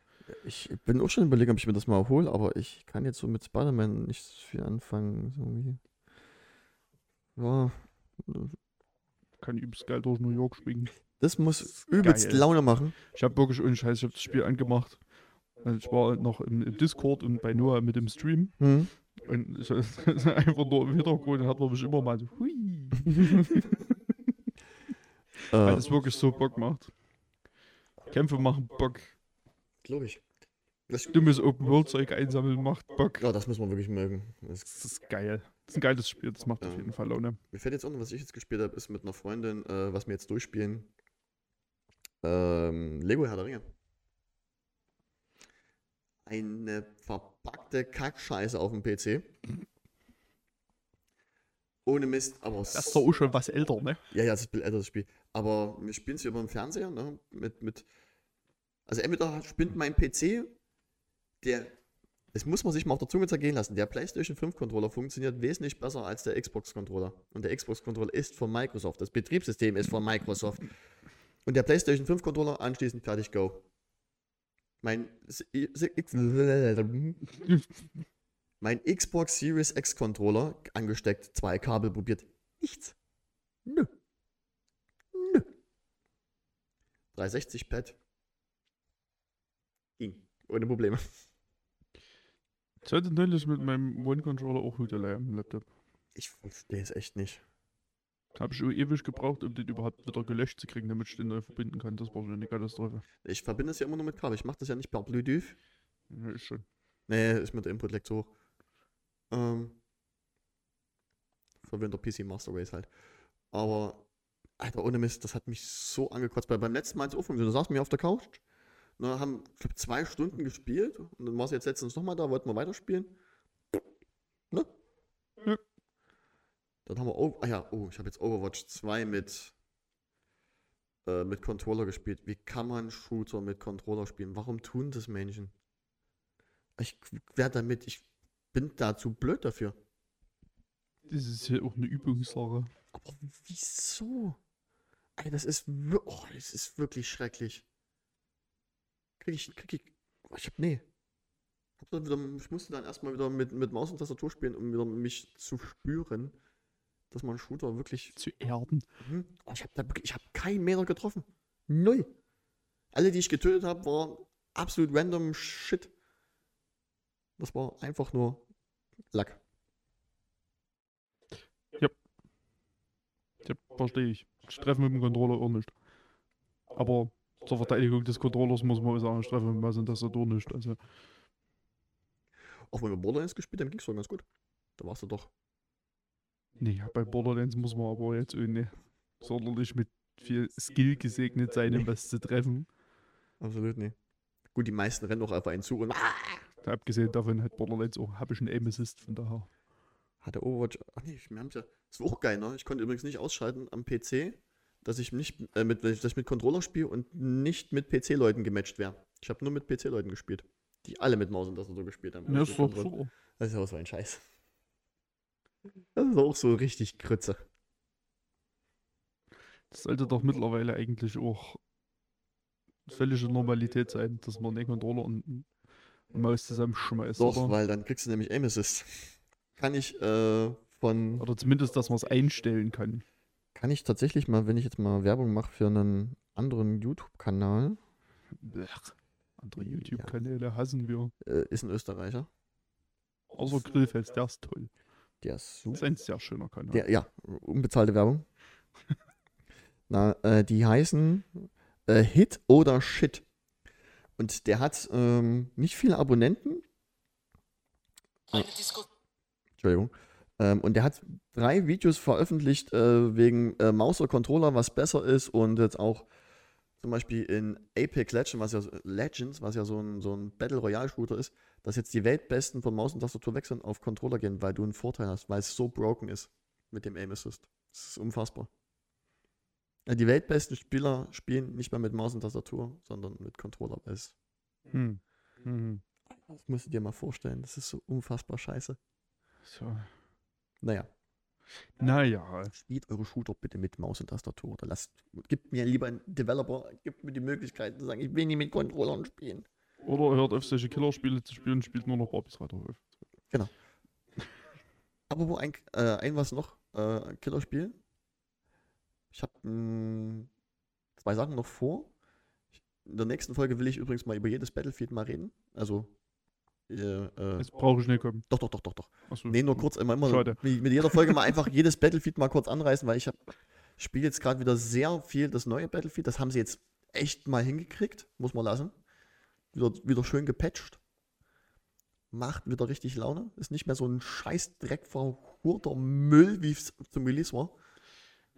ich bin auch schon überlegen, ob ich mir das mal hole, aber ich kann jetzt so mit Spider-Man nicht so viel anfangen. Irgendwie. Ja, Kann übelst geil durch New York springen. das muss übelst geil. Laune machen. Ich habe wirklich ohne Scheiß, ich habe das Spiel angemacht. Also ich war noch im, im Discord und bei Noah mit dem Stream. Hm. Und ich, einfach nur im Hintergrund hat man mich immer mal so, hui. Weil Äh, das wirklich so Bock macht. Kämpfe machen Bock. Glaube ich. Das, Dummes Open-World-Zeug einsammeln macht Bock. ja, das muss man wirklich mögen. Das, Das ist geil. Das ist ein geiles Spiel, das macht auf Ja. jeden Fall Laune. mir fällt jetzt auch noch, was ich jetzt gespielt habe, ist mit einer Freundin, äh, was wir jetzt durchspielen. Ähm, Lego Herr der Ringe. Eine verpackte Kackscheiße auf dem PC. Ohne Mist, aber Das ist doch auch schon was älter, ne? Ja, ja, das ist ein älteres Spiel. Aber wir spielen es über den Fernseher, ne? Mit, mit. Also entweder spinnt mein PC, der. Das muss man sich mal auf der Zunge zergehen lassen. Der PlayStation 5 Controller funktioniert wesentlich besser als der Xbox Controller. Und der Xbox Controller ist von Microsoft. Das Betriebssystem ist von Microsoft. Und der PlayStation 5 Controller anschließend fertig go. Mein mein Xbox Series X Controller angesteckt, zwei Kabel probiert. Nichts. Nö. Nö. 360 Pad. Ging. Ohne Probleme. Ich hatte neulich mit meinem One-Controller auch Hudelei am Laptop. Ich verstehe es echt nicht. Habe ich ewig gebraucht, um den überhaupt wieder gelöscht zu kriegen, damit ich den neu verbinden kann. Das war schon eine Katastrophe. Ich verbinde es ja immer nur mit Kabel. Ich mache das ja nicht per Bluetooth. Ja, ist schon. Nee, ist mit der Input lag zu hoch. Ähm. Verwöhnter PC Master Race halt. Aber, Alter, ohne Mist, das hat mich so angekotzt. Weil beim letzten Mal ins Ofen, da saßen wir auf der Couch, ne, haben ich glaub, zwei Stunden gespielt und dann war es jetzt letztens nochmal da, wollten wir weiterspielen. Ne? Ja. Dann haben wir, oh, ah ja, oh, ich habe jetzt Overwatch 2 mit, äh, mit Controller gespielt. Wie kann man Shooter mit Controller spielen? Warum tun das Menschen? Ich werde damit, ich bin da zu blöd dafür. Das ist ja auch eine Übungssache. Aber wieso? Ey, das ist, oh, das ist wirklich schrecklich. Krieg ich, krieg ich, oh, ich hab, nee. Hab dann wieder, ich musste dann erstmal wieder mit, mit Maus und Tastatur spielen, um wieder mich zu spüren, dass man Shooter wirklich, Zu erden. hm, oh, ich hab da wirklich, ich hab keinen Meter getroffen. Null. Alle, die ich getötet habe, waren absolut random Shit. Das war einfach nur Lack. Yep. Verstehe ich. Ich treffe mit dem Controller auch nicht. Aber zur Verteidigung des Controllers muss man auch sagen, ich treffe mit und Tastatur nicht. Also, Auch wenn wir Borderlands gespielt haben, ging es schon ganz gut. Da warst du doch. Nee, bei Borderlands muss man aber jetzt nicht sonderlich mit viel Skill gesegnet sein, um was zu treffen. Absolut nicht. Gut, die meisten rennen auch auf einen zu und Abgesehen davon hat Borderlands auch, habe ich einen Aim Assist, von daher. hat der Overwatch. Ach nee, wir haben's ja. Das war auch geil, ne? Ich konnte übrigens nicht ausschalten am PC, dass ich nicht äh, mit, dass ich mit Controller spiele und nicht mit PC-Leuten gematcht wäre. Ich habe nur mit PC-Leuten gespielt. Die alle mit Maus und Tastatur gespielt haben. Ja, Ich ist doch super. Das ist ja auch so ein Scheiß. Das ist auch so richtig Krütze. Das sollte doch mittlerweile eigentlich auch völlige Normalität sein, dass man den Controller und und Maus zusammenschmeißt. Doch, oder? weil dann kriegst du nämlich Aim Assist. Kann ich äh, von. oder zumindest, dass man es einstellen kann. Kann ich tatsächlich mal, wenn ich jetzt mal Werbung mache für einen anderen YouTube-Kanal. Andere YouTube-Kanäle hassen wir. äh, ist ein Österreicher. Außer Grillfest, der ist toll. Der ist Das super. ist ein sehr schöner Kanal. Der, ja, unbezahlte Werbung. Na, äh, die heißen äh, Hit oder Shit. Und der hat ähm, nicht viele Abonnenten. Entschuldigung. Ähm, und der hat drei Videos veröffentlicht äh, wegen äh, Maus oder Controller, was besser ist. Und jetzt auch zum Beispiel in Apex Legends, was ja, so- Legends, was ja so ein, so ein Battle Royale Shooter ist, dass jetzt die Weltbesten von Maus und Tastatur wechseln auf Controller gehen, weil du einen Vorteil hast, weil es so broken ist mit dem Aim Assist. Das ist unfassbar. Die weltbesten Spieler spielen nicht mehr mit Maus und Tastatur, sondern mit Controller. es- Hm. Hm. Das musst du dir mal vorstellen. Das ist so unfassbar scheiße. So. Naja, Naja, spielt eure Shooter bitte mit Maus und Tastatur. Oder lasst, gebt mir lieber einen Developer, gibt mir die Möglichkeit zu sagen, ich will nicht mit Controllern spielen. Oder hört auf, solche Killerspiele zu spielen, spielt nur noch Barbies Reiterhof. Aber wo ein, äh, ein was noch, äh, Killerspiel. Ich habe zwei Sachen noch vor. Ich, in der nächsten Folge will ich übrigens mal über jedes Battlefield mal reden. Also, äh, äh, Jetzt brauche ich nicht kommen. doch, doch, doch, doch, doch. Achso. Nee, nur kurz immer, immer Schade. mit jeder Folge mal einfach jedes Battlefield mal kurz anreißen, weil ich spiele jetzt gerade wieder sehr viel das neue Battlefield. Das haben sie jetzt echt mal hingekriegt, muss man lassen. Wieder, wieder schön gepatcht. Macht wieder richtig Laune. Ist nicht mehr so ein scheiß dreckverhurter Müll, wie es zum Release war.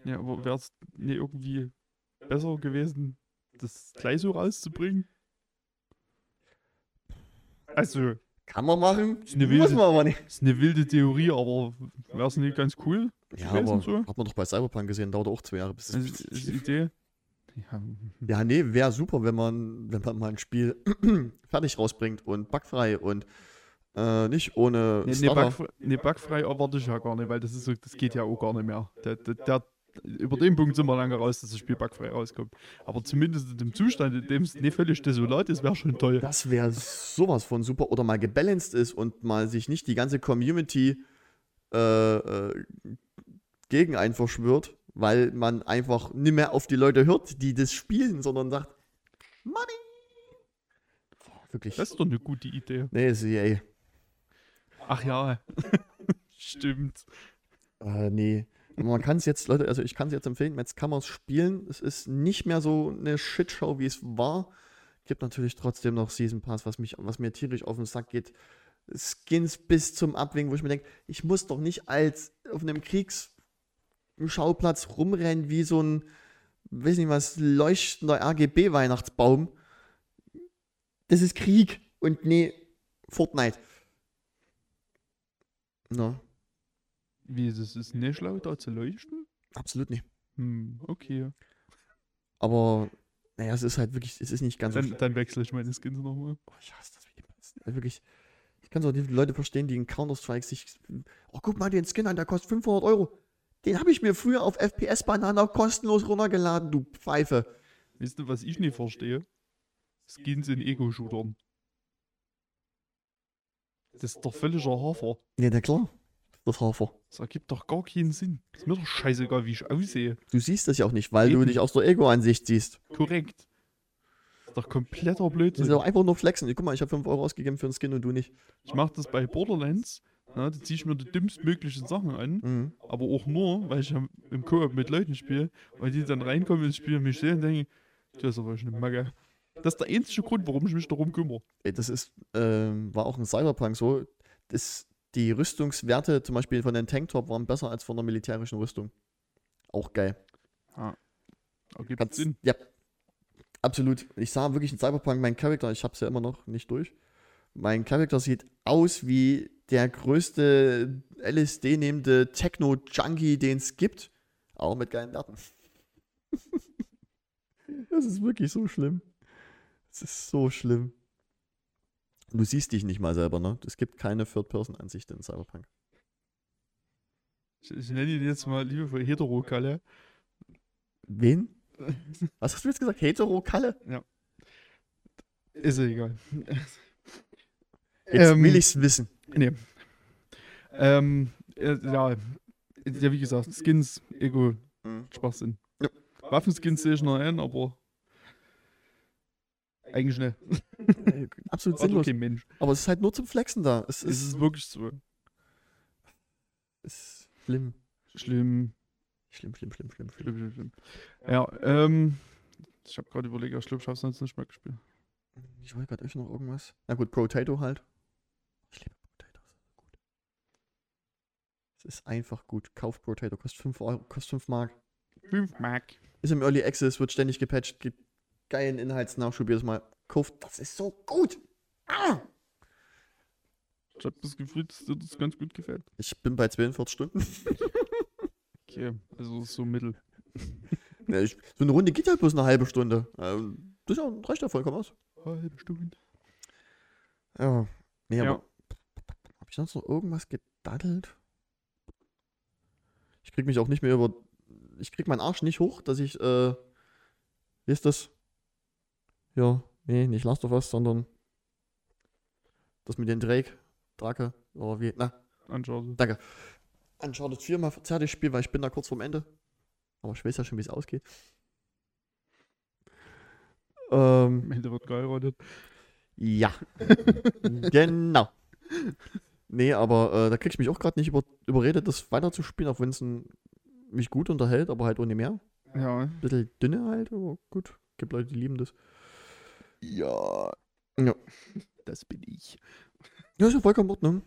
Ja, aber wäre es nicht irgendwie besser gewesen, das gleich so rauszubringen? Also, Kann man machen, Ist eine muss wilde- man aber nicht. ist eine wilde Theorie, aber wäre es nicht ganz cool? Ja, gewesen aber so? hat man doch bei Cyberpunk gesehen, dauert auch zwei Jahre. Bis Also, es ist die Idee? Ja, Ja, nee, wäre super, wenn man, wenn man mal ein Spiel fertig rausbringt und bugfrei und äh, nicht ohne Nee, nee, bugfrei, nee, bugfrei erwarte ich ja gar nicht, weil das ist so, das geht ja auch gar nicht mehr. Der, der, der, über den Punkt sind wir lange raus, dass das Spiel bugfrei rauskommt. Aber zumindest in dem Zustand, in dem es nicht völlig desolat ist, wäre schon toll. Das wäre sowas von super. Oder mal gebalanced ist und mal sich nicht die ganze Community äh, äh, gegen einen verschwört, weil man einfach nicht mehr auf die Leute hört, die das spielen, sondern sagt, Money! Boah, Wirklich. Das ist doch eine gute Idee. nee, ist EA. Ach ja. Stimmt. Äh, nee. Man kann es jetzt, Leute, also ich kann es jetzt empfehlen, jetzt kann man es spielen. Es ist nicht mehr so eine Shitshow, wie es war. Gibt natürlich trotzdem noch Season Pass, was, mich, was mir tierisch auf den Sack geht. Skins bis zum Abwinken, wo ich mir denke, ich muss doch nicht als auf einem Kriegsschauplatz rumrennen wie so ein, weiß nicht was, leuchtender RGB-Weihnachtsbaum. Das ist Krieg und nee, Fortnite. Na, Wie ist es? Ist nicht schlau, da zu leuchten? absolut nicht. Hm, okay. Aber, naja, es ist halt wirklich, es ist nicht ganz so Dann, schlimm. dann wechsle ich meine Skins nochmal. Oh, ich hasse das wie die. Also wirklich, ich kann so die Leute verstehen, die in Counter-Strike sich, oh, guck mal den Skin an, der kostet 500 Euro. Den habe ich mir früher auf FPS-Banana kostenlos runtergeladen, du Pfeife. Weißt du, was ich nicht verstehe? Skins in Ego-Shootern. Das ist doch völliger Hafer. Ja, na klar, das Hafer. Das ergibt doch gar keinen Sinn. Ist mir doch scheißegal, wie ich aussehe. Du siehst das ja auch nicht, weil du Eben. dich aus der Ego-Ansicht siehst. Korrekt. Das ist doch kompletter Das ist Blödsinn. doch einfach nur flexen. Guck mal, ich habe 5 Euro ausgegeben für einen Skin und du nicht. Ich mache das bei Borderlands. Ja, da ziehe ich mir die dümmstmöglichen Sachen an. Mhm. Aber auch nur, weil ich ja im Koop mit Leuten spiele. Weil die dann reinkommen ins Spiel und mich sehen und denken, das ist aber schon eine Macke. Das ist der einzige Grund, warum ich mich darum kümmere. Ey, Das ist, ähm, war auch in Cyberpunk so. Das, die Rüstungswerte zum Beispiel von den Tanktop waren besser als von der militärischen Rüstung. Auch geil. Da gibt Ganz, Sinn. ja, absolut. Ich sah wirklich in Cyberpunk meinen Charakter, ich hab's ja immer noch nicht durch. Mein Charakter sieht aus wie der größte LSD-nehmende Techno-Junkie, den es gibt. Auch mit geilen Daten. das ist wirklich so schlimm. Es ist so schlimm. Du siehst dich nicht mal selber, ne? Es gibt keine Third-Person-Ansicht in Cyberpunk. Ich, ich nenne ihn jetzt mal liebevoll Heterokalle. Wen? Was hast du jetzt gesagt? Hetero-Kalle? Ist ja egal. Jetzt Ähm, will ich's wissen. Nee. Ähm, äh, ja, ja, wie gesagt, Skins, Ego, Mhm. Schwachsinn. Ja. Waffenskins sehe ich noch ein, aber eigentlich nicht. Absolut sinnlos. kein Mensch. Aber es ist halt nur zum Flexen da. Es Es ist, ist wirklich so. ist schlimm. Schlimm, Schlimm, schlimm, schlimm, schlimm, schlimm. schlimm, schlimm. Ja, ähm, ich habe gerade überlegt, ich glaube, ich habe es sonst nicht mehr gespielt. Ich wollte gerade euch noch irgendwas. Na gut, Potato halt. Ich liebe Potatoes. Gut. Es ist einfach gut. Kauft Potato, kostet 5 Euro, kostet 5 Mark. 5 Mark. Ist im Early Access, wird ständig gepatcht, gibt geilen Inhaltsnachschub jedes Mal. Kauft, das ist so gut. Ah! Ich habe das Gefühl, dass dir das ganz gut gefällt. Ich bin bei 42 Stunden. Okay, also so mittel. Ja, ich, so eine Runde geht halt bloß eine halbe Stunde. Das ist ja, reicht ja vollkommen aus. Halbe Stunde. Ja. Nee, Ja. aber. Hab ich sonst noch irgendwas gedaddelt? Ich krieg mich auch nicht mehr über. Ich krieg meinen Arsch nicht hoch, dass ich, äh. Wie ist das? Ja, nee, nicht Last of Us, sondern. Das mit den Drake. Drake. Oder wie? Na, Anschauen. Uncharted 4 mal fertig spielen, weil ich bin da kurz vorm Ende. Aber ich weiß ja schon, wie es ausgeht. Ähm, Am Ende wird geheiratet. Ja. genau. Nee, aber äh, da krieg ich mich auch gerade nicht über, überredet, das weiterzuspielen, auch wenn es mich gut unterhält, aber halt ohne mehr. Ja. Ein bisschen dünne halt, aber gut. Gibt Leute, die lieben das. Ja. Ja. Das bin ich. Ja, ist ja vollkommen in Ordnung.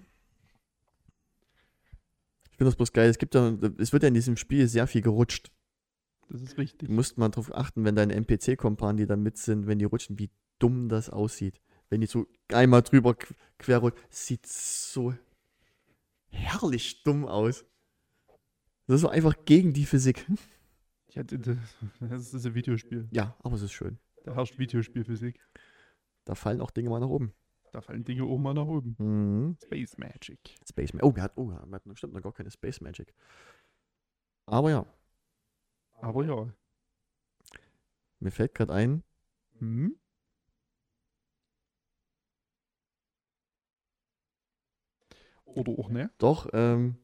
Ich finde das bloß geil. Es gibt ja, es wird ja in diesem Spiel sehr viel gerutscht. Das ist richtig. Du musst mal drauf achten, wenn deine NPC-Kompanen, die da mit sind, wenn die rutschen, wie dumm das aussieht. Wenn die so einmal drüber qu- quer rutschen, sieht so herrlich dumm aus. Das ist so einfach gegen die Physik. Ich hatte das, das ist ein Videospiel. Ja, aber es ist schön. Da herrscht Videospielphysik. Da fallen auch Dinge mal nach oben. Da fallen Dinge oben mal nach oben. Mhm. Space Magic. Space Magic. Oh, wir hatten, oh, wir hatten bestimmt noch gar keine Space Magic. Aber ja, Aber ja. mir fällt gerade ein, Hm? Oder auch ne? doch, ähm,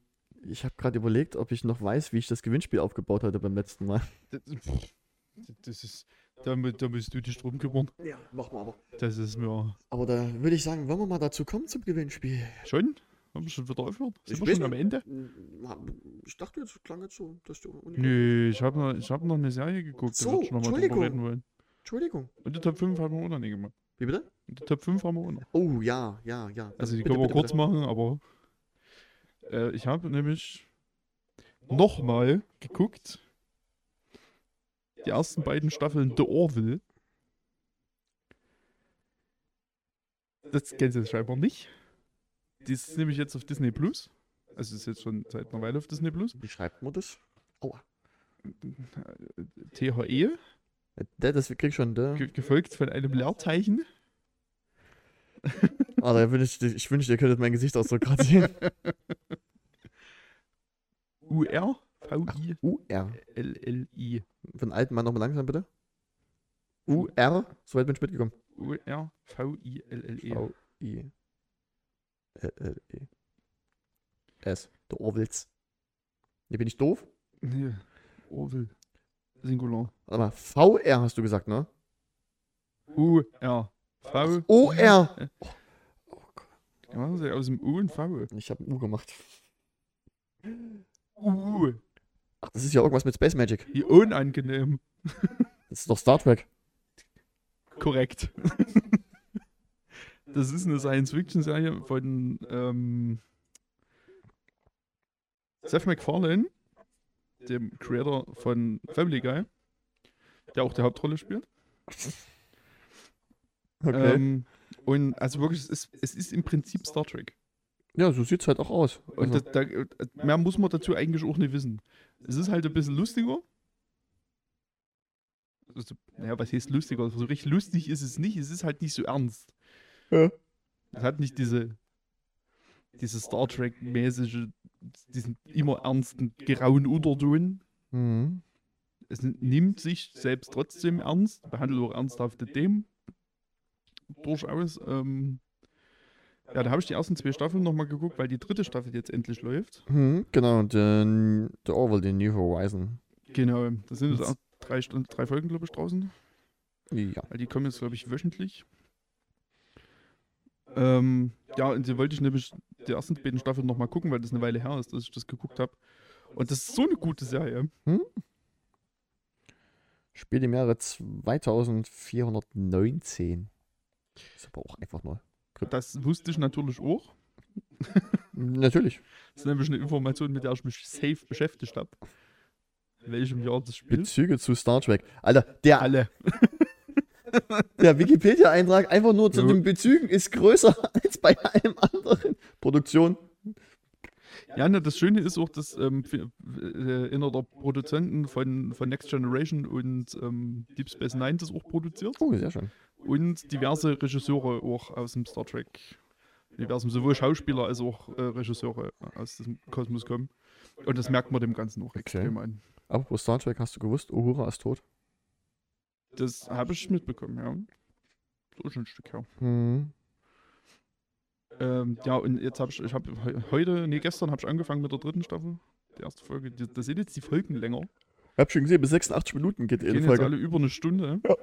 ich habe gerade überlegt, ob ich noch weiß, wie ich das Gewinnspiel aufgebaut hatte beim letzten Mal. Das, das ist. Da, da musst du dich drum kümmern. Ja, machen wir aber. Das ist mir. Aber da würde ich sagen, wollen wir mal dazu kommen zum Gewinnspiel. Schon? Haben wir schon wieder aufgehört? Sind Ich wir schon am nicht. Ende? Ich dachte jetzt, klang jetzt so, dass du. Nö, ich habe noch, ich hab noch eine Serie geguckt, da So, würde ich noch mal drüber reden wollen. Entschuldigung. Und die Top 5 haben wir auch noch nicht gemacht. Wie bitte? Die Top 5 haben wir auch noch. Oh, ja, ja, ja. Also die Bitte, können wir bitte, kurz bitte. machen, aber äh, ich habe nämlich nochmal geguckt. Die ersten beiden Staffeln The Orville. Das kennst du scheinbar nicht. Die ist nämlich jetzt auf Disney Plus. Also ist jetzt schon seit einer Weile auf Disney Plus. Wie schreibt man das? Aua. THE, Der, das krieg ich schon, ge gefolgt von einem Leerzeichen. Ah, da wünsch ich, ich wünschte, ihr könntet mein Gesichtsausdruck gerade sehen. UR, V-I-L-L-I. U-R. Für den alten Mann nochmal langsam, bitte. U-R. Soweit bin ich mitgekommen. UR, V-I-L-L-E. V-I. L-L-E. S. Der Orwells. Nee, bin ich doof? Nee, Orville. Singular. Warte mal, VR hast du gesagt, ne? U-R. V. O-R. Oh ist denn aus dem U und V? Ich habe ein U gemacht. U. Ach, das ist ja irgendwas mit Space Magic. Wie unangenehm. Das ist doch Star Trek. Korrekt. das ist eine Science-Fiction-Serie von ähm, Seth MacFarlane, dem Creator von Family Guy, der auch die Hauptrolle spielt. Okay. Ähm, und also wirklich, es ist, es ist im Prinzip Star Trek. ja, so sieht's halt auch aus. Und Also, da, äh, mehr muss man dazu eigentlich auch nicht wissen. Es ist halt ein bisschen lustiger. Also, naja, was heißt lustiger? So richtig lustig ist es nicht. Es ist halt nicht so ernst. Ja. Es hat nicht diese, diese Star Trek-mäßige, diesen immer ernsten, grauen Unterton. mhm. Es nimmt sich selbst trotzdem ernst, behandelt auch ernsthafte Themen. Durchaus. Ähm, ja, da habe ich die ersten zwei Staffeln nochmal geguckt, weil die dritte Staffel jetzt endlich läuft. Mhm, genau, der, der Orwell, den New Horizon. Genau, da sind jetzt auch drei, drei Folgen, glaube ich, draußen. Ja. Weil die kommen jetzt, glaube ich, wöchentlich. Ähm, ja, und die wollte ich nämlich die ersten beiden Staffeln nochmal gucken, weil das eine Weile her ist, dass ich das geguckt habe. Und das ist so eine gute Serie. Spielt im Jahre 2419. Ist aber auch einfach nur. Das wusste ich natürlich auch. Natürlich. Das ist nämlich eine Information, mit der ich mich safe beschäftigt habe. In welchem Jahr das spielt. Bezüge zu Star Trek. Alter, der, Alle. der Wikipedia-Eintrag einfach nur zu Ja. den Bezügen ist größer als bei allem anderen. Produktion. Ja, ne, das Schöne ist auch, dass ähm, äh, einer der Produzenten von, von Next Generation und ähm, Deep Space Nine das auch produziert. Oh, sehr schön. Und diverse Regisseure auch aus dem Star Trek-Universum, sowohl Schauspieler als auch äh, Regisseure aus dem Kosmos kommen. Und das merkt man dem Ganzen auch extrem an. Apropos Star Trek, hast du gewusst, Uhura ist tot? Das habe ich mitbekommen, ja. So schon ein Stück her. Mhm. Ähm, ja, und jetzt habe ich, ich habe heute, nee, gestern habe ich angefangen mit der dritten Staffel. Die erste Folge. Da sind jetzt die Folgen länger. Hab schon gesehen, bis 86 Minuten geht Die die gehen jetzt Folge. alle über eine Stunde. Ja.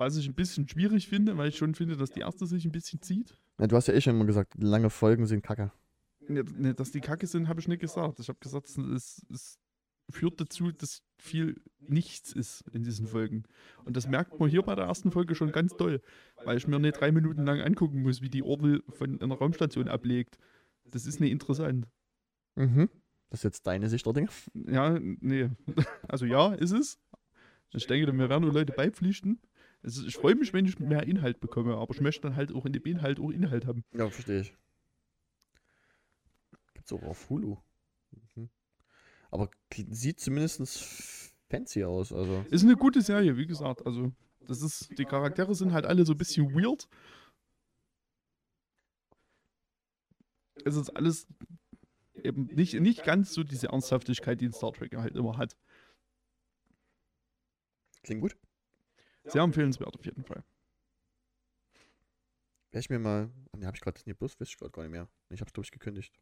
Was ich ein bisschen schwierig finde, weil ich schon finde, dass die erste sich ein bisschen zieht. Ja, du hast ja eh schon immer gesagt, lange Folgen sind kacke. Ne, ne, dass die kacke sind, habe ich nicht gesagt. Ich habe gesagt, es, es, führt dazu, dass viel nichts ist in diesen Folgen. Und das merkt man hier bei der ersten Folge schon ganz doll, weil ich mir nicht drei Minuten lang angucken muss, wie die Orville von einer Raumstation ablegt. Das ist nicht interessant. Mhm. Das ist jetzt deine Sicht der Dinge. Ja, nee. Also ja, ist es. Ich denke, mir werden nur Leute beipflichten. Also ich freue mich, wenn ich mehr Inhalt bekomme, aber ich möchte dann halt auch in dem Inhalt auch Inhalt haben. Ja, verstehe ich. Gibt's auch auf Hulu. Mhm. Aber sieht zumindest fancy aus. Also. Ist eine gute Serie, wie gesagt. Also, das ist, die Charaktere sind halt alle so ein bisschen weird. Es ist alles eben nicht, nicht ganz so diese Ernsthaftigkeit, die ein Star Trek halt immer hat. Klingt gut. Sehr empfehlenswert auf jeden Fall. Werde ich mir mal. Ne, habe ich gerade Disney Plus, weiß ich gerade gar nicht mehr. Ich hab's, glaube ich, gekündigt.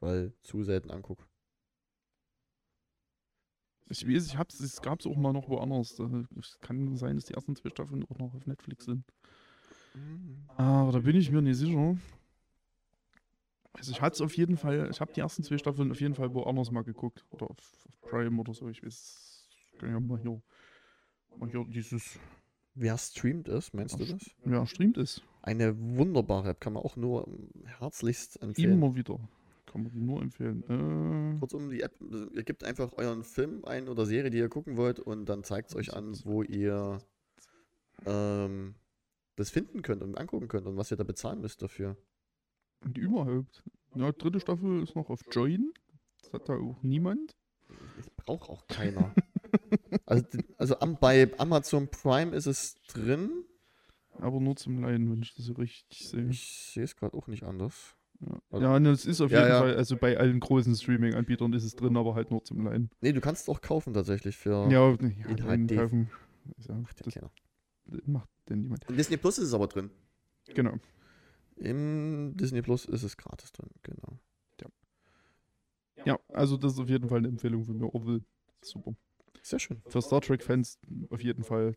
Weil zu selten anguck. Ich weiß, ich hab's, es gab's auch mal noch woanders. Es kann sein, dass die ersten zwei Staffeln auch noch auf Netflix sind. Aber da bin ich mir nicht sicher. Also ich hatte es auf jeden Fall, ich habe die ersten zwei Staffeln auf jeden Fall woanders mal geguckt. Oder auf, auf Prime oder so, ich weiß. Ich kann ja mal hier, mal hier dieses, Wer streamt es, meinst du das? ja, streamt es. Eine wunderbare App, kann man auch nur ähm, herzlichst empfehlen. Immer wieder. Kann man nur empfehlen. Äh, Kurzum, die App, ihr gebt einfach euren Film ein oder Serie, die ihr gucken wollt, und dann zeigt es euch an, wo ihr ähm, das finden könnt und angucken könnt und was ihr da bezahlen müsst dafür. und überhaupt. Ja, dritte Staffel ist noch auf Join. Das hat da auch niemand. Das braucht auch keiner. Also also bei Amazon Prime ist es drin. Aber nur zum Leihen, wenn ich das so richtig sehe. Ich sehe es gerade auch nicht anders. Ja, Also- ja ne, es ist auf Ja, jeden ja. Fall, also bei allen großen Streaming-Anbietern ist es drin, aber halt nur zum Leihen. Nee, du kannst es auch kaufen tatsächlich für. Ja, nee, ja in Leihen HD. kaufen. Ja, Macht das keiner. macht denn niemand. In Disney Plus ist es aber drin. Genau. Im Disney Plus ist es gratis drin, genau. Ja, also das ist auf jeden Fall eine Empfehlung von mir. Orville, super. Sehr schön. Für Star Trek-Fans auf jeden Fall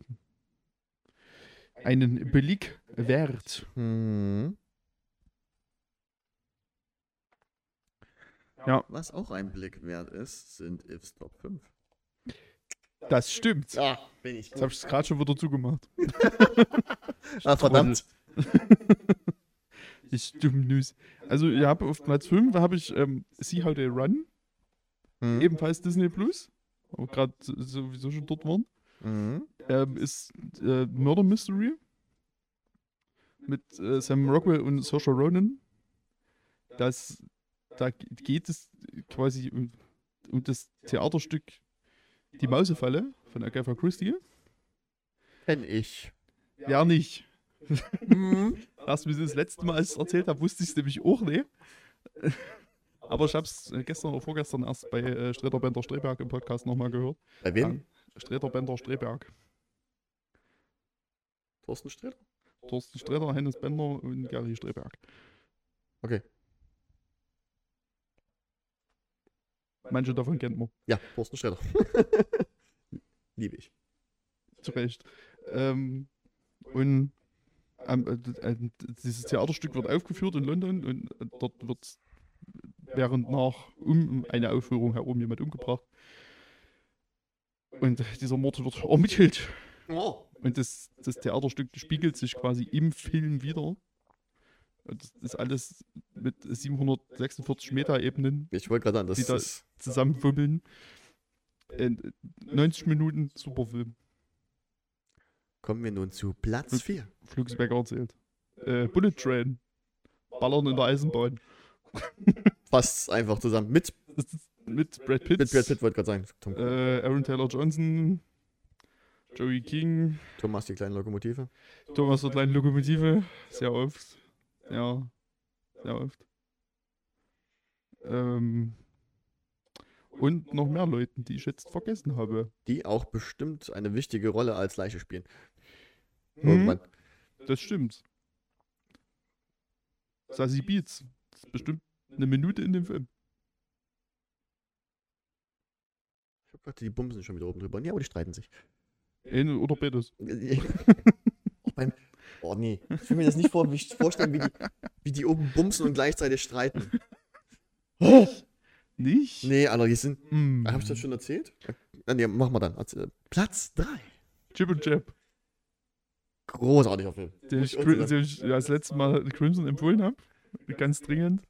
einen Blick wert. Mhm. Ja. Was auch ein Blick wert ist, sind Ifs Top 5. Das stimmt. Ja, bin ich. Jetzt habe ich es gerade schon wieder zugemacht. ah, verdammt. ich dumm News. Also, ich habe auf Platz 5 habe ich ähm, See How They Run. Hm. Ebenfalls Disney Plus aber gerade sowieso schon dort waren. Mhm. Ähm, ist äh, Murder Mystery mit äh, Sam Rockwell und Saoirse Ronan. Das, da ge- geht es quasi um, um das Theaterstück Die Mausefalle von Agatha Christie. Kenn ich. Ja, nicht. Mhm. Wie sie das letzte Mal als ich es erzählt habe, wusste ich es nämlich auch nicht. Aber ich habe es gestern oder vorgestern erst bei äh, Streter Bender Streberg im Podcast nochmal gehört. Bei wem? Streter Bender Streberg. Thorsten Sträter? Thorsten Streter, Hennes Bender und Gary Streberg. Okay. Manche davon kennt man. Ja, Thorsten Sträter. Liebe ich. Zu Recht. Ähm, und ähm, äh, äh, dieses Theaterstück wird aufgeführt in London und äh, dort wird während nach um eine Aufführung herum jemand umgebracht. Und dieser Mord wird ermittelt. Oh. Und das, das Theaterstück spiegelt sich quasi im Film wieder. Und das ist alles mit 746 Meta-Ebenen Ich wollte gerade sagen, das Die da- ist. zusammenfummeln. In 90 Minuten, super Film. Kommen wir nun zu Platz 4. Flugsberger erzählt. Äh, Bullet Train. Ballern in der Eisenbahn. Passt einfach zusammen. Mit, mit Brad Pitt. mit Brad Pitt wollte gerade sagen. Äh, Aaron Taylor Johnson. Joey King. Thomas, die kleine Lokomotive. Thomas der kleinen Lokomotive. Sehr oft. Ja. Sehr oft. Ähm, und noch mehr Leuten, die ich jetzt vergessen habe. Die auch bestimmt eine wichtige Rolle als Leiche spielen. Hm, Irgendwann. das stimmt. Sassy Beats. Ist bestimmt eine Minute in dem Film. Ich hab gerade die Bumsen schon wieder oben drüber. Ja, aber die streiten sich. Ein oder beides. Auch beim. Oh nee. Ich will mir das nicht vor, wie ich vorstellen, wie die, wie die oben bumsen und gleichzeitig streiten. Nicht? Nee, Alter, die sind. Hm. Hab ich das schon erzählt? Ah, Nee, machen wir dann. Platz 3. Chip und Chap. Großartiger Film. Den ich, den ich ja, das letzte Mal Crimson empfohlen habe. Ganz dringend.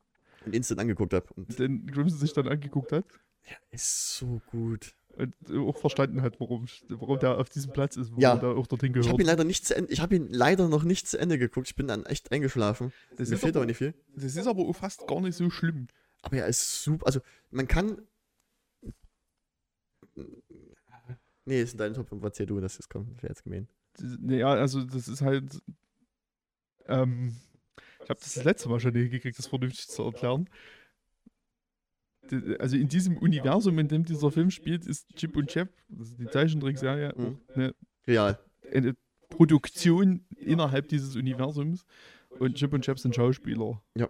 Und instant angeguckt habe. Und Den Crimson sich dann angeguckt hat. der ist so gut. Und auch verstanden hat, warum, warum der auf diesem Platz ist, warum Ja. der auch dorthin Ich gehört. habe ihn leider nicht zu Ende. Ich habe ihn leider noch nicht zu Ende geguckt. Ich bin dann echt eingeschlafen. das, Mir ist fehlt aber nicht viel. das ist aber auch fast gar nicht so schlimm. Aber er ist super. Also, man kann. Nee, ist in deinem Top 5. Erzähl du, das ist komm, das wäre jetzt gemein. Das- Ja, also das ist halt. Ähm, ich habe das das letzte Mal schon hingekriegt, das vernünftig zu erklären. Die- Also in diesem Universum, in dem dieser Film spielt, ist Chip und Chap, also die Zeichentrickserie, Mhm. eine, Real. eine Produktion innerhalb dieses Universums. Und Chip und Chap sind Schauspieler. Ja.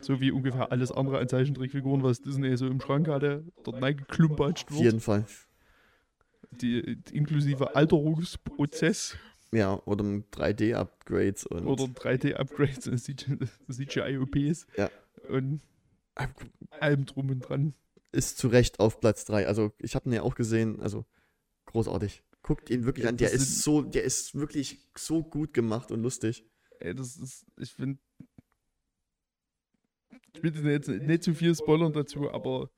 So wie ungefähr alles andere an Zeichentrickfiguren, was Disney so im Schrank hatte, dort reingeklumpatscht Auf wird. jeden Fall. Die, inklusive Alterungsprozess. Ja, oder 3D-Upgrades und. oder 3D-Upgrades und CGI-OPs Ja. und allem drum und dran. Ist zu Recht auf Platz 3. Also, ich habe ihn ja auch gesehen. Also, großartig. Guckt ihn wirklich Ja, an. Der ist so, der ist wirklich so gut gemacht und lustig. Ey, das ist, ich finde, ich will jetzt nicht zu viel spoilern dazu, aber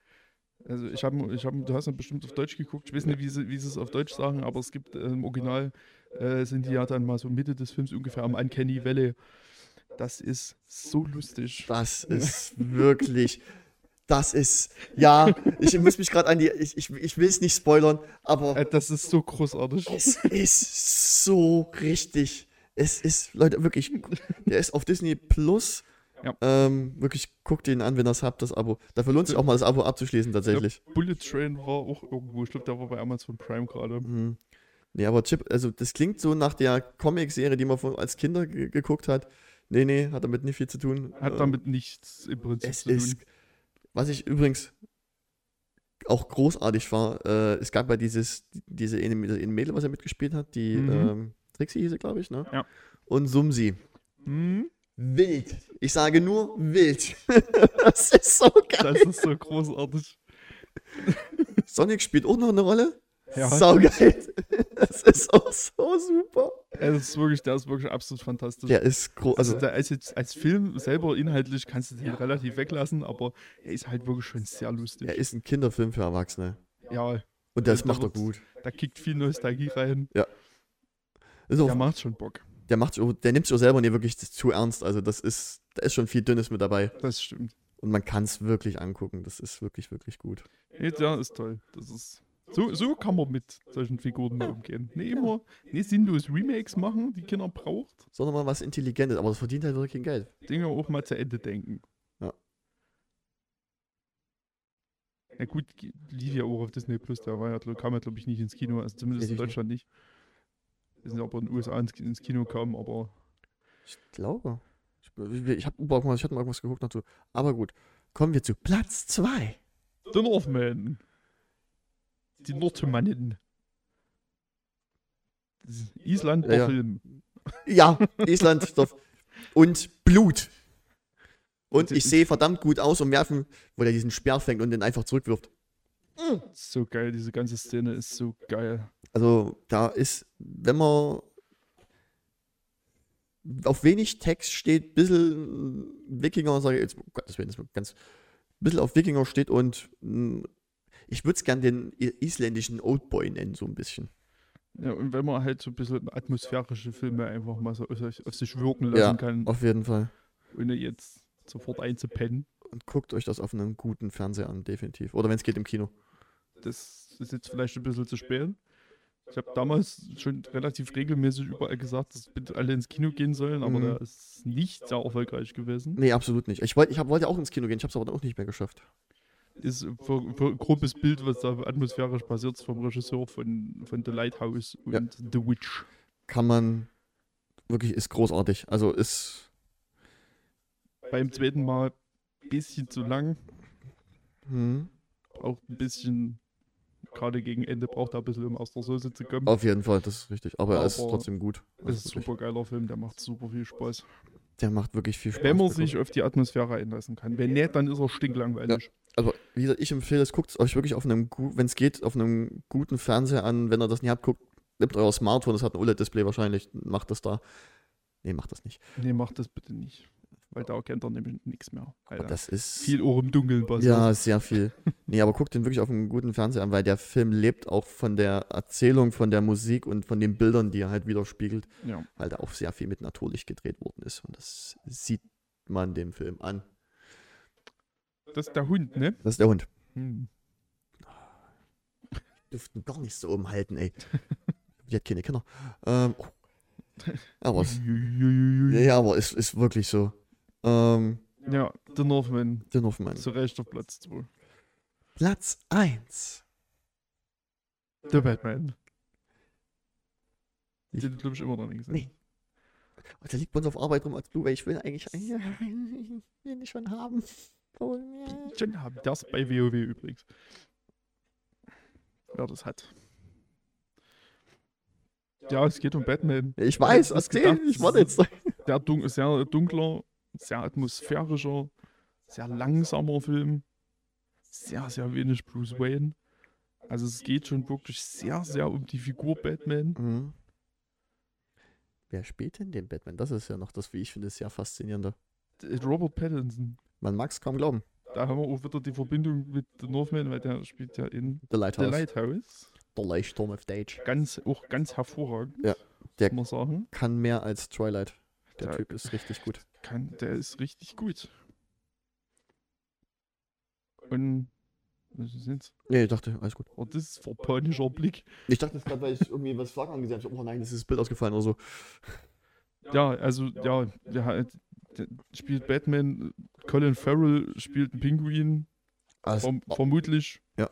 also ich habe, ich hab, du hast ja bestimmt auf Deutsch geguckt, ich weiß nicht, wie sie, wie sie es auf Deutsch sagen, aber es gibt äh, im Original, äh, sind die ja dann mal so Mitte des Films ungefähr am Uncanny Valley. Das ist so lustig. Das ist wirklich. Das ist. Ja, ich muss mich gerade an die. Ich, ich, ich will es nicht spoilern, aber Äh, das ist so großartig. es ist so richtig. Es ist, Leute, wirklich. Der ist auf Disney Plus. Ja. Ähm, wirklich, guckt ihn an, wenn ihr es habt, das Abo. Dafür lohnt sich auch mal das Abo abzuschließen, tatsächlich. Bullet Train war auch irgendwo, ich glaube, der war bei Amazon Prime gerade. Mhm. Nee, aber Chip, also das klingt so nach der Comic-Serie, die man von, als Kinder ge geguckt hat. Nee, nee, hat damit nicht viel zu tun. Hat Ähm, damit nichts im Prinzip zu tun. ist, was ich übrigens auch großartig war, äh, es gab ja dieses, diese Mädel, was er mitgespielt hat, die Mhm. ähm, Trixie hieß glaube ich, ne? Ja. Und Sumsi. Hm? wild. Ich sage nur wild. das ist so geil. Das ist so großartig. Sonic spielt auch noch eine Rolle. Ja. Saugeil. Das ist auch so super. Es ist wirklich, der ist wirklich absolut fantastisch. Der ist groß. Also, Also, der ist jetzt als Film selber inhaltlich kannst du den relativ weglassen, aber er ist halt wirklich schon sehr lustig. er ist ein Kinderfilm für Erwachsene. ja, Und das Da macht er wird's- gut. da kickt viel Nostalgie rein. Ist auch, Der macht schon Bock. der, macht, der nimmt sich auch selber nicht wirklich zu ernst. Also, das ist, da ist schon viel Dünnes mit dabei. Das stimmt. Und man kann es wirklich angucken. Das ist wirklich, wirklich gut. Nee, der ist toll. Das ist. So, so kann man mit solchen Figuren mal umgehen. Nicht immer, nicht sinnlos Remakes machen, die Kinder braucht. Sondern mal was Intelligentes. Aber das verdient halt wirklich kein Geld. Dinge auch mal zu Ende denken. Ja. Na gut, lief ja auch auf Disney Plus, der war ja, kam ja glaube ich nicht ins Kino, also zumindest in. Deutschland nicht. Wir sind aber in den USA ins, ins Kino kam, aber Ich glaube. Ich, ich, hab, ich hatte mal irgendwas geguckt dazu. Aber gut. Kommen wir zu Platz 2. The Northman. Die ist Island, Ja, der ja. Film. Ja, Island. Dorf. und Blut. Und ich sehe verdammt gut aus und werfen, wo der diesen Speer fängt und den einfach zurückwirft. So geil, diese ganze Szene ist so geil. Also da ist, wenn man auf wenig Text steht, bisschen Wikinger, sage ich jetzt, um Gottes Willen, das ganz, bisschen auf Wikinger steht und mh, ich würde es gern den isländischen Oldboy nennen, so ein bisschen. Ja, und wenn man halt so ein bisschen atmosphärische Filme einfach mal so auf, sich- wirken lassen Ja, kann, Auf jeden Fall. ohne jetzt sofort einzupennen. Und guckt euch das auf einem guten Fernseher an, definitiv. Oder wenn es geht im Kino. Das ist jetzt vielleicht ein bisschen zu spät. Ich habe damals schon relativ regelmäßig überall gesagt, dass bitte alle ins Kino gehen sollen, aber Mhm. der ist nicht sehr erfolgreich gewesen. Nee, absolut nicht. Ich, wollt, ich hab, wollte auch ins Kino gehen, ich habe es aber dann auch nicht mehr geschafft. Ist ein grobes Bild, was da atmosphärisch passiert, vom Regisseur von, von The Lighthouse und Ja. The Witch. Kann man, wirklich, ist großartig. Also ist, Beim zweiten Mal ein bisschen zu lang, hm, auch ein bisschen, gerade gegen Ende braucht er ein bisschen, um aus der Soße zu kommen. auf jeden Fall, das ist richtig. Aber er ist Aber trotzdem gut. Das ist ein super geiler Film, der macht super viel Spaß. Der macht wirklich viel Spaß. Wenn man sich auf die Atmosphäre einlassen kann. Wenn nicht, dann ist er stinklangweilig. Also, wie gesagt, ich empfehle es, guckt es euch wirklich auf einem, wenn es geht, auf einem guten Fernseher an. Wenn ihr das nicht habt, guckt, nehmt euer Smartphone, das hat ein OLED-Display wahrscheinlich, macht das da. Nee, macht das nicht. Nee, mach das bitte nicht. Weil da kennt er nämlich nichts mehr. Aber da das ist. viel Ohr im Dunkeln passiert. Ja, sehr viel. nee, aber guckt den wirklich auf einem guten Fernseher an, weil der Film lebt auch von der Erzählung, von der Musik und von den Bildern, die er halt widerspiegelt, ja. weil da auch sehr viel mit Naturlicht gedreht worden ist. Und das sieht man dem Film an. Das ist der Hund, ne? Das ist der Hund. Hm. Dürften gar nicht so oben halten, ey. Die hat keine Kinder. Ähm, oh. Aber es, ja, aber es ist wirklich so. Ähm, Ja, The Northman. den Hoffmann. Zu Recht auf Platz 2. Platz 1. The Batman. Ich- Den glaube ich immer noch nicht gesehen. Nee. Oh, der liegt bei uns auf Arbeit rum als Blu-ray. Ich will eigentlich ich will ihn schon haben. Schon haben das bei WoW übrigens. Wer das hat. Ja, es geht um Batman. Ich weiß, Was erzähl, gedacht? ich warte jetzt. Der dun sehr dunkler, sehr atmosphärischer, sehr langsamer Film. Sehr, sehr wenig Bruce Wayne. Also es geht schon wirklich sehr, sehr um die Figur Batman. Mhm. Wer spielt denn den Batman? Das ist ja noch das, wie ich finde, sehr faszinierende. Robert Pattinson. Man mag es kaum glauben. Da haben wir auch wieder die Verbindung mit Northman, weil der spielt ja in The Lighthouse. The Lighthouse. Der Leuchtturm of Stage. Ganz, auch ganz hervorragend, Ja, der- kann man sagen. Kann mehr als Twilight. Der Der- Typ ist richtig gut. Kann, der ist richtig gut. Und was ist jetzt? Nee, ich dachte, alles gut. Oh, das ist verpanischer Blick. Ich dachte gerade, weil ich irgendwie was Flaggen angesehen habe. Oh nein, das ist das Bild ausgefallen oder so. Ja, also, ja, der, hat- spielt Batman, Colin Farrell spielt einen Pinguin, Also, verm vermutlich. Ja.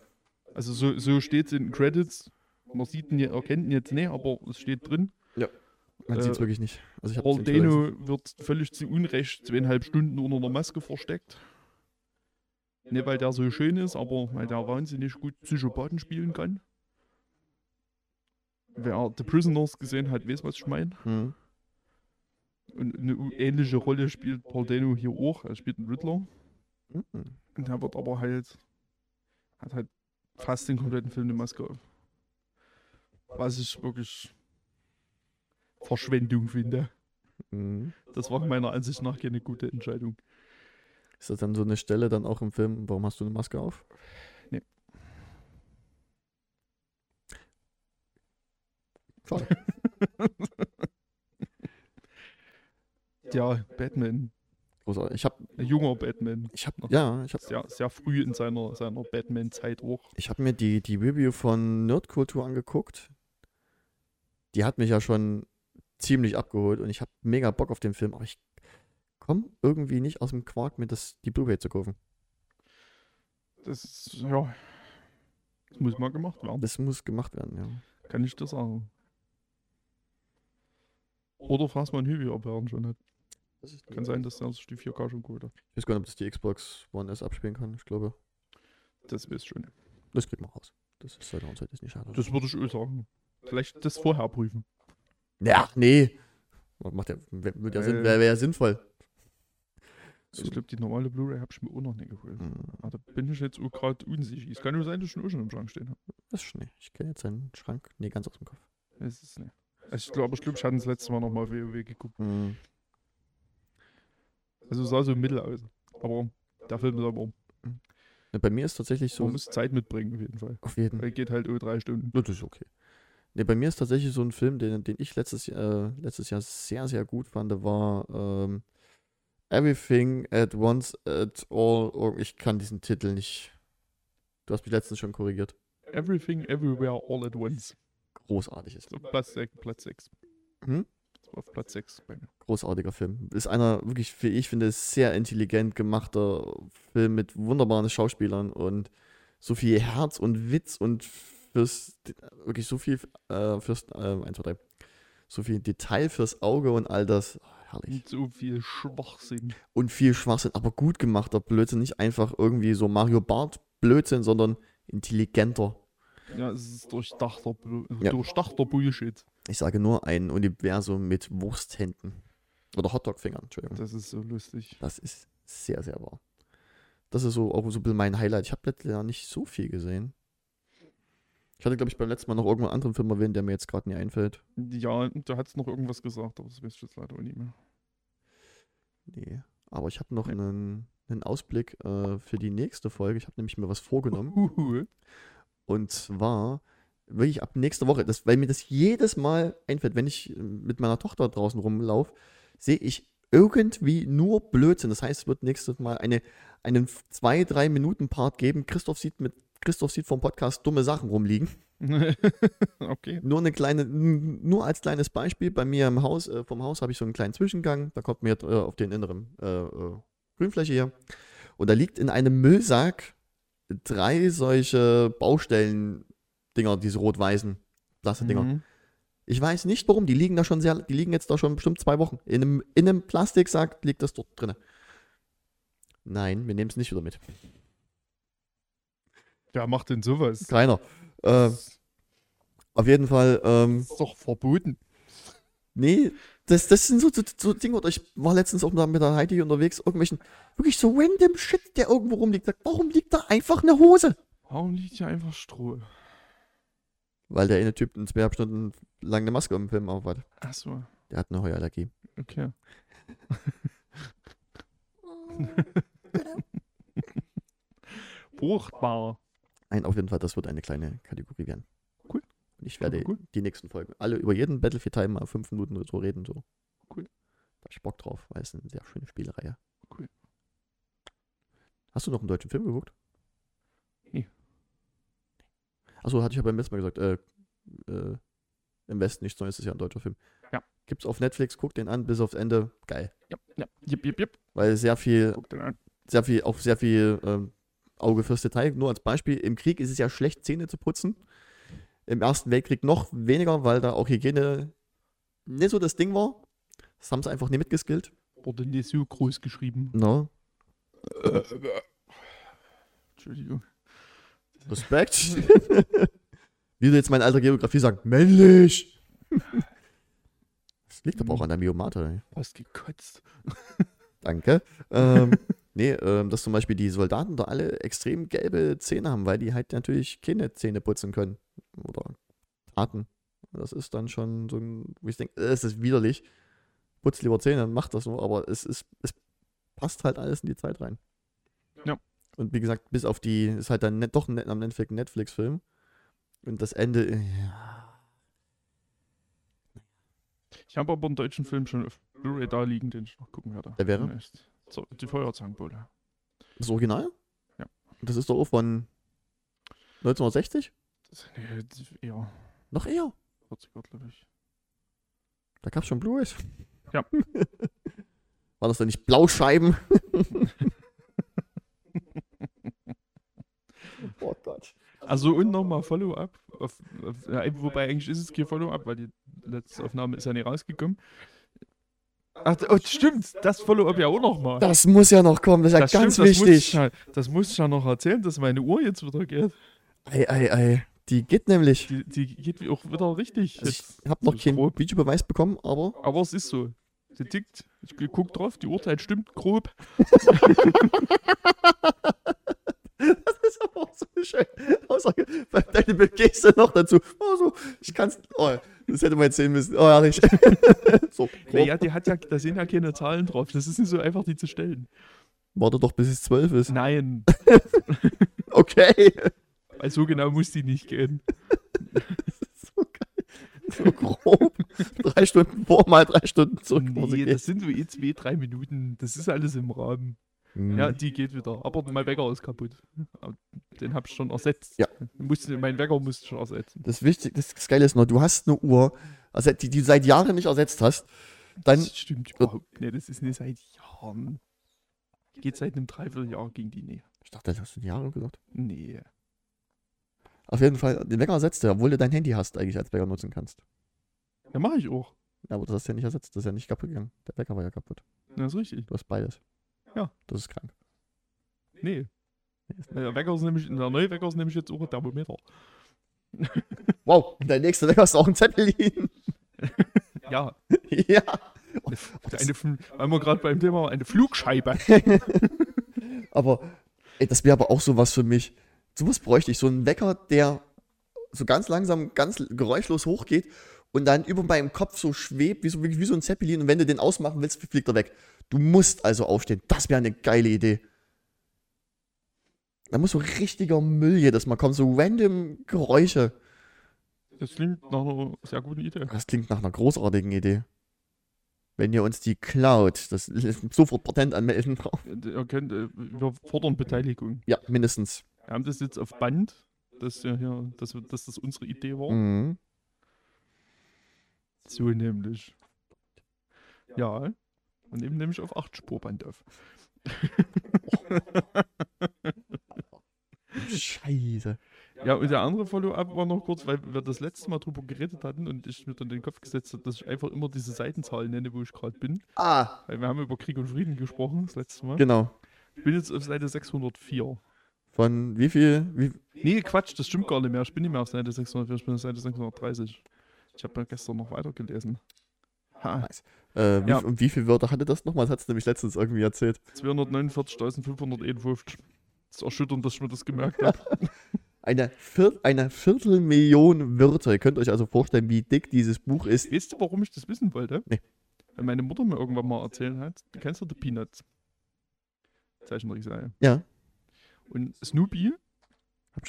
Also so, so steht es in den Credits. Man sieht ihn, ja- erkennt ihn jetzt nicht, aber es steht drin. man äh, sieht es wirklich nicht. Also ich hab's Paul. Dano wird völlig zu Unrecht zweieinhalb Stunden unter einer Maske versteckt. Nicht, weil der so schön ist, aber weil der wahnsinnig gut Psychopathen spielen kann. Wer The Prisoners gesehen hat, weiß, was ich meine. Mhm. Und eine ähnliche Rolle spielt Paul Dano hier auch. Er spielt einen Riddler. Mhm. Und der wird aber halt, hat halt fast den kompletten Film eine Maske auf. Was ich wirklich Verschwendung finde. Mhm. Das war meiner Ansicht nach keine gute Entscheidung. Ist das dann so eine Stelle dann auch im Film, warum hast du eine Maske auf? Nee. Schade. Ja, Batman. Großartig. Ich habe Ein junger Batman. ich hab, ja, ich hab, Sehr, sehr früh in seiner, seiner Batman-Zeit auch. ich hab mir die, die Review von Nerdkultur angeguckt. Die hat mich ja schon ziemlich abgeholt und ich habe mega Bock auf den Film, aber ich komme irgendwie nicht aus dem Quark, mir das, die Blu-ray zu kaufen. Das ja. Das muss mal gemacht werden. Das muss gemacht werden, ja. Kann ich dir sagen. Oder fragst mal einen Hübi, ob er einen schon hat. Kann sein, dass der sich die 4K schon geholt hat. Ich weiß gar nicht, ob das die Xbox One S abspielen kann. Ich glaube, Das wisst schon. das kriegt man raus. Das ist sollte uns heute nicht schade. Das würde ich auch sagen. Vielleicht das vorher prüfen. ja, nee. Macht ja, wird ja Sinn, Äh. wäre wär ja sinnvoll. So. Ich glaube, die normale Blu-ray habe ich mir auch noch nicht geholt. Hm, Aber da bin ich jetzt auch gerade unsicher. Es kann nur sein, dass ich schon auch schon im Schrank stehen habe. Das ist schnell. Ich kenne jetzt seinen Schrank. Nee, ganz aus dem Kopf. Es ist nicht. Also ich glaube, ich, glaub, ich hatte das letzte Mal nochmal WoW geguckt. Hm. Also es sah so mittel aus. Aber der Film ist aber, Ne, Bei mir ist tatsächlich so. man muss Zeit mitbringen auf jeden Fall. Auf jeden Weil geht halt über drei Stunden. Ja, Das ist okay. Ne, bei mir ist tatsächlich so ein Film, den, den ich letztes, Jahr- äh, letztes Jahr sehr, sehr gut fand, war ähm, Everything at Once at All. Oh, ich kann diesen Titel nicht. Du hast mich letztens schon korrigiert. Everything, Everywhere, All at Once. Großartig ist. So Platz 6. Platz 6. Hm? Auf Platz 6 bei mir. Großartiger Film. Ist einer wirklich, wie ich finde, sehr intelligent gemachter Film mit wunderbaren Schauspielern und so viel Herz und Witz und fürs, wirklich so viel äh, fürs, äh, 1, 2, 3, so viel Detail fürs Auge und all das. Oh, herrlich. Und so viel Schwachsinn. Und viel Schwachsinn, aber gut gemachter Blödsinn. Nicht einfach irgendwie so Mario Bart Blödsinn, sondern intelligenter. Ja, es ist durchdachter, Ja. durchdachter Bullshit. Ich sage nur ein Universum mit Wursthänden. Oder Hotdog-Fingern, Entschuldigung. Das ist so lustig. Das ist sehr, sehr wahr. Das ist so auch so ein bisschen mein Highlight. Ich habe letztes Jahr nicht so viel gesehen. Ich hatte, glaube ich, beim letzten Mal noch irgendeinen anderen Film erwähnt, der mir jetzt gerade nie einfällt. Ja, du hast noch irgendwas gesagt, aber das weiß ich jetzt leider auch nicht mehr. Nee. Aber ich habe noch Nee. einen, einen Ausblick äh, für die nächste Folge. Ich habe nämlich mir was vorgenommen. Huhu. Und zwar wirklich ab nächster Woche, das, weil mir das jedes Mal einfällt, wenn ich äh, mit meiner Tochter draußen rumlaufe, sehe ich irgendwie nur Blödsinn. Das heißt, es wird nächstes Mal eine, einen zwei, drei Minuten Part geben. Christoph sieht mit Christoph sieht vom Podcast dumme Sachen rumliegen. okay. Nur eine kleine, nur als kleines Beispiel, bei mir im Haus, äh, vom Haus habe ich so einen kleinen Zwischengang, da kommt mir jetzt, äh, auf den inneren äh, äh, Grünfläche hier. Und da liegt in einem Müllsack drei solche Baustellen-Dinger, diese rot-weißen Plastikdinger. Mhm. Ich weiß nicht warum, die liegen da schon sehr, die liegen jetzt da schon bestimmt zwei Wochen. In einem, in einem Plastiksack liegt das dort drin. Nein, wir nehmen es nicht wieder mit. Wer macht denn sowas? Keiner. Äh, Das auf jeden Fall, ähm, ist doch verboten. Nee, das, das sind so, so, so Dinge, oder ich war letztens auch mal mit der Heidi unterwegs, irgendwelchen, wirklich so random Shit, der irgendwo rumliegt. Sagt, Warum liegt da einfach eine Hose? Warum liegt hier einfach Stroh? Weil der eine Typ in zweieinhalb Stunden lang eine Maske im Film aufhat. Achso, Der hat eine Heuallergie. okay. Fruchtbar. Nein, auf jeden Fall, das wird eine kleine Kategorie werden. Cool. Und ich werde cool. die nächsten Folgen alle über jeden Battlefield-Teil mal fünf Minuten oder so reden. So. Cool. Da hab ich Bock drauf, weil es eine sehr schöne Spielereihe. Cool. Hast du noch einen deutschen Film geguckt? Nee. Achso, hatte ich ja beim letzten Mal gesagt, äh, äh, im Westen nichts Neues ist ja ein deutscher Film. Ja. Gibt's auf Netflix, guck den an, bis aufs Ende. Geil. Ja, ja. Jip, jip, jip. Weil sehr viel, sehr viel, auf sehr viel ähm, Auge fürs Detail. Nur als Beispiel, im Krieg ist es ja schlecht, Zähne zu putzen. Im Ersten Weltkrieg noch weniger, weil da auch Hygiene nicht so das Ding war. Das haben sie einfach nie mitgeskillt. Wurde nicht so groß geschrieben. No. Entschuldigung. Respekt. Wie du jetzt meine alte Geografie sagen, männlich. Das liegt aber auch an der Miomate. Was gekotzt. Danke. Ähm, nee, ähm, dass zum Beispiel die Soldaten da alle extrem gelbe Zähne haben, weil die halt natürlich keine Zähne putzen können. Oder Taten. Das ist dann schon so ein, wo ich denke, äh, es ist widerlich. Putzt lieber Zähne, macht das nur, aber es ist, es passt halt alles in die Zeit rein. Ja. Und wie gesagt, bis auf die, ist halt dann doch ein, am Netflix ein Netflix-Film. Und das Ende, äh, ja. Ich habe aber einen deutschen Film schon auf Blu-ray da liegen, den ich noch gucken werde. Der wäre? Demnächst. So, die Feuerzangenbowle. Das Original? Ja. Das ist doch auch von 1960? Das, nee, eher Noch eher. 40er, glaube ich. Da gab es schon Blu-rays. Ja. War das denn nicht Blauscheiben? oh Gott. Also und nochmal Follow-up. Ja, wobei eigentlich ist es kein Follow-up, weil die letzte Aufnahme ist ja nicht rausgekommen. Ach, oh, stimmt, das Follow-up ja auch nochmal. Das muss ja noch kommen, das ist ja Das ganz stimmt, das muss, ich wichtig. ja, das muss ich ja noch erzählen, dass meine Uhr jetzt wieder geht. Ei, ei, ei. Die geht nämlich. Die, die geht auch wieder richtig. Also ich habe noch keinen. Videobeweis bekommen, aber Aber es ist so. Sie tickt. Ich guck drauf, die Uhrzeit stimmt grob. das ist aber auch so eine schöne Aussage. Deine Geste noch dazu. Oh, so, ich kann's. Oh, das hätte man jetzt sehen müssen. Oh, herrlich. so, grob. Naja, die hat ja, da sind ja keine Zahlen drauf. Das ist nicht so einfach, die zu stellen. Warte doch, bis es zwölf ist. Nein, Okay. weil so genau muss die nicht gehen. so geil. So grob. drei Stunden vor, mal drei Stunden zurück. Nee, das sind so eh zwei, drei Minuten. Das ist alles im Rahmen. Ja, die geht wieder. Aber mein Wecker ist kaputt. Den hab ich schon ersetzt. Ja. Musste, mein Wecker musste schon ersetzen. Das Wichtige, das, das Geile ist noch, du hast eine Uhr, also die, die du seit Jahren nicht ersetzt hast. Dann, das stimmt überhaupt nicht. Das ist nicht seit Jahren. Geht seit einem Dreivierteljahr gegen die Nähe. ich dachte, das hast du Jahre gesagt. Nee. Auf jeden Fall, den Wecker ersetzt du, obwohl du dein Handy hast, eigentlich als Wecker nutzen kannst. Ja, mache ich auch. Ja, aber das hast du ja nicht ersetzt, das ist ja nicht kaputt gegangen. Der Wecker war ja kaputt. Das ist richtig. Du hast beides. Ja. Das ist krank. Nee. Der Wecker ist nämlich, der neue Wecker ist nämlich jetzt auch ein Thermometer. Wow, dein nächster Wecker ist auch ein Zeppelin. Ja, ja. eine, Fl- weil wir gerade beim Thema eine Flugscheibe. Aber, ey, das wäre aber auch sowas für mich. Sowas bräuchte ich. So einen Wecker, der so ganz langsam, ganz geräuschlos hochgeht und dann über meinem Kopf so schwebt, wie so, wie, wie so ein Zeppelin. Und wenn du den ausmachen willst, fliegt er weg. Du musst also aufstehen. Das wäre eine geile Idee. Da muss so richtiger Müll jedes Mal kommen. So random Geräusche. Das klingt nach einer sehr guten Idee. Das klingt nach einer großartigen Idee. Wenn ihr uns die klaut, das sofort Patent anmelden drauf. Ihr könnt, äh, wir fordern Beteiligung. Ja, mindestens. Wir haben das jetzt auf Band, dass, ja hier, dass, wir- dass das unsere Idee war. Mhm. So nämlich. Ja. Und nehmen nämlich auf 8 Spurband auf. Scheiße. Ja, und der andere Follow-up war noch kurz, weil wir das letzte Mal drüber geredet hatten und ich mir dann den Kopf gesetzt habe, dass ich einfach immer diese Seitenzahl nenne, wo ich gerade bin. Ah, Weil wir haben über Krieg und Frieden gesprochen, das letzte Mal. genau. Ich bin jetzt auf Seite 604. Von wie viel? Wie, Nee, Quatsch, das stimmt gar nicht mehr. Ich bin nicht mehr auf Seite 604, ich bin auf Seite 630. Ich habe ja gestern noch weitergelesen. Ha, äh, wie, Ja. Und wie viele Wörter hatte das nochmal? Das hat es nämlich letztens irgendwie erzählt. 249.551. Das ist erschütternd, dass ich mir das gemerkt habe. Eine, Viert, eine Viertelmillion Wörter. Ihr könnt euch also vorstellen, wie dick dieses Buch ist. weißt du, warum ich das wissen wollte? Nee. Weil meine Mutter mir irgendwann mal erzählt hat, du kennst doch die Peanuts. Zeichentrickserie. Ja. Und Snoopy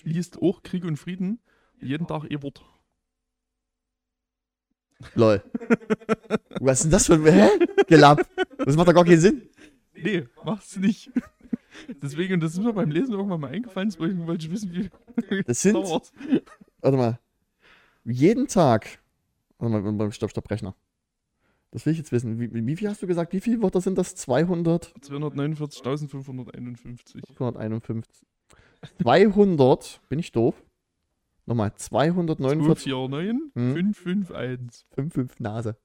liest auch Krieg und Frieden jeden Tag ihr Wort. Lol. Was ist denn das für ein. Hä? Gelapp. Das macht doch gar keinen Sinn. Nee, macht's nicht. Deswegen, und das ist mir beim Lesen irgendwann mal eingefallen, deswegen wollte ich wissen, wie Das sind. Warte mal. Jeden Tag. Warte mal, beim Stopp, Stopp, Rechner. Das will ich jetzt wissen. Wie, wie viel hast du gesagt? Wie viele Wörter sind das? 200? 249.551. 251. 200. Bin ich doof? Nochmal. 249. 249 Hm. 551. 55 Nase.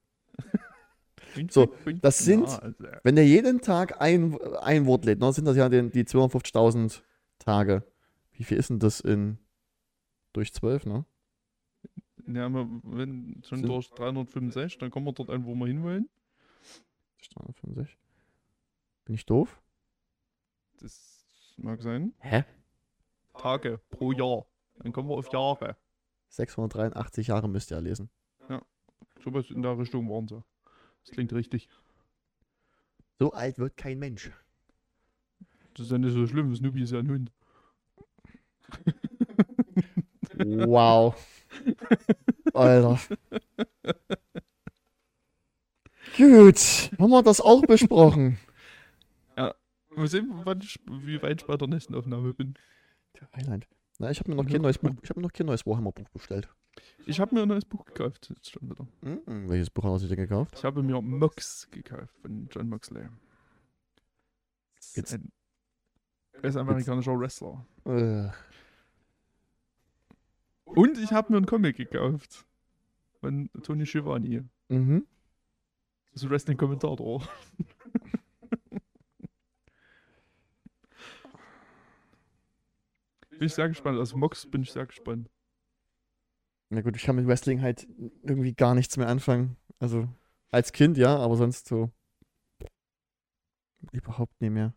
So, das sind- Nase. Wenn der jeden Tag ein, ein Wort lädt, dann sind das ja den, die 250.000 Tage. Wie viel ist denn das in. Durch 12, ne? Ja, wenn schon Sind- durch 365, dann kommen wir dort an, wo wir hinwollen. 365. Bin ich doof? Das mag sein. Hä? Tage pro Jahr. Dann kommen wir auf Jahre. 683 Jahre müsst ihr ja lesen. Sowas in der Richtung waren sie. Das klingt richtig. So alt wird kein Mensch. Das ist ja nicht so schlimm. Snoopy ist ja ein Hund. Wow. Alter. Gut, haben wir das auch besprochen. Mal sehen, wie weit ich bei der nächsten Aufnahme bin. Der Highlight. Na, ich habe mir noch kein neues Buch, spannend. ich habe mir noch kein neues Warhammer Buch bestellt. Ich habe mir ein neues Buch gekauft. Jetzt schon wieder. Mhm. Welches Buch hast du dir gekauft? Ich habe mir Mox gekauft von John Moxley. Jetzt- Ein, er ist amerikanischer Wrestler. Äh, Und ich habe mir einen Comic gekauft. Von Tony Schiavone. mhm. Das ist ein Wrestling-Kommentator. bin ich sehr gespannt. Also Mox bin ich sehr gespannt. Na gut, ich kann mit Wrestling halt irgendwie gar nichts mehr anfangen. Also als Kind ja, aber sonst so überhaupt nicht mehr.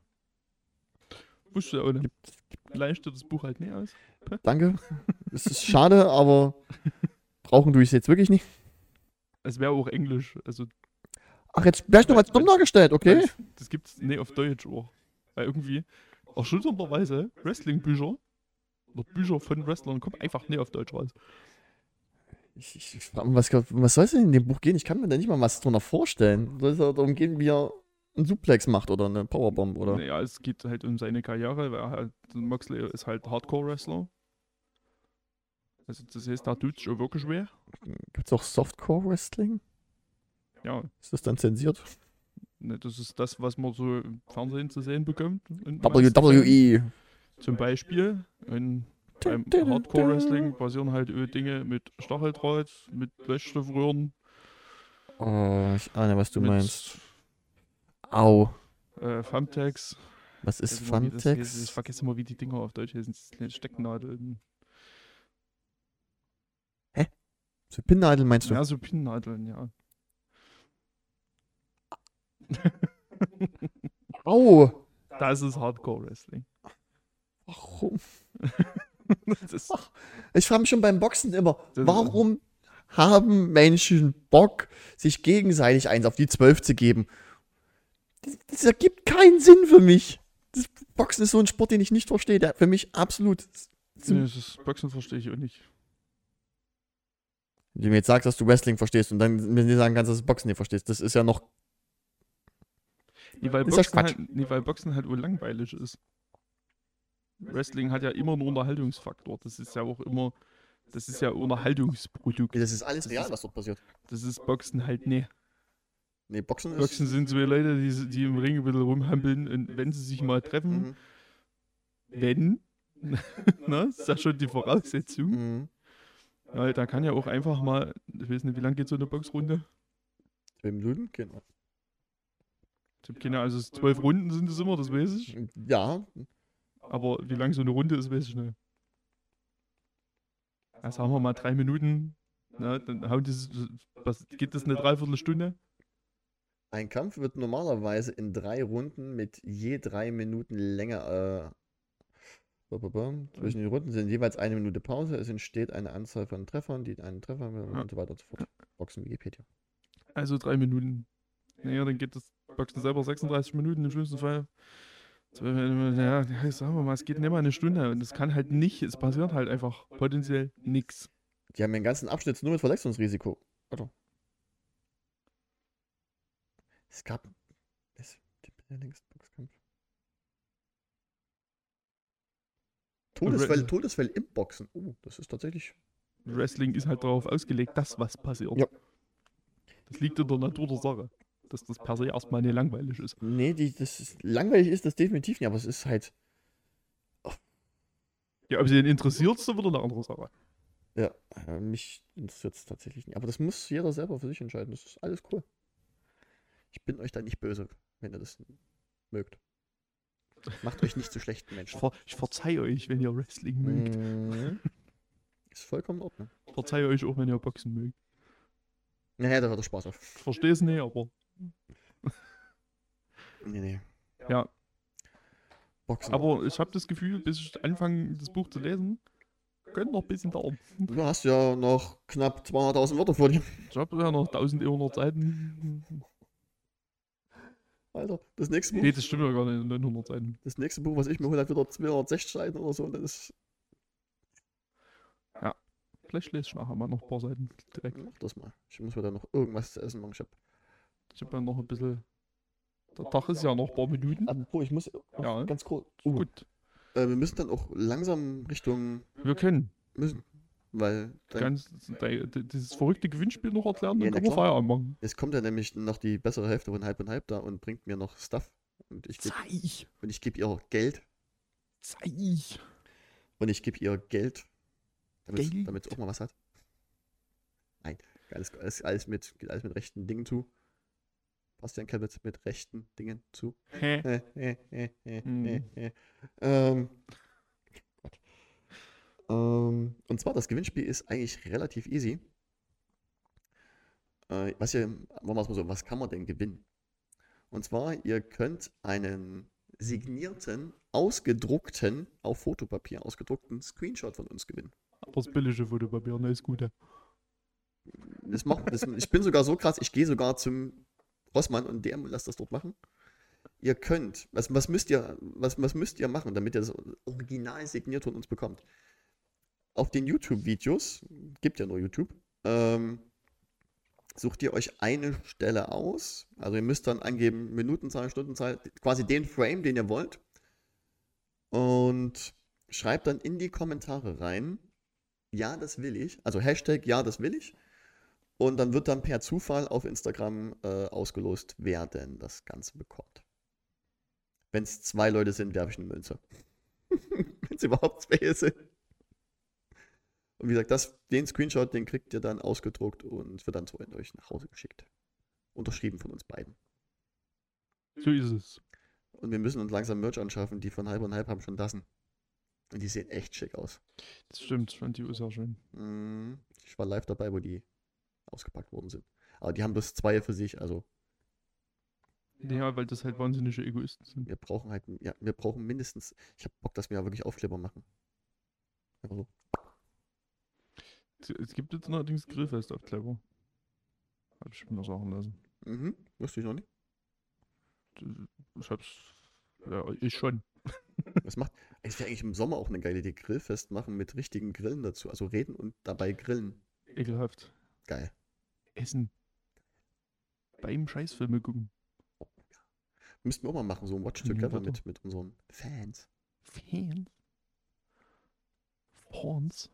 Wusste auch nicht. Gibt, Leichte das Buch halt nicht aus. danke. es ist schade, aber brauchen du es jetzt wirklich nicht. Es wäre auch Englisch. Also Ach, jetzt wärst du noch als dumm dargestellt, okay? Das, das gibt's nee, auf Deutsch auch. Weil irgendwie erschütternderweise Wrestling-Bücher oder Bücher von Wrestlern kommen einfach nicht auf Deutsch raus. Ich, ich, ich was, was soll es denn in dem Buch gehen? Ich kann mir da nicht mal was drunter vorstellen. Soll es ja darum gehen, wie er einen Suplex macht oder eine Powerbomb oder. Naja, es geht halt um seine Karriere, weil halt, Moxley ist halt Hardcore-Wrestler. Also das heißt, da tut es schon wirklich weh. Gibt es auch Softcore-Wrestling? Ja, Ist das dann zensiert? ne, das ist das, was man so im Fernsehen zu sehen bekommt. WWE. Zum Beispiel in, beim Hardcore-Wrestling passieren halt Dinge mit Stacheldraht, mit Löschstoffröhren, Oh, ich ahne, was du mit meinst. Au. äh, Thumbtacks. Was ist wie das heißt. Ich Funtex? vergesse immer, wie die Dinger auf Deutsch heißen. Stecknadeln. So Pinnadeln meinst du? Ja, so Pinnnadeln, ja. Au. Das ist Hardcore-Wrestling. Warum? Ich frage mich schon beim Boxen immer, warum haben Menschen Bock, sich gegenseitig eins auf die Zwölf zu geben? Das, das ergibt keinen Sinn für mich. Das Boxen ist so ein Sport, den ich nicht verstehe, der für mich absolut. nee, das ist Boxen verstehe ich auch nicht. Wenn du mir jetzt sagst, dass du Wrestling verstehst und dann mir sagen kannst, dass du Boxen nicht verstehst, das ist ja noch. Nee, weil, Ist ja Boxen Quatsch. halt, nee, weil Boxen halt wohl langweilig ist. Wrestling hat ja immer einen Unterhaltungsfaktor. Das ist ja auch immer, das ist ja Unterhaltungsprodukt. Das ist alles real, was dort passiert. Das ist Boxen halt nee. Nee, Boxen ist. Boxen sind zwei Leute, die, die im Ring ein bisschen rumhampeln und wenn sie sich mal treffen, Mhm. wenn, ne, das ist ja schon die Voraussetzung. Mhm. Ja, da kann ja auch einfach mal, ich weiß nicht, wie lange geht so eine Boxrunde? Zwei Minuten? Genau. Ich hab keine, also zwölf Runden sind es immer, das weiß ich. Ja, Aber wie lang so eine Runde ist, weiß ich nicht. Ja, sagen wir mal drei Minuten. Na, dann hauen die, was, geht das eine Dreiviertelstunde? Ein Kampf wird normalerweise in drei Runden mit je drei Minuten länger. Äh, zwischen den Runden sind jeweils eine Minute Pause. Es entsteht eine Anzahl von Treffern, die einen Treffer haben Ja. und so weiter und so fort. Boxen Wikipedia. Also drei Minuten. Naja, dann geht das Boxen selber 36 Minuten im schlimmsten Fall. Zwölf Minuten, Ja, sagen wir mal, es geht nicht mal eine Stunde und es kann halt nicht, es passiert halt einfach potenziell nichts. Die haben den ganzen Abschnitt nur mit Verletzungsrisiko. Warte. Es gab. Es Boxkampf. Todesfälle, Todesfälle im Boxen. Oh, das ist tatsächlich. Wrestling ist halt darauf ausgelegt, dass was passiert. Ja. Das liegt in der Natur der Sache. Dass das per se erstmal nicht langweilig ist. Nee, die, das ist, langweilig ist das definitiv nicht, aber es ist halt. Ja, ob sie den interessiert, ist wieder eine andere Sache. Ja, äh, mich interessiert es tatsächlich nicht. Aber das muss jeder selber für sich entscheiden. Das ist alles cool. Ich bin euch da nicht böse, wenn ihr das mögt. Macht euch nicht zu schlechten Ich, Menschen. ver ich verzeih euch, wenn ihr Wrestling mögt. Mhm. Ist vollkommen in Ordnung. Verzeihe euch auch, wenn ihr Boxen mögt. Naja, da hört er Spaß auf. Ich verstehe es nicht, aber Nee, nee. ja. Boxen. Aber ich habe das Gefühl, bis ich anfange, das Buch zu lesen, könnte noch ein bisschen dauern. du hast ja noch knapp 200.000 Wörter vor dir. Ich habe ja noch 1100 Seiten. Alter, das nächste Buch, Nee, das stimmt ja gar nicht, 900 Seiten. das nächste Buch, was ich mir hole, hat wieder 260 Seiten oder so. Und das ist, Vielleicht lese ich nachher mal noch ein paar Seiten direkt. mach das mal. Ich muss mir da noch irgendwas zu essen machen. Ich hab, Ich habe ja noch ein bisschen. Der Tag ist ja noch ein paar Minuten. apropos, ich muss auch Ja. ganz kurz. Uh, Gut, äh, wir müssen dann auch langsam Richtung wir können müssen. Weil dann, ganz, de- de- dieses verrückte Gewinnspiel noch erklären, Ja, dann na können wir. Feierabend machen. es kommt ja nämlich noch die bessere Hälfte von halb und halb da und bringt mir noch Stuff. Und ich gebe Zeig! und ich gebe ihr Geld. Zeig! Und ich gebe ihr Geld. Damit sie auch mal was hat. Nein, alles, alles, alles, mit, geht alles mit rechten Dingen zu. Bastian Kevitz mit rechten Dingen zu. Hä? Äh, äh, Hm. äh. Ähm. Ähm, und zwar, das Gewinnspiel ist eigentlich relativ easy. Äh, was ihr, machen wir es mal so, was kann man denn gewinnen? Und zwar, ihr könnt einen signierten, ausgedruckten, auf Fotopapier ausgedruckten Screenshot von uns gewinnen. Aber das billige Fotopapier, ne, ist gut. ja. Das macht, das, ich bin sogar so krass, ich gehe sogar zum Rossmann und DM und lasse das dort machen. Ihr könnt, was, was, müsst ihr, was, was müsst ihr machen, damit ihr das original signiert von uns bekommt? Auf den YouTube-Videos, gibt ja nur YouTube, ähm, sucht ihr euch eine Stelle aus. Also ihr müsst dann angeben, Minutenzahl, Stundenzahl, quasi den Frame, den ihr wollt. Und schreibt dann in die Kommentare rein, ja, das will ich. Also Hashtag, ja, das will ich. Und dann wird dann per Zufall auf Instagram äh, ausgelost, wer denn das Ganze bekommt. Wenn es zwei Leute sind, werfe ich eine Münze. Wenn es überhaupt zwei sind. Und wie gesagt, das, den Screenshot, den kriegt ihr dann ausgedruckt und wird dann zu euch nach Hause geschickt. Unterschrieben von uns beiden. So ist es. Und wir müssen uns langsam Merch anschaffen. Die von halb und halb haben schon Tassen. Und die sehen echt schick aus. Das stimmt, ich fand die auch sehr schön. Mm, Ich war live dabei, wo die ausgepackt worden sind. Aber die haben bloß zwei für sich, also Ja, weil das halt wahnsinnige Egoisten sind. wir brauchen halt, ja, wir brauchen mindestens, ich habe Bock, dass wir wirklich Aufkleber machen. Einfach so. Es- Es gibt jetzt allerdings Grillfestaufkleber. Hab ich mir sagen lassen. Mhm, wusste ich noch nicht. Ich hab's. Ja, ich schon. Das macht, es wäre eigentlich im Sommer auch eine geile Idee, Grillfest machen mit richtigen Grillen dazu. Also reden und dabei grillen. Ekelhaft. Geil. Essen. Beim Scheißfilme gucken. Müssten wir auch mal machen, so ein Watch Together mit, mit unseren Fans. Fans. Horns.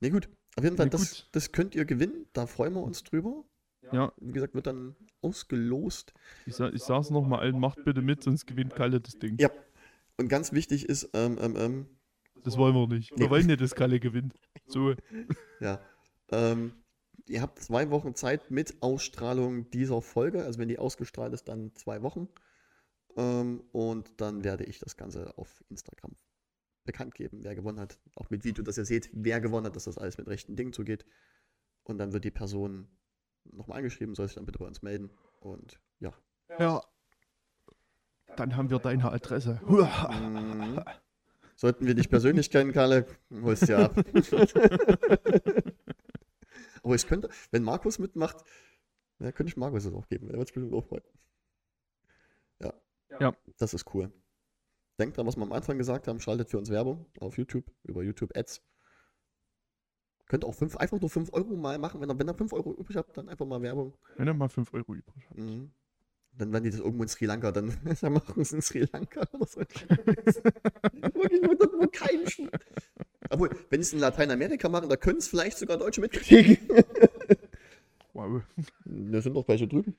Ne, gut. Auf jeden Fall, Nee, das, das könnt ihr gewinnen. Da freuen wir uns drüber. Ja, Wie gesagt, wird dann ausgelost. ich, sa ich sag's nochmal allen, macht bitte mit, sonst gewinnt Kalle das Ding. Ja. Und ganz wichtig ist, ähm, ähm, ähm, Das wollen wir nicht. Wir Nee. wollen nicht, dass Kalle gewinnt. So. Ja. Ähm, ihr habt zwei Wochen Zeit mit Ausstrahlung dieser Folge. Also wenn die ausgestrahlt ist, dann zwei Wochen. Ähm, und dann werde ich das Ganze auf Instagram bekannt geben, wer gewonnen hat. Auch mit Video, dass ihr seht, wer gewonnen hat, dass das alles mit rechten Dingen zugeht. Und dann wird die Person nochmal angeschrieben, soll sich dann bitte bei uns melden. Und ja. Ja. Dann haben wir deine Adresse. Mhm. Sollten wir dich persönlich kennen, Kalle, holst ja ab. Aber ich könnte, wenn Markus mitmacht, ja, könnte ich Markus das auch geben. Er wird es bestimmt auch freuen. Ja. Ja. Das ist cool. Denkt dran, was wir am Anfang gesagt haben, schaltet für uns Werbung auf YouTube, über YouTube Ads. Könnt auch fünf, einfach nur 5 Euro mal machen. Wenn ihr, wenn ihr 5 Euro übrig habt, dann einfach mal Werbung. Wenn er mal 5 Euro übrig hat. Mhm. Dann die das irgendwo in Sri Lanka, dann, dann machen wir es in Sri Lanka oder so. Wirklich, wo, wo kein Sch Obwohl, wenn sie es in Lateinamerika machen, da können es vielleicht sogar Deutsche mitkriegen. Wow. Da sind doch welche drüben.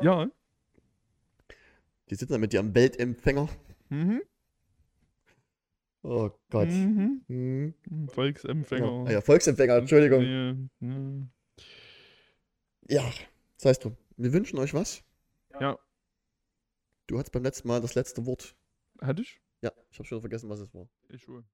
Ja. Die sitzen da mit ihrem Weltempfänger. Mhm. Oh Gott. Mhm. Mhm. Volksempfänger. Ja, ja, Volksempfänger, Entschuldigung. Ja, ja. Ja, das heißt du, wir wünschen euch was. Ja, Du hattest beim letzten Mal das letzte Wort. hatte ich? Ja, ich habe schon vergessen, was es war. Ich schon.